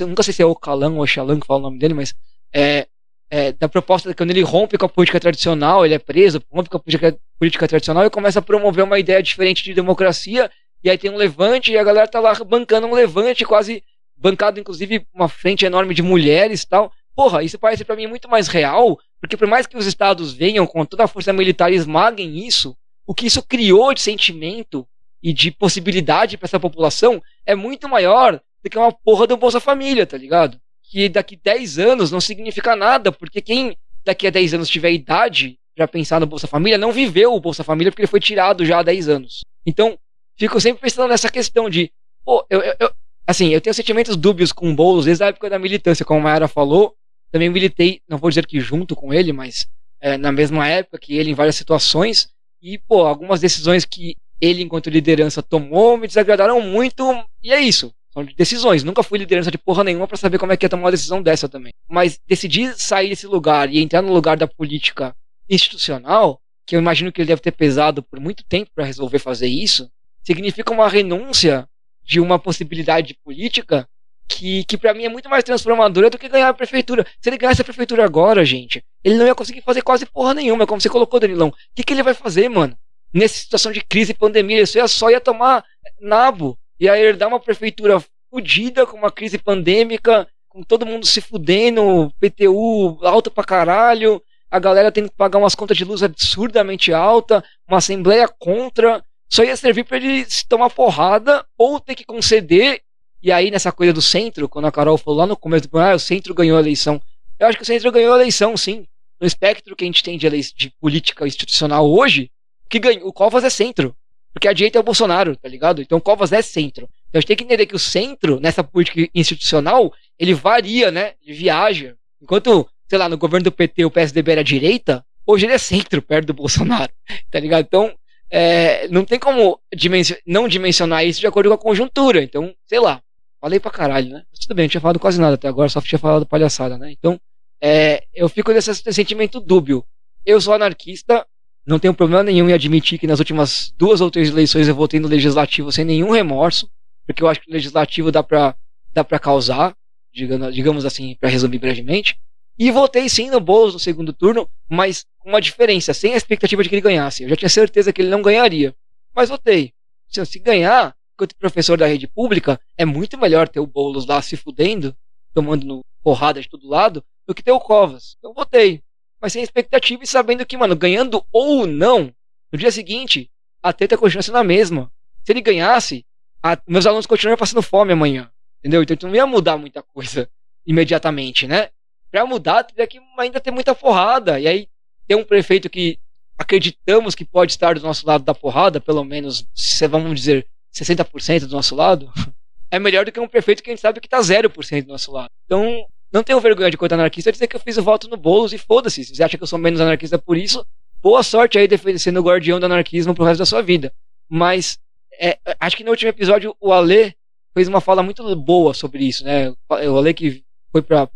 Não nunca sei se é o Calan ou Xalan que fala o nome dele, mas é, é, da proposta quando ele rompe com a política tradicional, ele é preso, rompe com a política, política tradicional e começa a promover uma ideia diferente de democracia. E aí tem um levante e a galera tá lá bancando um levante quase bancado inclusive uma frente enorme de mulheres e tal. Porra, isso parece para mim muito mais real, porque por mais que os estados venham com toda a força militar e esmaguem isso, o que isso criou de sentimento e de possibilidade para essa população é muito maior do que uma porra do Bolsa Família, tá ligado? Que daqui 10 anos não significa nada, porque quem daqui a 10 anos tiver idade para pensar no Bolsa Família não viveu o Bolsa Família porque ele foi tirado já há 10 anos. Então, fico sempre pensando nessa questão de, pô, eu, eu, Assim, eu tenho sentimentos dúbios com o Boulos desde a época da militância, como a Mayara falou. Também militei, não vou dizer que junto com ele, mas é, na mesma época que ele em várias situações. E, pô, algumas decisões que ele, enquanto liderança, tomou me desagradaram muito. E é isso. São decisões. Nunca fui liderança de porra nenhuma para saber como é que ia tomar uma decisão dessa também. Mas decidir sair desse lugar e entrar no lugar da política institucional, que eu imagino que ele deve ter pesado por muito tempo para resolver fazer isso, significa uma renúncia de uma possibilidade política que, que para mim é muito mais transformadora do que ganhar a prefeitura. Se ele ganhasse a prefeitura agora, gente, ele não ia conseguir fazer quase porra nenhuma, como você colocou, Danilão. O que, que ele vai fazer, mano? Nessa situação de crise e pandemia, isso ia só ia tomar nabo. Ia herdar uma prefeitura fudida com uma crise pandêmica, com todo mundo se fudendo, PTU alta pra caralho, a galera tendo que pagar umas contas de luz absurdamente alta, uma assembleia contra, só ia servir para ele tomar porrada ou ter que conceder. E aí, nessa coisa do centro, quando a Carol falou lá no começo ah, o centro ganhou a eleição. Eu acho que o centro ganhou a eleição, sim. No espectro que a gente tem de, de política institucional hoje, que ganhou, o Covas é centro. Porque a direita é o Bolsonaro, tá ligado? Então Covas é centro. Então a gente tem que entender que o centro, nessa política institucional, ele varia, né? Ele viaja. Enquanto, sei lá, no governo do PT o PSDB era direita, hoje ele é centro, perto do Bolsonaro. Tá ligado? Então, é, não tem como dimension, não dimensionar isso de acordo com a conjuntura. Então, sei lá, falei pra caralho, né? Mas tudo bem, não tinha falado quase nada até agora, só tinha falado palhaçada, né? Então, é, eu fico nesse sentimento dúbio. Eu sou anarquista, não tenho problema nenhum em admitir que nas últimas duas ou três eleições eu votei no legislativo sem nenhum remorso, porque eu acho que o legislativo dá pra, dá causar, digamos, digamos assim, para resumir brevemente. E votei sim no Boulos no segundo turno, mas com uma diferença, sem a expectativa de que ele ganhasse. Eu já tinha certeza que ele não ganharia. Mas votei. Se, se ganhar, enquanto professor da rede pública, é muito melhor ter o Boulos lá se fudendo, tomando no, porrada de todo lado, do que ter o Covas. Então votei. Mas sem expectativa e sabendo que, mano, ganhando ou não, no dia seguinte, a treta continua sendo a mesma. Se ele ganhasse, a, meus alunos continuariam passando fome amanhã. Entendeu? Então não ia mudar muita coisa imediatamente, né? Pra mudar, teria que ainda ter muita porrada. E aí, ter um prefeito que acreditamos que pode estar do nosso lado da porrada, pelo menos, vamos dizer, 60% do nosso lado, é melhor do que um prefeito que a gente sabe que tá 0% do nosso lado. Então, não tenho vergonha de contar anarquista dizer que eu fiz o voto no Boulos e foda-se. Se você acha que eu sou menos anarquista por isso, boa sorte aí defendendo o guardião do anarquismo pro resto da sua vida. Mas, é, acho que no último episódio o Ale fez uma fala muito boa sobre isso, né? O Ale que foi para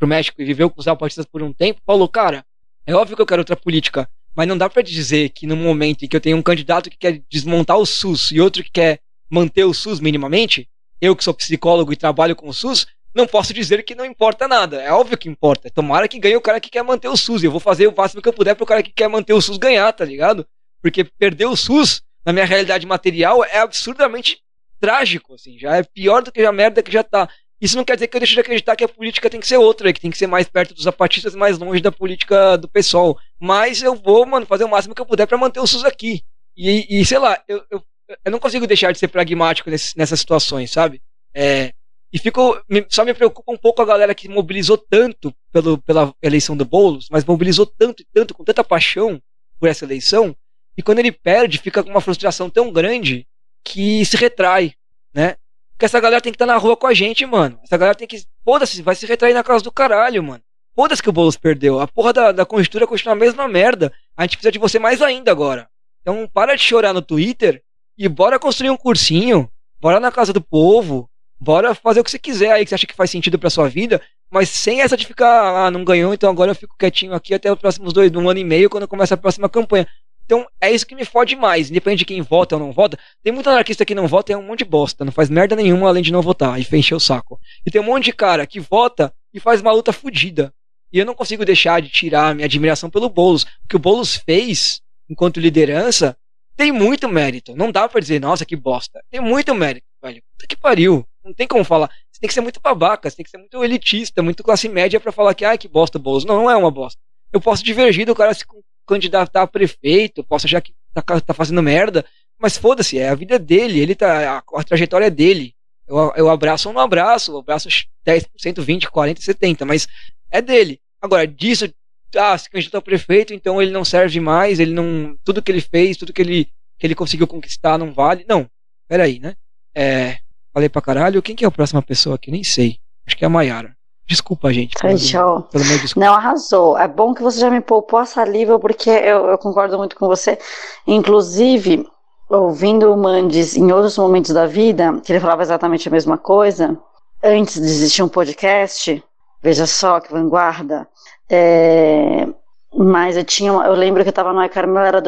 o México e viveu com os zapatistas por um tempo, falou, cara, é óbvio que eu quero outra política, mas não dá para dizer que no momento em que eu tenho um candidato que quer desmontar o SUS e outro que quer manter o SUS minimamente, eu que sou psicólogo e trabalho com o SUS, não posso dizer que não importa nada. É óbvio que importa. Tomara que ganhe o cara que quer manter o SUS. Eu vou fazer o máximo que eu puder pro cara que quer manter o SUS ganhar, tá ligado? Porque perder o SUS, na minha realidade material, é absurdamente trágico, assim. Já é pior do que a merda que já tá. Isso não quer dizer que eu deixe de acreditar que a política tem que ser outra, que tem que ser mais perto dos zapatistas e mais longe da política do pessoal. Mas eu vou, mano, fazer o máximo que eu puder para manter o SUS aqui. E, e sei lá, eu, eu, eu, não consigo deixar de ser pragmático nesse, nessas situações, sabe? É, e fico, só me preocupa um pouco a galera que mobilizou tanto pelo, pela eleição do Boulos, mas mobilizou tanto e tanto, com tanta paixão por essa eleição, e quando ele perde, fica com uma frustração tão grande que se retrai, né? Porque essa galera tem que estar tá na rua com a gente, mano. Essa galera tem que. Foda-se, vai se retrair na casa do caralho, mano. Foda-se que o Boulos perdeu. A porra da, da conjuntura continua a mesma merda. A gente precisa de você mais ainda agora. Então para de chorar no Twitter e bora construir um cursinho. Bora na casa do povo. Bora fazer o que você quiser aí, que você acha que faz sentido pra sua vida. Mas sem essa de ficar, ah, não ganhou, então agora eu fico quietinho aqui até os próximos dois, um ano e meio, quando começa a próxima campanha. Então é isso que me fode mais, independente de quem vota ou não vota. Tem muito anarquista que não vota e é um monte de bosta, não faz merda nenhuma além de não votar e encher o saco. E tem um monte de cara que vota e faz uma luta fodida. E eu não consigo deixar de tirar minha admiração pelo Boulos. O que o Boulos fez, enquanto liderança, tem muito mérito. Não dá pra dizer, nossa, que bosta. Tem muito mérito, velho. Puta que pariu. Não tem como falar. Você tem que ser muito babaca, você tem que ser muito elitista, muito classe média para falar que, ai, que bosta, Boulos. Não, não é uma bosta. Eu posso divergir do cara se candidatar a prefeito, posso achar que tá, tá fazendo merda, mas foda-se, é a vida dele, ele tá, a, a trajetória é dele. Eu, eu abraço ou não abraço, eu abraço 10%, 20%, 40%, 70%, mas é dele. Agora, disso, ah, se candidatou a prefeito, então ele não serve mais, ele não. Tudo que ele fez, tudo que ele, que ele conseguiu conquistar não vale. Não, peraí, né? É, falei pra caralho, quem que é a próxima pessoa aqui? Nem sei. Acho que é a Maiara. Desculpa, gente. Fechou. Pelo, pelo Não, arrasou. É bom que você já me poupou a saliva, porque eu, eu concordo muito com você. Inclusive, ouvindo o Mandes em outros momentos da vida, que ele falava exatamente a mesma coisa, antes de existir um podcast, veja só que vanguarda. É, mas eu tinha, eu lembro que eu estava no iCarmel, era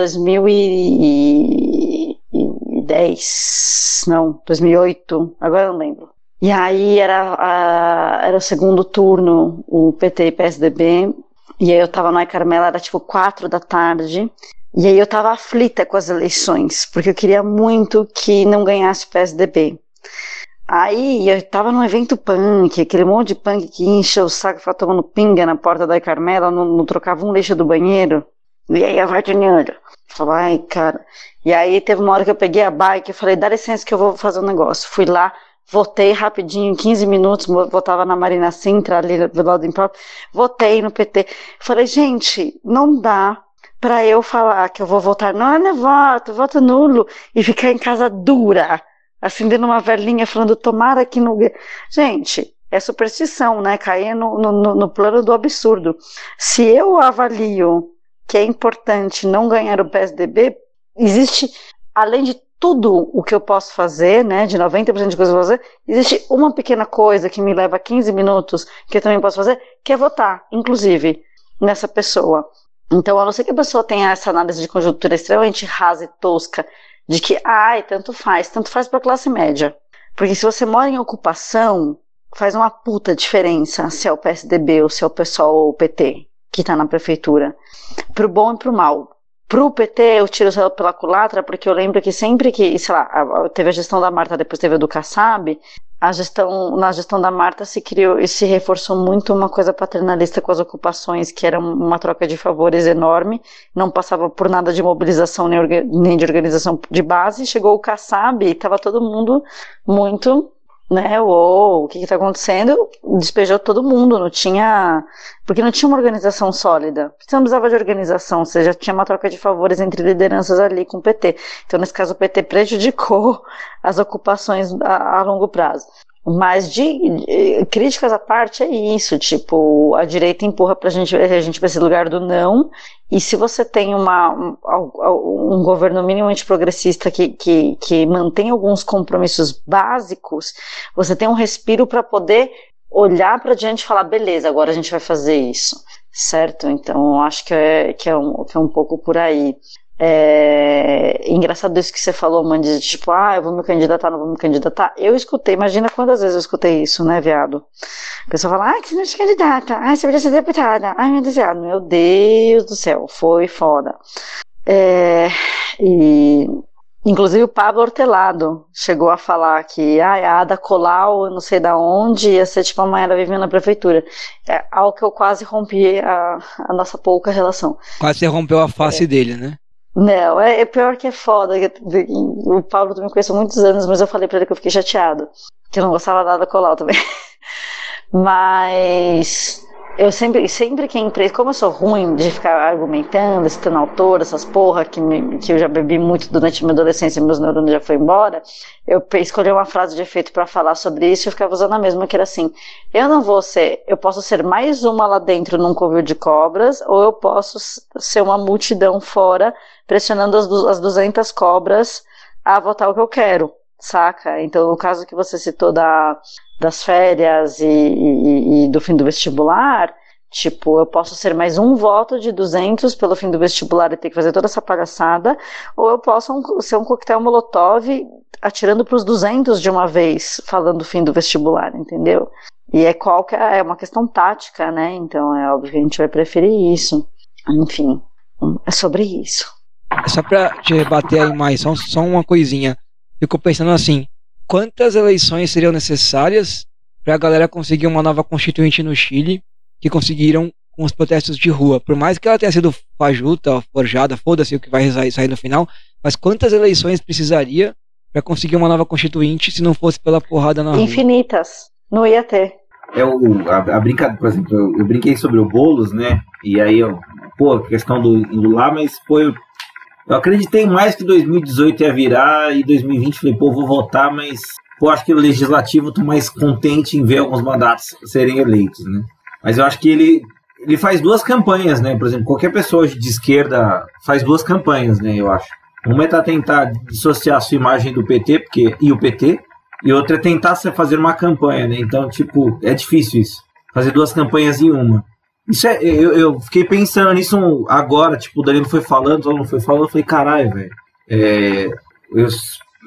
2010, não, 2008, agora eu não lembro. E aí era, a, era o segundo turno, o PT e PSDB, e aí eu tava no Carmela, era tipo quatro da tarde, e aí eu tava aflita com as eleições, porque eu queria muito que não ganhasse o PSDB. Aí eu tava num evento punk, aquele monte de punk que encheu o saco, ficava tomando pinga na porta da Carmela, não, não trocava um lixo do banheiro. E aí a Vartiniana, falou, ai cara. E aí teve uma hora que eu peguei a bike e falei, dá licença que eu vou fazer um negócio. Fui lá, Votei rapidinho, em 15 minutos, votava na Marina Sintra, ali do lado do Impróprio, votei no PT. Falei, gente, não dá para eu falar que eu vou votar, não, não é voto, voto nulo, e ficar em casa dura, acendendo uma velhinha falando, tomara que não. Gente, é superstição, né? Cair no, no, no plano do absurdo. Se eu avalio que é importante não ganhar o PSDB, existe, além de tudo o que eu posso fazer, né, de 90% de coisas que eu fazer, existe uma pequena coisa que me leva 15 minutos que eu também posso fazer, que é votar, inclusive, nessa pessoa. Então, a não ser que a pessoa tenha essa análise de conjuntura extremamente rasa e tosca, de que, ai, tanto faz, tanto faz para classe média. Porque se você mora em ocupação, faz uma puta diferença se é o PSDB ou se é o pessoal ou o PT que está na prefeitura. Pro bom e pro mal. Pro PT, eu tiro o céu pela culatra, porque eu lembro que sempre que, sei lá, teve a gestão da Marta, depois teve a do Kassab, a gestão, na gestão da Marta se criou e se reforçou muito uma coisa paternalista com as ocupações, que era uma troca de favores enorme, não passava por nada de mobilização nem, de organização de base. Chegou o Kassab e estava todo mundo muito né? Uou, o que está acontecendo? Despejou todo mundo, não tinha. Porque não tinha uma organização sólida. Você não precisava de organização, você já tinha uma troca de favores entre lideranças ali com o PT. Então, nesse caso, o PT prejudicou as ocupações a, a longo prazo. Mas de, de, críticas à parte é isso, tipo, a direita empurra pra gente, a gente para esse lugar do não, e se você tem uma, um, um governo minimamente progressista que, que, que mantém alguns compromissos básicos, você tem um respiro para poder olhar para diante e falar, beleza, agora a gente vai fazer isso, certo? Então, acho que é, que é, um, que é um pouco por aí. É engraçado isso que você falou, Mandy, tipo, ah, eu vou me candidatar, não vou me candidatar. Eu escutei, imagina quantas vezes eu escutei isso, né, viado? A pessoa fala, ah, que você não se candidata, ah, você podia ser deputada, ai meu Deus, meu Deus do céu, foi foda. É, e Inclusive o Pablo Hortelado chegou a falar que ah, a Ada Colau, não sei da onde, ia ser tipo a Maera vivendo na prefeitura. É algo que eu quase rompi a, a nossa pouca relação. Quase rompeu a face é. dele, né? Não, é, é, pior que é foda. O Paulo também conhece há muitos anos, mas eu falei pra ele que eu fiquei chateado. Que eu não gostava nada da Colau também. Mas eu sempre, sempre que empresa, como eu sou ruim de ficar argumentando, citando autor, essas porra que, me, que eu já bebi muito durante minha adolescência meus neurônios já foi embora, eu escolhi uma frase de efeito para falar sobre isso e eu ficava usando a mesma, que era assim, eu não vou ser, eu posso ser mais uma lá dentro num covil de cobras, ou eu posso ser uma multidão fora, pressionando as, as 200 cobras a votar o que eu quero, saca? Então, o caso que você citou da das férias e, e, e, do fim do vestibular, tipo, eu posso ser mais um voto de 200 pelo fim do vestibular e ter que fazer toda essa palhaçada, ou eu posso um, ser um coquetel molotov atirando para os 200 de uma vez, falando do fim do vestibular, entendeu? E é qual que é, é uma questão tática, né? Então é óbvio que a gente vai preferir isso. Enfim, é sobre isso. Só para te rebater aí mais, só, só uma coisinha. Fico pensando assim, quantas eleições seriam necessárias para a galera conseguir uma nova constituinte no Chile que conseguiram com os protestos de rua. Por mais que ela tenha sido fajuta, forjada, foda-se o que vai sair no final, mas quantas eleições precisaria para conseguir uma nova constituinte se não fosse pela porrada na rua? Infinitas. Não ia ter. É o, a, a brincadeira, por exemplo, eu, eu, brinquei sobre o Boulos, né? E aí, eu, pô, questão do indo lá, mas pô, eu eu acreditei mais que 2018 ia virar e 2020 falei, pô, vou votar, mas pô, acho que o legislativo tô mais contente em ver alguns mandatos serem eleitos, né? Mas eu acho que ele ele faz duas campanhas, né? Por exemplo, qualquer pessoa de esquerda faz duas campanhas, né? Eu acho. Uma é tentar dissociar sua imagem do PT porque, e o PT, e outra é tentar fazer uma campanha, né? Então, tipo, é difícil isso. Fazer duas campanhas em uma. Isso é, eu, eu fiquei pensando nisso agora, tipo, o Danilo foi falando, todo mundo foi falando, eu falei, caralho, velho. É, eu,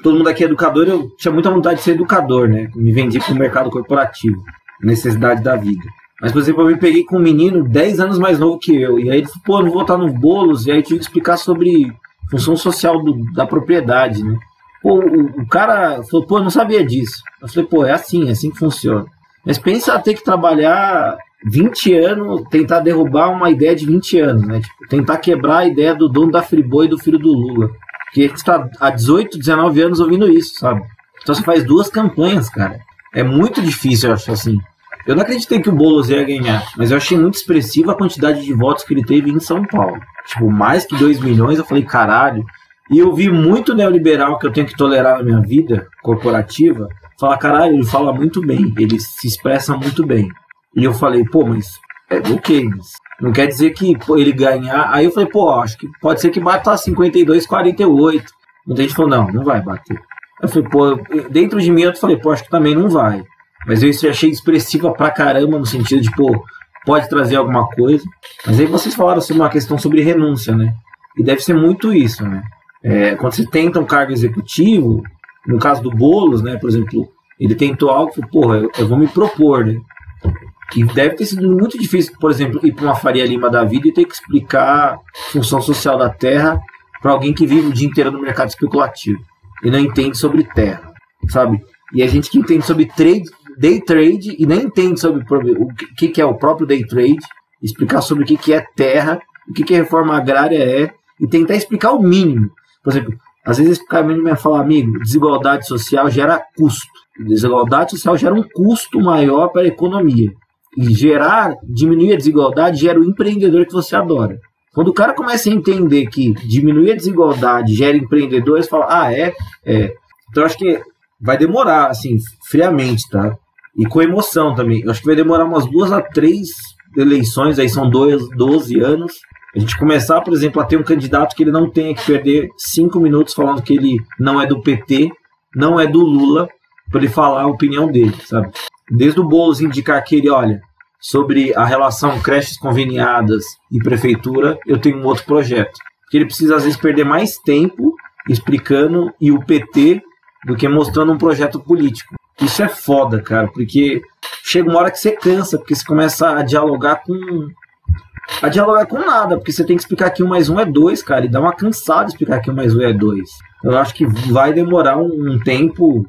todo mundo aqui é educador, eu tinha muita vontade de ser educador, né? Me vendi pro mercado corporativo, necessidade da vida. Mas, por exemplo, eu me peguei com um menino 10 anos mais novo que eu, e aí ele falou, pô, não vou estar no bolos, e aí eu tive que explicar sobre função social do, da propriedade, né? Pô, o, o, cara falou, pô, eu não sabia disso. Eu falei, pô, é assim, é assim que funciona. Mas pensa ter que trabalhar 20 anos, tentar derrubar uma ideia de 20 anos, né? Tipo, tentar quebrar a ideia do dono da Friboi e do filho do Lula. Que está há 18, 19 anos ouvindo isso, sabe? Então você faz duas campanhas, cara. É muito difícil, eu acho assim. Eu não acreditei que o Boulos ia ganhar, mas eu achei muito expressiva a quantidade de votos que ele teve em São Paulo. Tipo, mais que 2 milhões, eu falei, caralho. E eu vi muito neoliberal que eu tenho que tolerar na minha vida corporativa falar, caralho, ele fala muito bem, ele se expressa muito bem. E eu falei, pô, mas é ok, mas não quer dizer que ele ganhar. Aí eu falei, pô, acho que pode ser que bata 52, 48. Muita gente falou, não, não vai bater. Eu falei, pô, dentro de mim eu falei, pô, acho que também não vai. Mas eu achei expressiva pra caramba, no sentido de, pô, pode trazer alguma coisa. Mas aí vocês falaram sobre uma questão sobre renúncia, né? E deve ser muito isso, né? É, quando você tenta um cargo executivo, no caso do Boulos, né, por exemplo, ele tentou algo, porra, eu, eu vou me propor, né? Que deve ter sido muito difícil, por exemplo, ir para uma Faria Lima da vida e ter que explicar função social da terra para alguém que vive o dia inteiro no mercado especulativo e não entende sobre terra, sabe? E a gente que entende sobre trade, day trade e nem entende sobre o que, que é o próprio day trade, explicar sobre o que, que é terra, o que, que a reforma agrária é e tentar explicar o mínimo. Por exemplo, às vezes explicar o mínimo é falar, amigo, desigualdade social gera custo. desigualdade social gera um custo maior para a economia. Gerar, diminuir a desigualdade gera o empreendedor que você adora. Quando o cara começa a entender que diminuir a desigualdade gera empreendedores, fala, ah, é? É. Então acho que vai demorar, assim, friamente, tá? E com emoção também. Eu acho que vai demorar umas duas a três eleições, aí são dois, 12 anos. A gente começar, por exemplo, a ter um candidato que ele não tenha que perder cinco minutos falando que ele não é do PT, não é do Lula, para ele falar a opinião dele, sabe? Desde o Boulos indicar que ele, olha, sobre a relação creches conveniadas e prefeitura, eu tenho um outro projeto. Que ele precisa, às vezes, perder mais tempo explicando e o PT do que mostrando um projeto político. Isso é foda, cara, porque chega uma hora que você cansa, porque você começa a dialogar com. A dialogar com nada, porque você tem que explicar que um mais um é dois, cara, e dá uma cansada explicar que um mais um é dois. Eu acho que vai demorar um, um tempo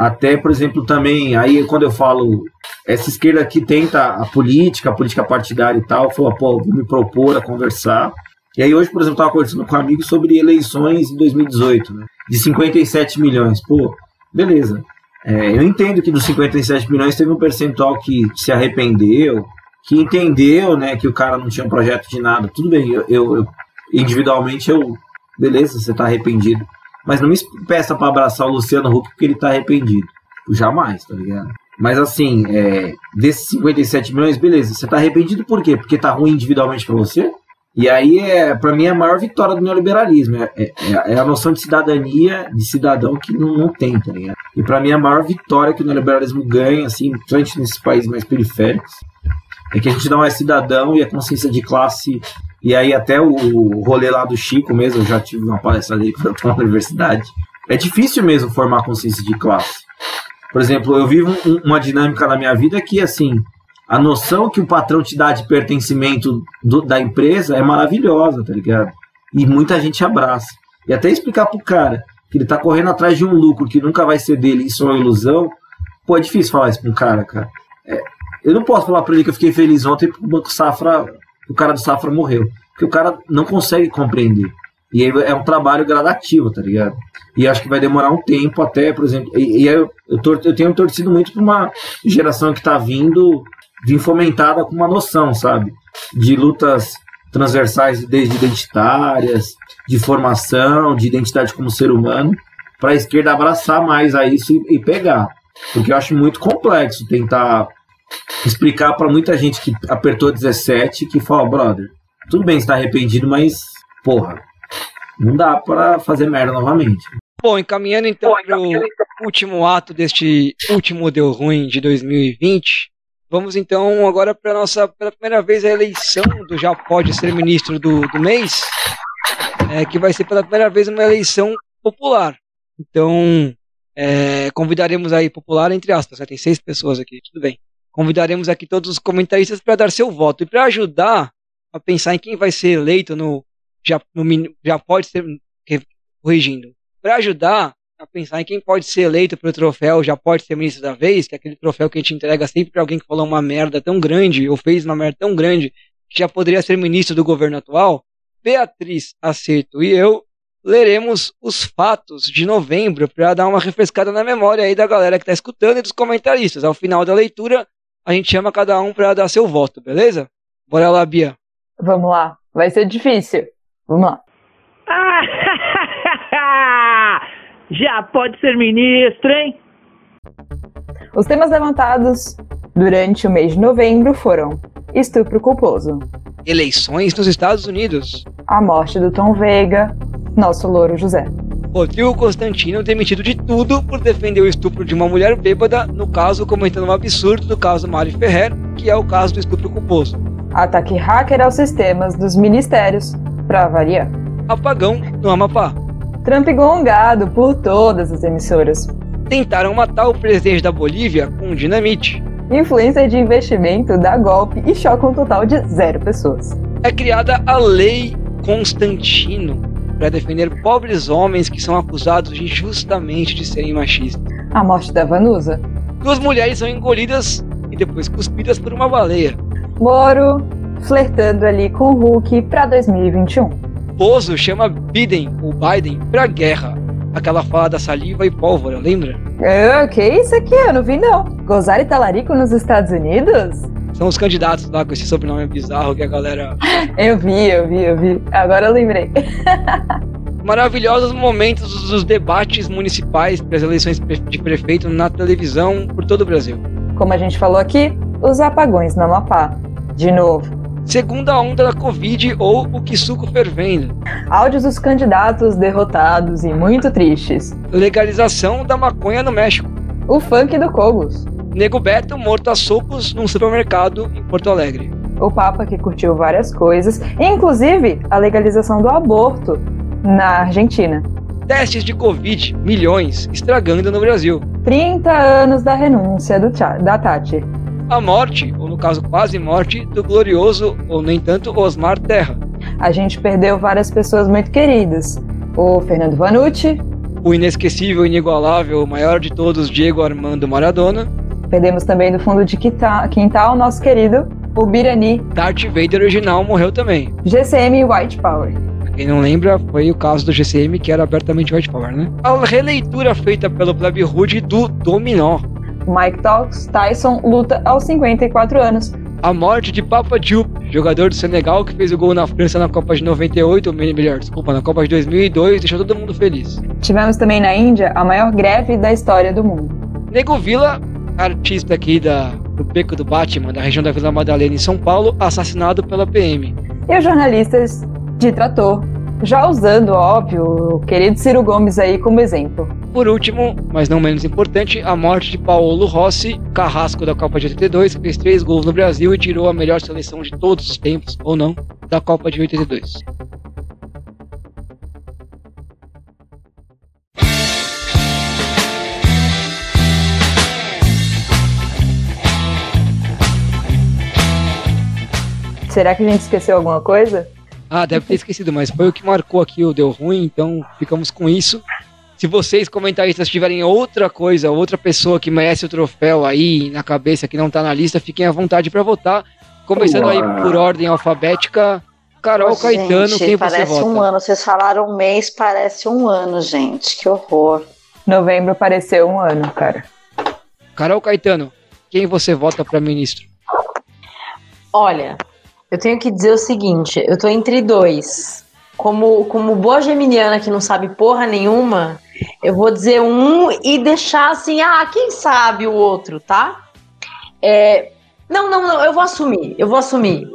até, por exemplo, também, aí quando eu falo, essa esquerda que tenta a política, a política partidária e tal, falou, pô, vou me propor a conversar. E aí hoje, por exemplo, estava conversando com um amigo sobre eleições em 2018, né? De 57 milhões. Pô, beleza. É, eu entendo que dos 57 milhões teve um percentual que se arrependeu, que entendeu, né, que o cara não tinha um projeto de nada. Tudo bem, eu, eu individualmente eu, beleza, você está arrependido. Mas não me peça para abraçar o Luciano Huck porque ele tá arrependido. Jamais, tá ligado? Mas assim, é, desses 57 milhões, beleza, você tá arrependido por quê? Porque tá ruim individualmente para você? E aí, é, para mim, é a maior vitória do neoliberalismo. É, é, é, a noção de cidadania, de cidadão que não, não tem, tá ligado? E para mim, a maior vitória que o neoliberalismo ganha, assim, principalmente nesses países mais periféricos, é que a gente não é cidadão e a consciência de classe e aí até o, rolê lá do Chico mesmo, eu já tive uma palestra dele estava na universidade. É difícil mesmo formar consciência de classe. Por exemplo, eu vivo um, uma dinâmica na minha vida que, assim, a noção que o patrão te dá de pertencimento do, da empresa é maravilhosa, tá ligado? E muita gente abraça. E até explicar pro cara que ele tá correndo atrás de um lucro que nunca vai ser dele, isso é uma ilusão, pô, é difícil falar isso pra um cara, cara. É, eu não posso falar pra ele que eu fiquei feliz ontem porque o Banco Safra o cara do Safra morreu. Porque o cara não consegue compreender. E aí é um trabalho gradativo, tá ligado? E acho que vai demorar um tempo até, por exemplo. E, e eu, eu, tor eu tenho torcido muito para uma geração que está vindo, vir fomentada com uma noção, sabe? De lutas transversais desde identitárias, de formação, de identidade como ser humano, para a esquerda abraçar mais a isso e, e pegar. Porque eu acho muito complexo tentar explicar para muita gente que apertou 17 que fala, brother, tudo bem estar arrependido, mas porra, não dá para fazer merda novamente. Bom, encaminhando então para o último ato deste último deu ruim de 2020, vamos então agora para nossa pela primeira vez a eleição do já pode ser ministro do, do mês, é, que vai ser pela primeira vez uma eleição popular. Então é, convidaremos aí popular entre aspas, já tem seis pessoas aqui, tudo bem. Convidaremos aqui todos os comentaristas para dar seu voto. E para ajudar a pensar em quem vai ser eleito no. Já, no, já pode ser. Corrigindo. Para ajudar a pensar em quem pode ser eleito para o troféu, já pode ser ministro da vez, que é aquele troféu que a gente entrega sempre para alguém que falou uma merda tão grande, ou fez uma merda tão grande, que já poderia ser ministro do governo atual. Beatriz Acerto e eu leremos os fatos de novembro para dar uma refrescada na memória aí da galera que está escutando e dos comentaristas. Ao final da leitura, a gente chama cada um para dar seu voto, beleza? Bora lá, Bia. Vamos lá. Vai ser difícil. Vamos lá. Já pode ser ministro, hein? Os temas levantados durante o mês de novembro foram estupro culposo, eleições nos Estados Unidos, a morte do Tom Veiga, nosso louro José. Rodrigo Constantino demitido de tudo por defender o estupro de uma mulher bêbada, no caso comentando um absurdo do caso Mari Ferrer, que é o caso do estupro culposo. Ataque hacker aos sistemas dos ministérios, para variar. Apagão no Amapá. Trump gongado por todas as emissoras. Tentaram matar o presidente da Bolívia com dinamite. Influência de investimento dá golpe e choca um total de zero pessoas. É criada a Lei Constantino, para defender pobres homens que são acusados injustamente de serem machistas. A morte da Vanusa. Duas mulheres são engolidas e depois cuspidas por uma baleia. Moro flertando ali com o Hulk para 2021. Bozo chama Biden, ou Biden, pra guerra. Aquela fala da saliva e pólvora, lembra? Ah, que isso aqui? Eu não vi não. Gozar e talarico nos Estados Unidos? São os candidatos lá com esse sobrenome bizarro que a galera. Eu vi, eu vi, eu vi. Agora eu lembrei. Maravilhosos momentos dos debates municipais para as eleições de prefeito na televisão por todo o Brasil. Como a gente falou aqui, os apagões no Amapá. De novo. Segunda onda da Covid ou o que suco fervendo. Áudios dos candidatos derrotados e muito tristes. Legalização da maconha no México. O funk do Cogos. Nego Beto morto a socos num supermercado em Porto Alegre. O Papa que curtiu várias coisas, inclusive a legalização do aborto na Argentina. Testes de Covid, milhões, estragando no Brasil. 30 anos da renúncia do, da Tati. A morte, ou no caso quase morte, do glorioso, ou nem tanto, Osmar Terra. A gente perdeu várias pessoas muito queridas. O Fernando Vanucci. O inesquecível, inigualável, o maior de todos, Diego Armando Maradona. Perdemos também do fundo de quintal, nosso querido, o Birani. Darth Vader original morreu também. GCM White Power. Quem não lembra, foi o caso do GCM, que era abertamente white power, né? A releitura feita pelo Plebe Rude do Dominó. Mike Talks Tyson luta aos 54 anos. A morte de Papa Diop, jogador do Senegal que fez o gol na França na Copa de 98, melhor, desculpa, na Copa de 2002, deixou todo mundo feliz. Tivemos também na Índia a maior greve da história do mundo. Nego Villa, artista aqui da, do Beco do Batman, da região da Vila Madalena em São Paulo, assassinado pela PM. E os jornalistas de trator, já usando, óbvio, o querido Ciro Gomes aí como exemplo. Por último, mas não menos importante, a morte de Paulo Rossi, carrasco da Copa de 82, que fez três gols no Brasil e tirou a melhor seleção de todos os tempos, ou não, da Copa de 82. Será que a gente esqueceu alguma coisa? Ah, deve ter esquecido, mas foi o que marcou aqui o Deu Ruim, então ficamos com isso. Se vocês, comentaristas, tiverem outra coisa, outra pessoa que merece o troféu aí na cabeça, que não tá na lista, fiquem à vontade para votar. Começando Uau. aí por ordem alfabética. Carol gente, Caetano, quem você vota? Parece um ano, vocês falaram um mês, parece um ano, gente. Que horror. Novembro pareceu um ano, cara. Carol Caetano, quem você vota para ministro? Olha, eu tenho que dizer o seguinte, eu tô entre dois. Como, como boa geminiana que não sabe porra nenhuma, eu vou dizer um e deixar assim, ah, quem sabe o outro, tá? É, não, não, não, eu vou assumir, eu vou assumir.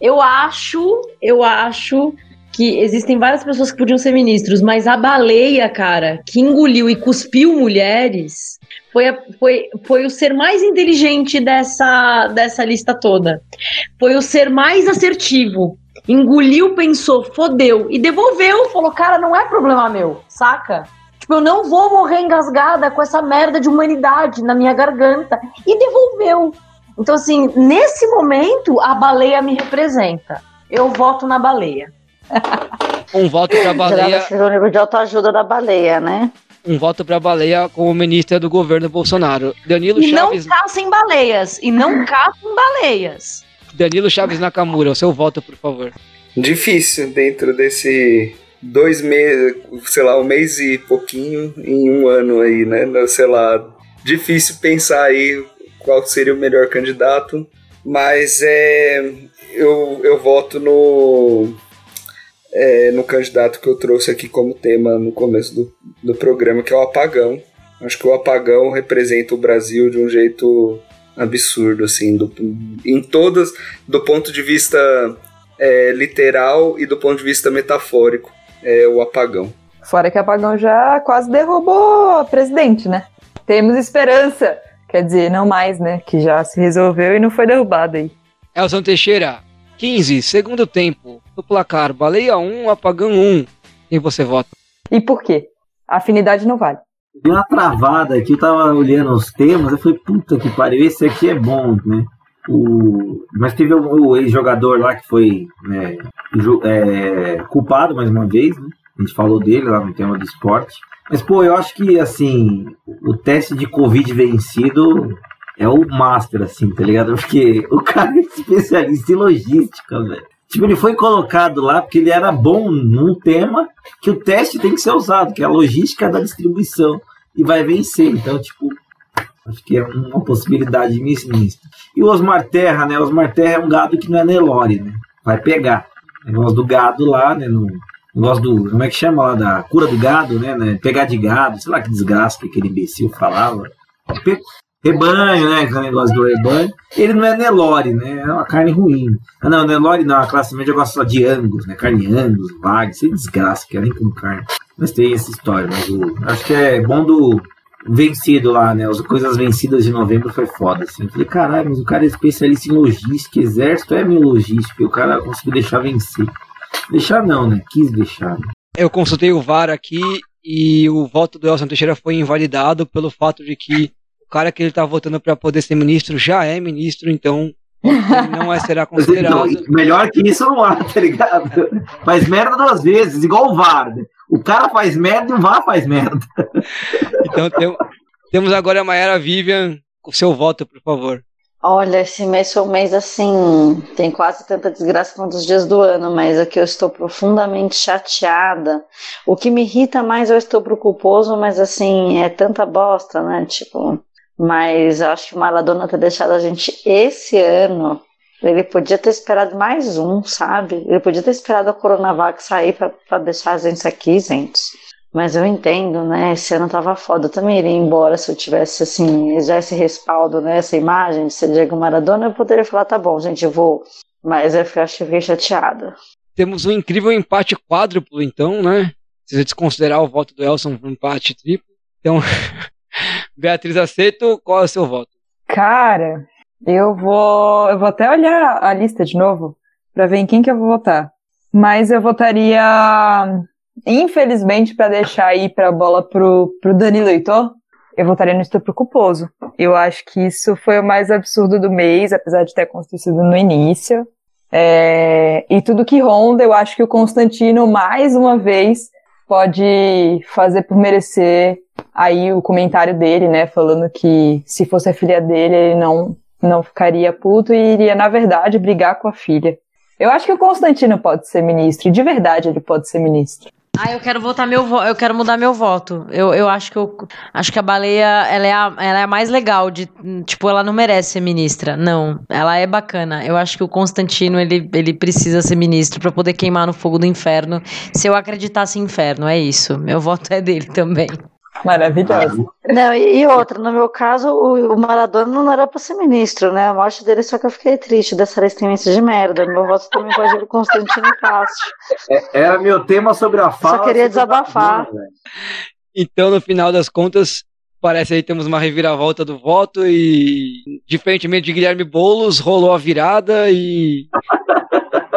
Eu acho, eu acho que existem várias pessoas que podiam ser ministros, mas a baleia, cara, que engoliu e cuspiu mulheres, foi, a, foi, foi o ser mais inteligente dessa, dessa lista toda. Foi o ser mais assertivo. Engoliu, pensou, fodeu e devolveu. Falou, cara, não é problema meu, saca? Tipo, eu não vou morrer engasgada com essa merda de humanidade na minha garganta. E devolveu. Então, assim, nesse momento, a baleia me representa. Eu voto na baleia. Um voto pra baleia. o nível de autoajuda da baleia, né? Um voto para baleia como ministra do governo Bolsonaro. Danilo e Chaves. não caçem baleias. E não caçem baleias. Danilo Chaves Nakamura, o seu voto, por favor. Difícil dentro desse dois meses, sei lá, um mês e pouquinho em um ano aí, né? Sei lá, difícil pensar aí qual seria o melhor candidato, mas é, eu, eu voto no é, no candidato que eu trouxe aqui como tema no começo do, do programa, que é o apagão. Acho que o apagão representa o Brasil de um jeito absurdo, assim, do, em todas, do ponto de vista é, literal e do ponto de vista metafórico, é o apagão. Fora que o apagão já quase derrubou o presidente, né? Temos esperança. Quer dizer, não mais, né? Que já se resolveu e não foi derrubado aí. Elson Teixeira, 15, segundo tempo. No placar, baleia 1, apagão 1. Quem você vota? E por quê? A afinidade não vale. Deu uma travada aqui, eu tava olhando os temas, eu falei, puta que pariu, esse aqui é bom, né? O... Mas teve o, o ex-jogador lá que foi né, é, culpado mais uma vez, né? A gente falou dele lá no tema do esporte. Mas, pô, eu acho que, assim, o teste de Covid vencido é o master, assim, tá ligado? Porque o cara é especialista em logística, velho. Tipo, ele foi colocado lá porque ele era bom num tema que o teste tem que ser usado, que é a logística da distribuição. e vai vencer. Então, tipo, acho que é uma possibilidade ministro. E o Osmar Terra, né? O Osmar Terra é um gado que não é Nelore, né? Vai pegar. Negócio do gado lá, né? No negócio do. Como é que chama lá? Da cura do gado, né? né? Pegar de gado, sei lá que desgraça que aquele imbecil falava. Rebanho, né? Aquele negócio do rebanho. Ele não é Nelore, né? É uma carne ruim. Ah, não, Nelore não. A classe média gosta só de Angus, né? Carne Angus, Vag, sem desgraça, que é nem com carne. Mas tem essa história, mas eu acho que é bom do vencido lá, né? As coisas vencidas de novembro foi foda, assim. Eu falei, caralho, mas o cara é especialista em logística, exército é meu logística, e o cara conseguiu deixar vencer. Deixar não, né? Quis deixar. Né? Eu consultei o VAR aqui e o voto do Elson Teixeira foi invalidado pelo fato de que o cara que ele tá votando para poder ser ministro já é ministro, então não é, será considerado. Melhor que isso não há, tá ligado? Faz merda duas vezes, igual o VAR. Né? O cara faz merda e o VAR faz merda. Então tem, temos agora a Mayara Vivian com seu voto, por favor. Olha, esse mês foi um mês assim, tem quase tanta desgraça quanto os dias do ano, mas aqui eu estou profundamente chateada. O que me irrita mais eu estou culposo, mas assim, é tanta bosta, né? Tipo, mas eu acho que o Maradona ter deixado a gente esse ano ele podia ter esperado mais um, sabe? Ele podia ter esperado a Coronavac sair para deixar a gente aqui, gente. Mas eu entendo, né? Esse ano tava foda. Eu também iria embora se eu tivesse, assim, já esse respaldo, né? Essa imagem de ser Diego Maradona. Eu poderia falar, tá bom, gente, eu vou. Mas eu acho que fiquei chateada. Temos um incrível empate quádruplo, então, né? Se você desconsiderar o voto do Elson um empate triplo. Então, Beatriz Aceto, qual é o seu voto? Cara, eu vou, eu vou até olhar a lista de novo para ver em quem que eu vou votar. Mas eu votaria, infelizmente, para deixar aí para a bola pro, pro Danilo Heitor, eu votaria no estupro culposo. Eu acho que isso foi o mais absurdo do mês, apesar de ter acontecido no início. É, e tudo que ronda, eu acho que o Constantino, mais uma vez, pode fazer por merecer aí o comentário dele, né, falando que se fosse a filha dele, ele não não ficaria puto e iria, na verdade, brigar com a filha. Eu acho que o Constantino pode ser ministro, e de verdade ele pode ser ministro. Ah, eu quero votar meu eu quero mudar meu voto. Eu, eu acho que eu acho que a baleia ela é a, ela é a mais legal de tipo ela não merece ser ministra. Não, ela é bacana. Eu acho que o Constantino ele, ele precisa ser ministro para poder queimar no fogo do inferno. Se eu acreditasse em inferno, é isso. Meu voto é dele também. Maravilhoso. Não, e, e outra, no meu caso, o, o Maradona não era pra ser ministro, né? A morte dele, só que eu fiquei triste dessa resistência de merda. Meu voto também pode ir pro Constantino Castro. É, era meu tema sobre a fala. Só queria desabafar. então, no final das contas, parece aí temos uma reviravolta do voto e, diferentemente de Guilherme Boulos, rolou a virada e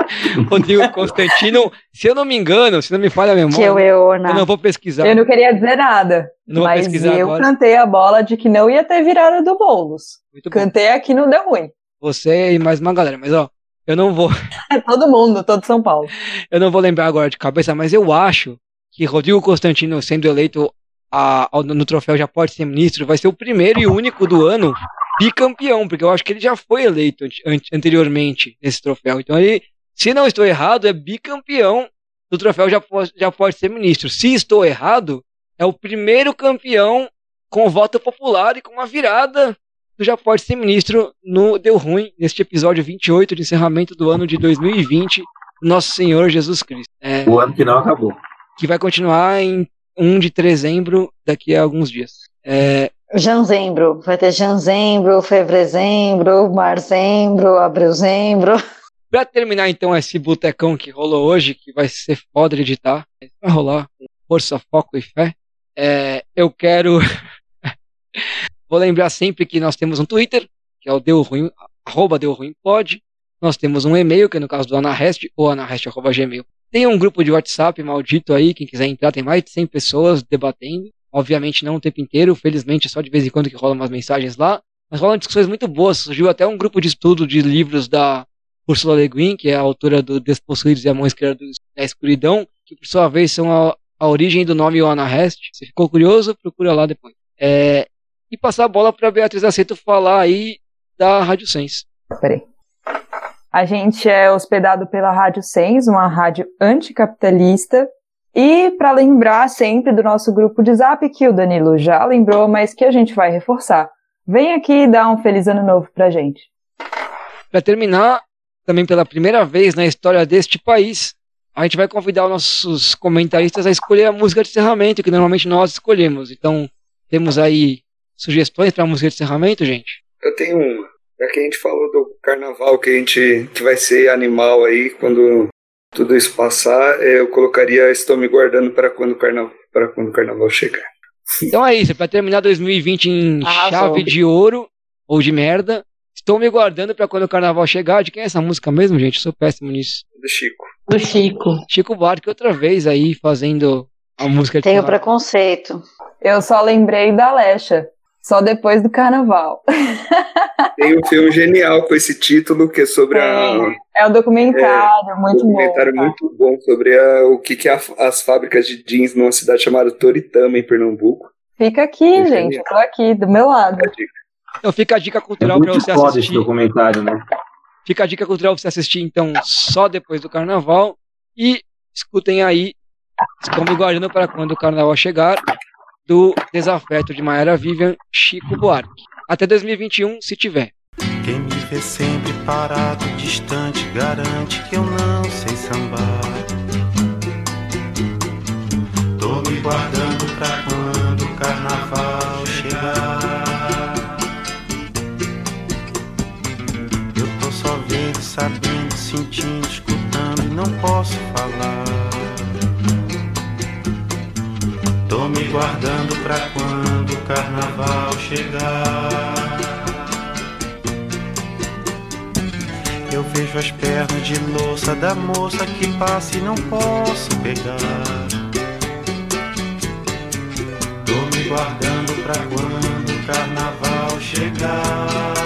Rodrigo Constantino, se eu não me engano, se não me falha a memória, eu, eu, eu não vou pesquisar. Eu não queria dizer nada. Não mas pesquisar eu agora. cantei a bola de que não ia ter virada do Boulos. Muito bom. Cantei aqui não deu ruim. Você e mais uma galera, mas ó, eu não vou, É todo mundo, todo São Paulo. eu não vou lembrar agora de cabeça, mas eu acho que Rodrigo Constantino sendo eleito a- ao- no troféu já pode ser ministro, vai ser o primeiro e único do ano bicampeão, porque eu acho que ele já foi eleito ante- anteriormente nesse troféu. Então ele, se não estou errado, é bicampeão do troféu já, po- já pode ser ministro. Se estou errado, é o primeiro campeão com voto popular e com uma virada do já pode ser ministro no Deu Ruim, neste episódio 28 de encerramento do ano de 2020, Nosso Senhor Jesus Cristo. É, O ano que não acabou. que vai continuar em 1 de dezembro, daqui a alguns dias. É, Janzembro. Vai ter janzembro, fevrezembro, marzembro, abrilzembro. Pra terminar então esse botecão que rolou hoje, que vai ser foda de editar, vai rolar com força, foco e fé, é, eu quero. Vou lembrar sempre que nós temos um Twitter, que é o Deu Ruim, arroba Deu Ruim Pod. Nós temos um e-mail, que é no caso do Anarrest, ou anarrest.gmail. Tem um grupo de WhatsApp maldito aí, quem quiser entrar, tem mais de 100 pessoas debatendo. Obviamente não o tempo inteiro, felizmente é só de vez em quando que rolam umas mensagens lá. Mas rolam discussões muito boas. Surgiu até um grupo de estudo de livros da Ursula Le Guin, que é a autora do Despossuídos e a Mão Esquerda da Escuridão, que por sua vez são a, a origem do nome Oana Rest. Se ficou curioso, procura lá depois. É, e passar a bola para Beatriz Aceto falar aí da Rádio Sense. Peraí. A gente é hospedado pela Rádio Sens, uma rádio anticapitalista, E para lembrar sempre do nosso grupo de zap, que o Danilo já lembrou, mas que a gente vai reforçar. Vem aqui e dá um feliz ano novo pra gente. Para terminar, também pela primeira vez na história deste país, a gente vai convidar os nossos comentaristas a escolher a música de encerramento, que normalmente nós escolhemos. Então, temos aí sugestões para a música de encerramento, gente? Eu tenho uma. Já que a gente falou do carnaval que a gente que vai ser animal aí quando tudo isso passar, é, eu colocaria Estou me guardando para quando o carnaval, para quando o carnaval chegar. Então é isso, para terminar 2020 em Arrasou. chave de ouro ou de merda. Estou me guardando para quando o carnaval chegar. De quem é essa música mesmo, gente? Eu sou péssimo nisso. Do Chico. Do Chico. Chico Buarque outra vez aí fazendo a música. Tenho preconceito. Eu só lembrei da Lecha. Só depois do carnaval. Tem um filme genial com esse título que é sobre a. É um documentário é, muito um documentário bom. muito bom sobre a, o que, que é a, as fábricas de jeans numa cidade chamada Toritama, em Pernambuco. Fica aqui, é gente. Genial. Eu tô aqui, do meu lado. Então fica a dica cultural é para você assistir. esse documentário, né? Fica a dica cultural para você assistir, então, só depois do carnaval. E escutem aí. Estão me guardando para quando o carnaval chegar do Desafeto de Maera Vivian, Chico Buarque. Até 2021, se tiver. Quem me vê sempre parado, distante, garante que eu não sei sambar. Tô me guardando pra quando sabendo, sentindo, escutando e não posso falar. Tô me guardando pra quando o carnaval chegar. Eu vejo as pernas de louça da moça que passa e não posso pegar. Tô me guardando pra quando o carnaval chegar.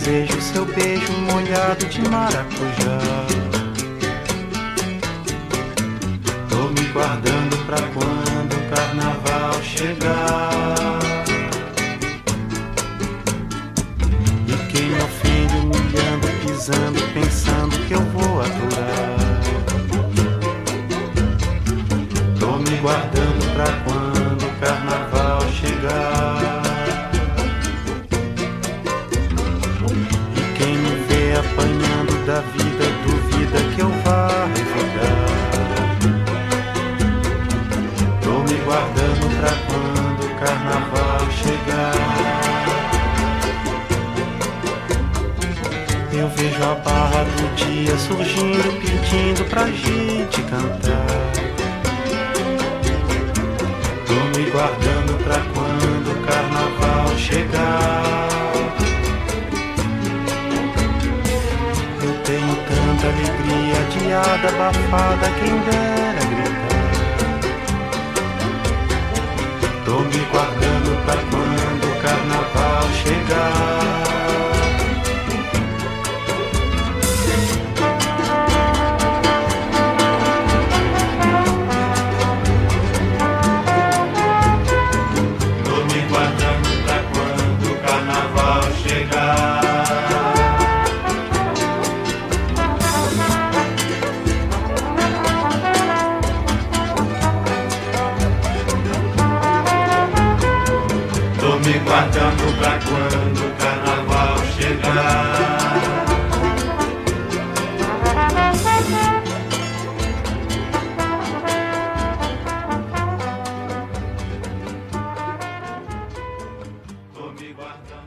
Desejo seu beijo molhado de maracujá. guardando pra quando o carnaval chegar. E quem me ofende, humilhando, pisando, pensando que eu vou aturar. Tô me guardando pra quando o carnaval chegar. Vejo a barra do dia surgindo, pedindo pra gente cantar. Tô me guardando pra quando o carnaval chegar. Eu tenho tanta alegria, adiada, abafada, quem dera gritar. Tô me guardando pra quando o carnaval chegar.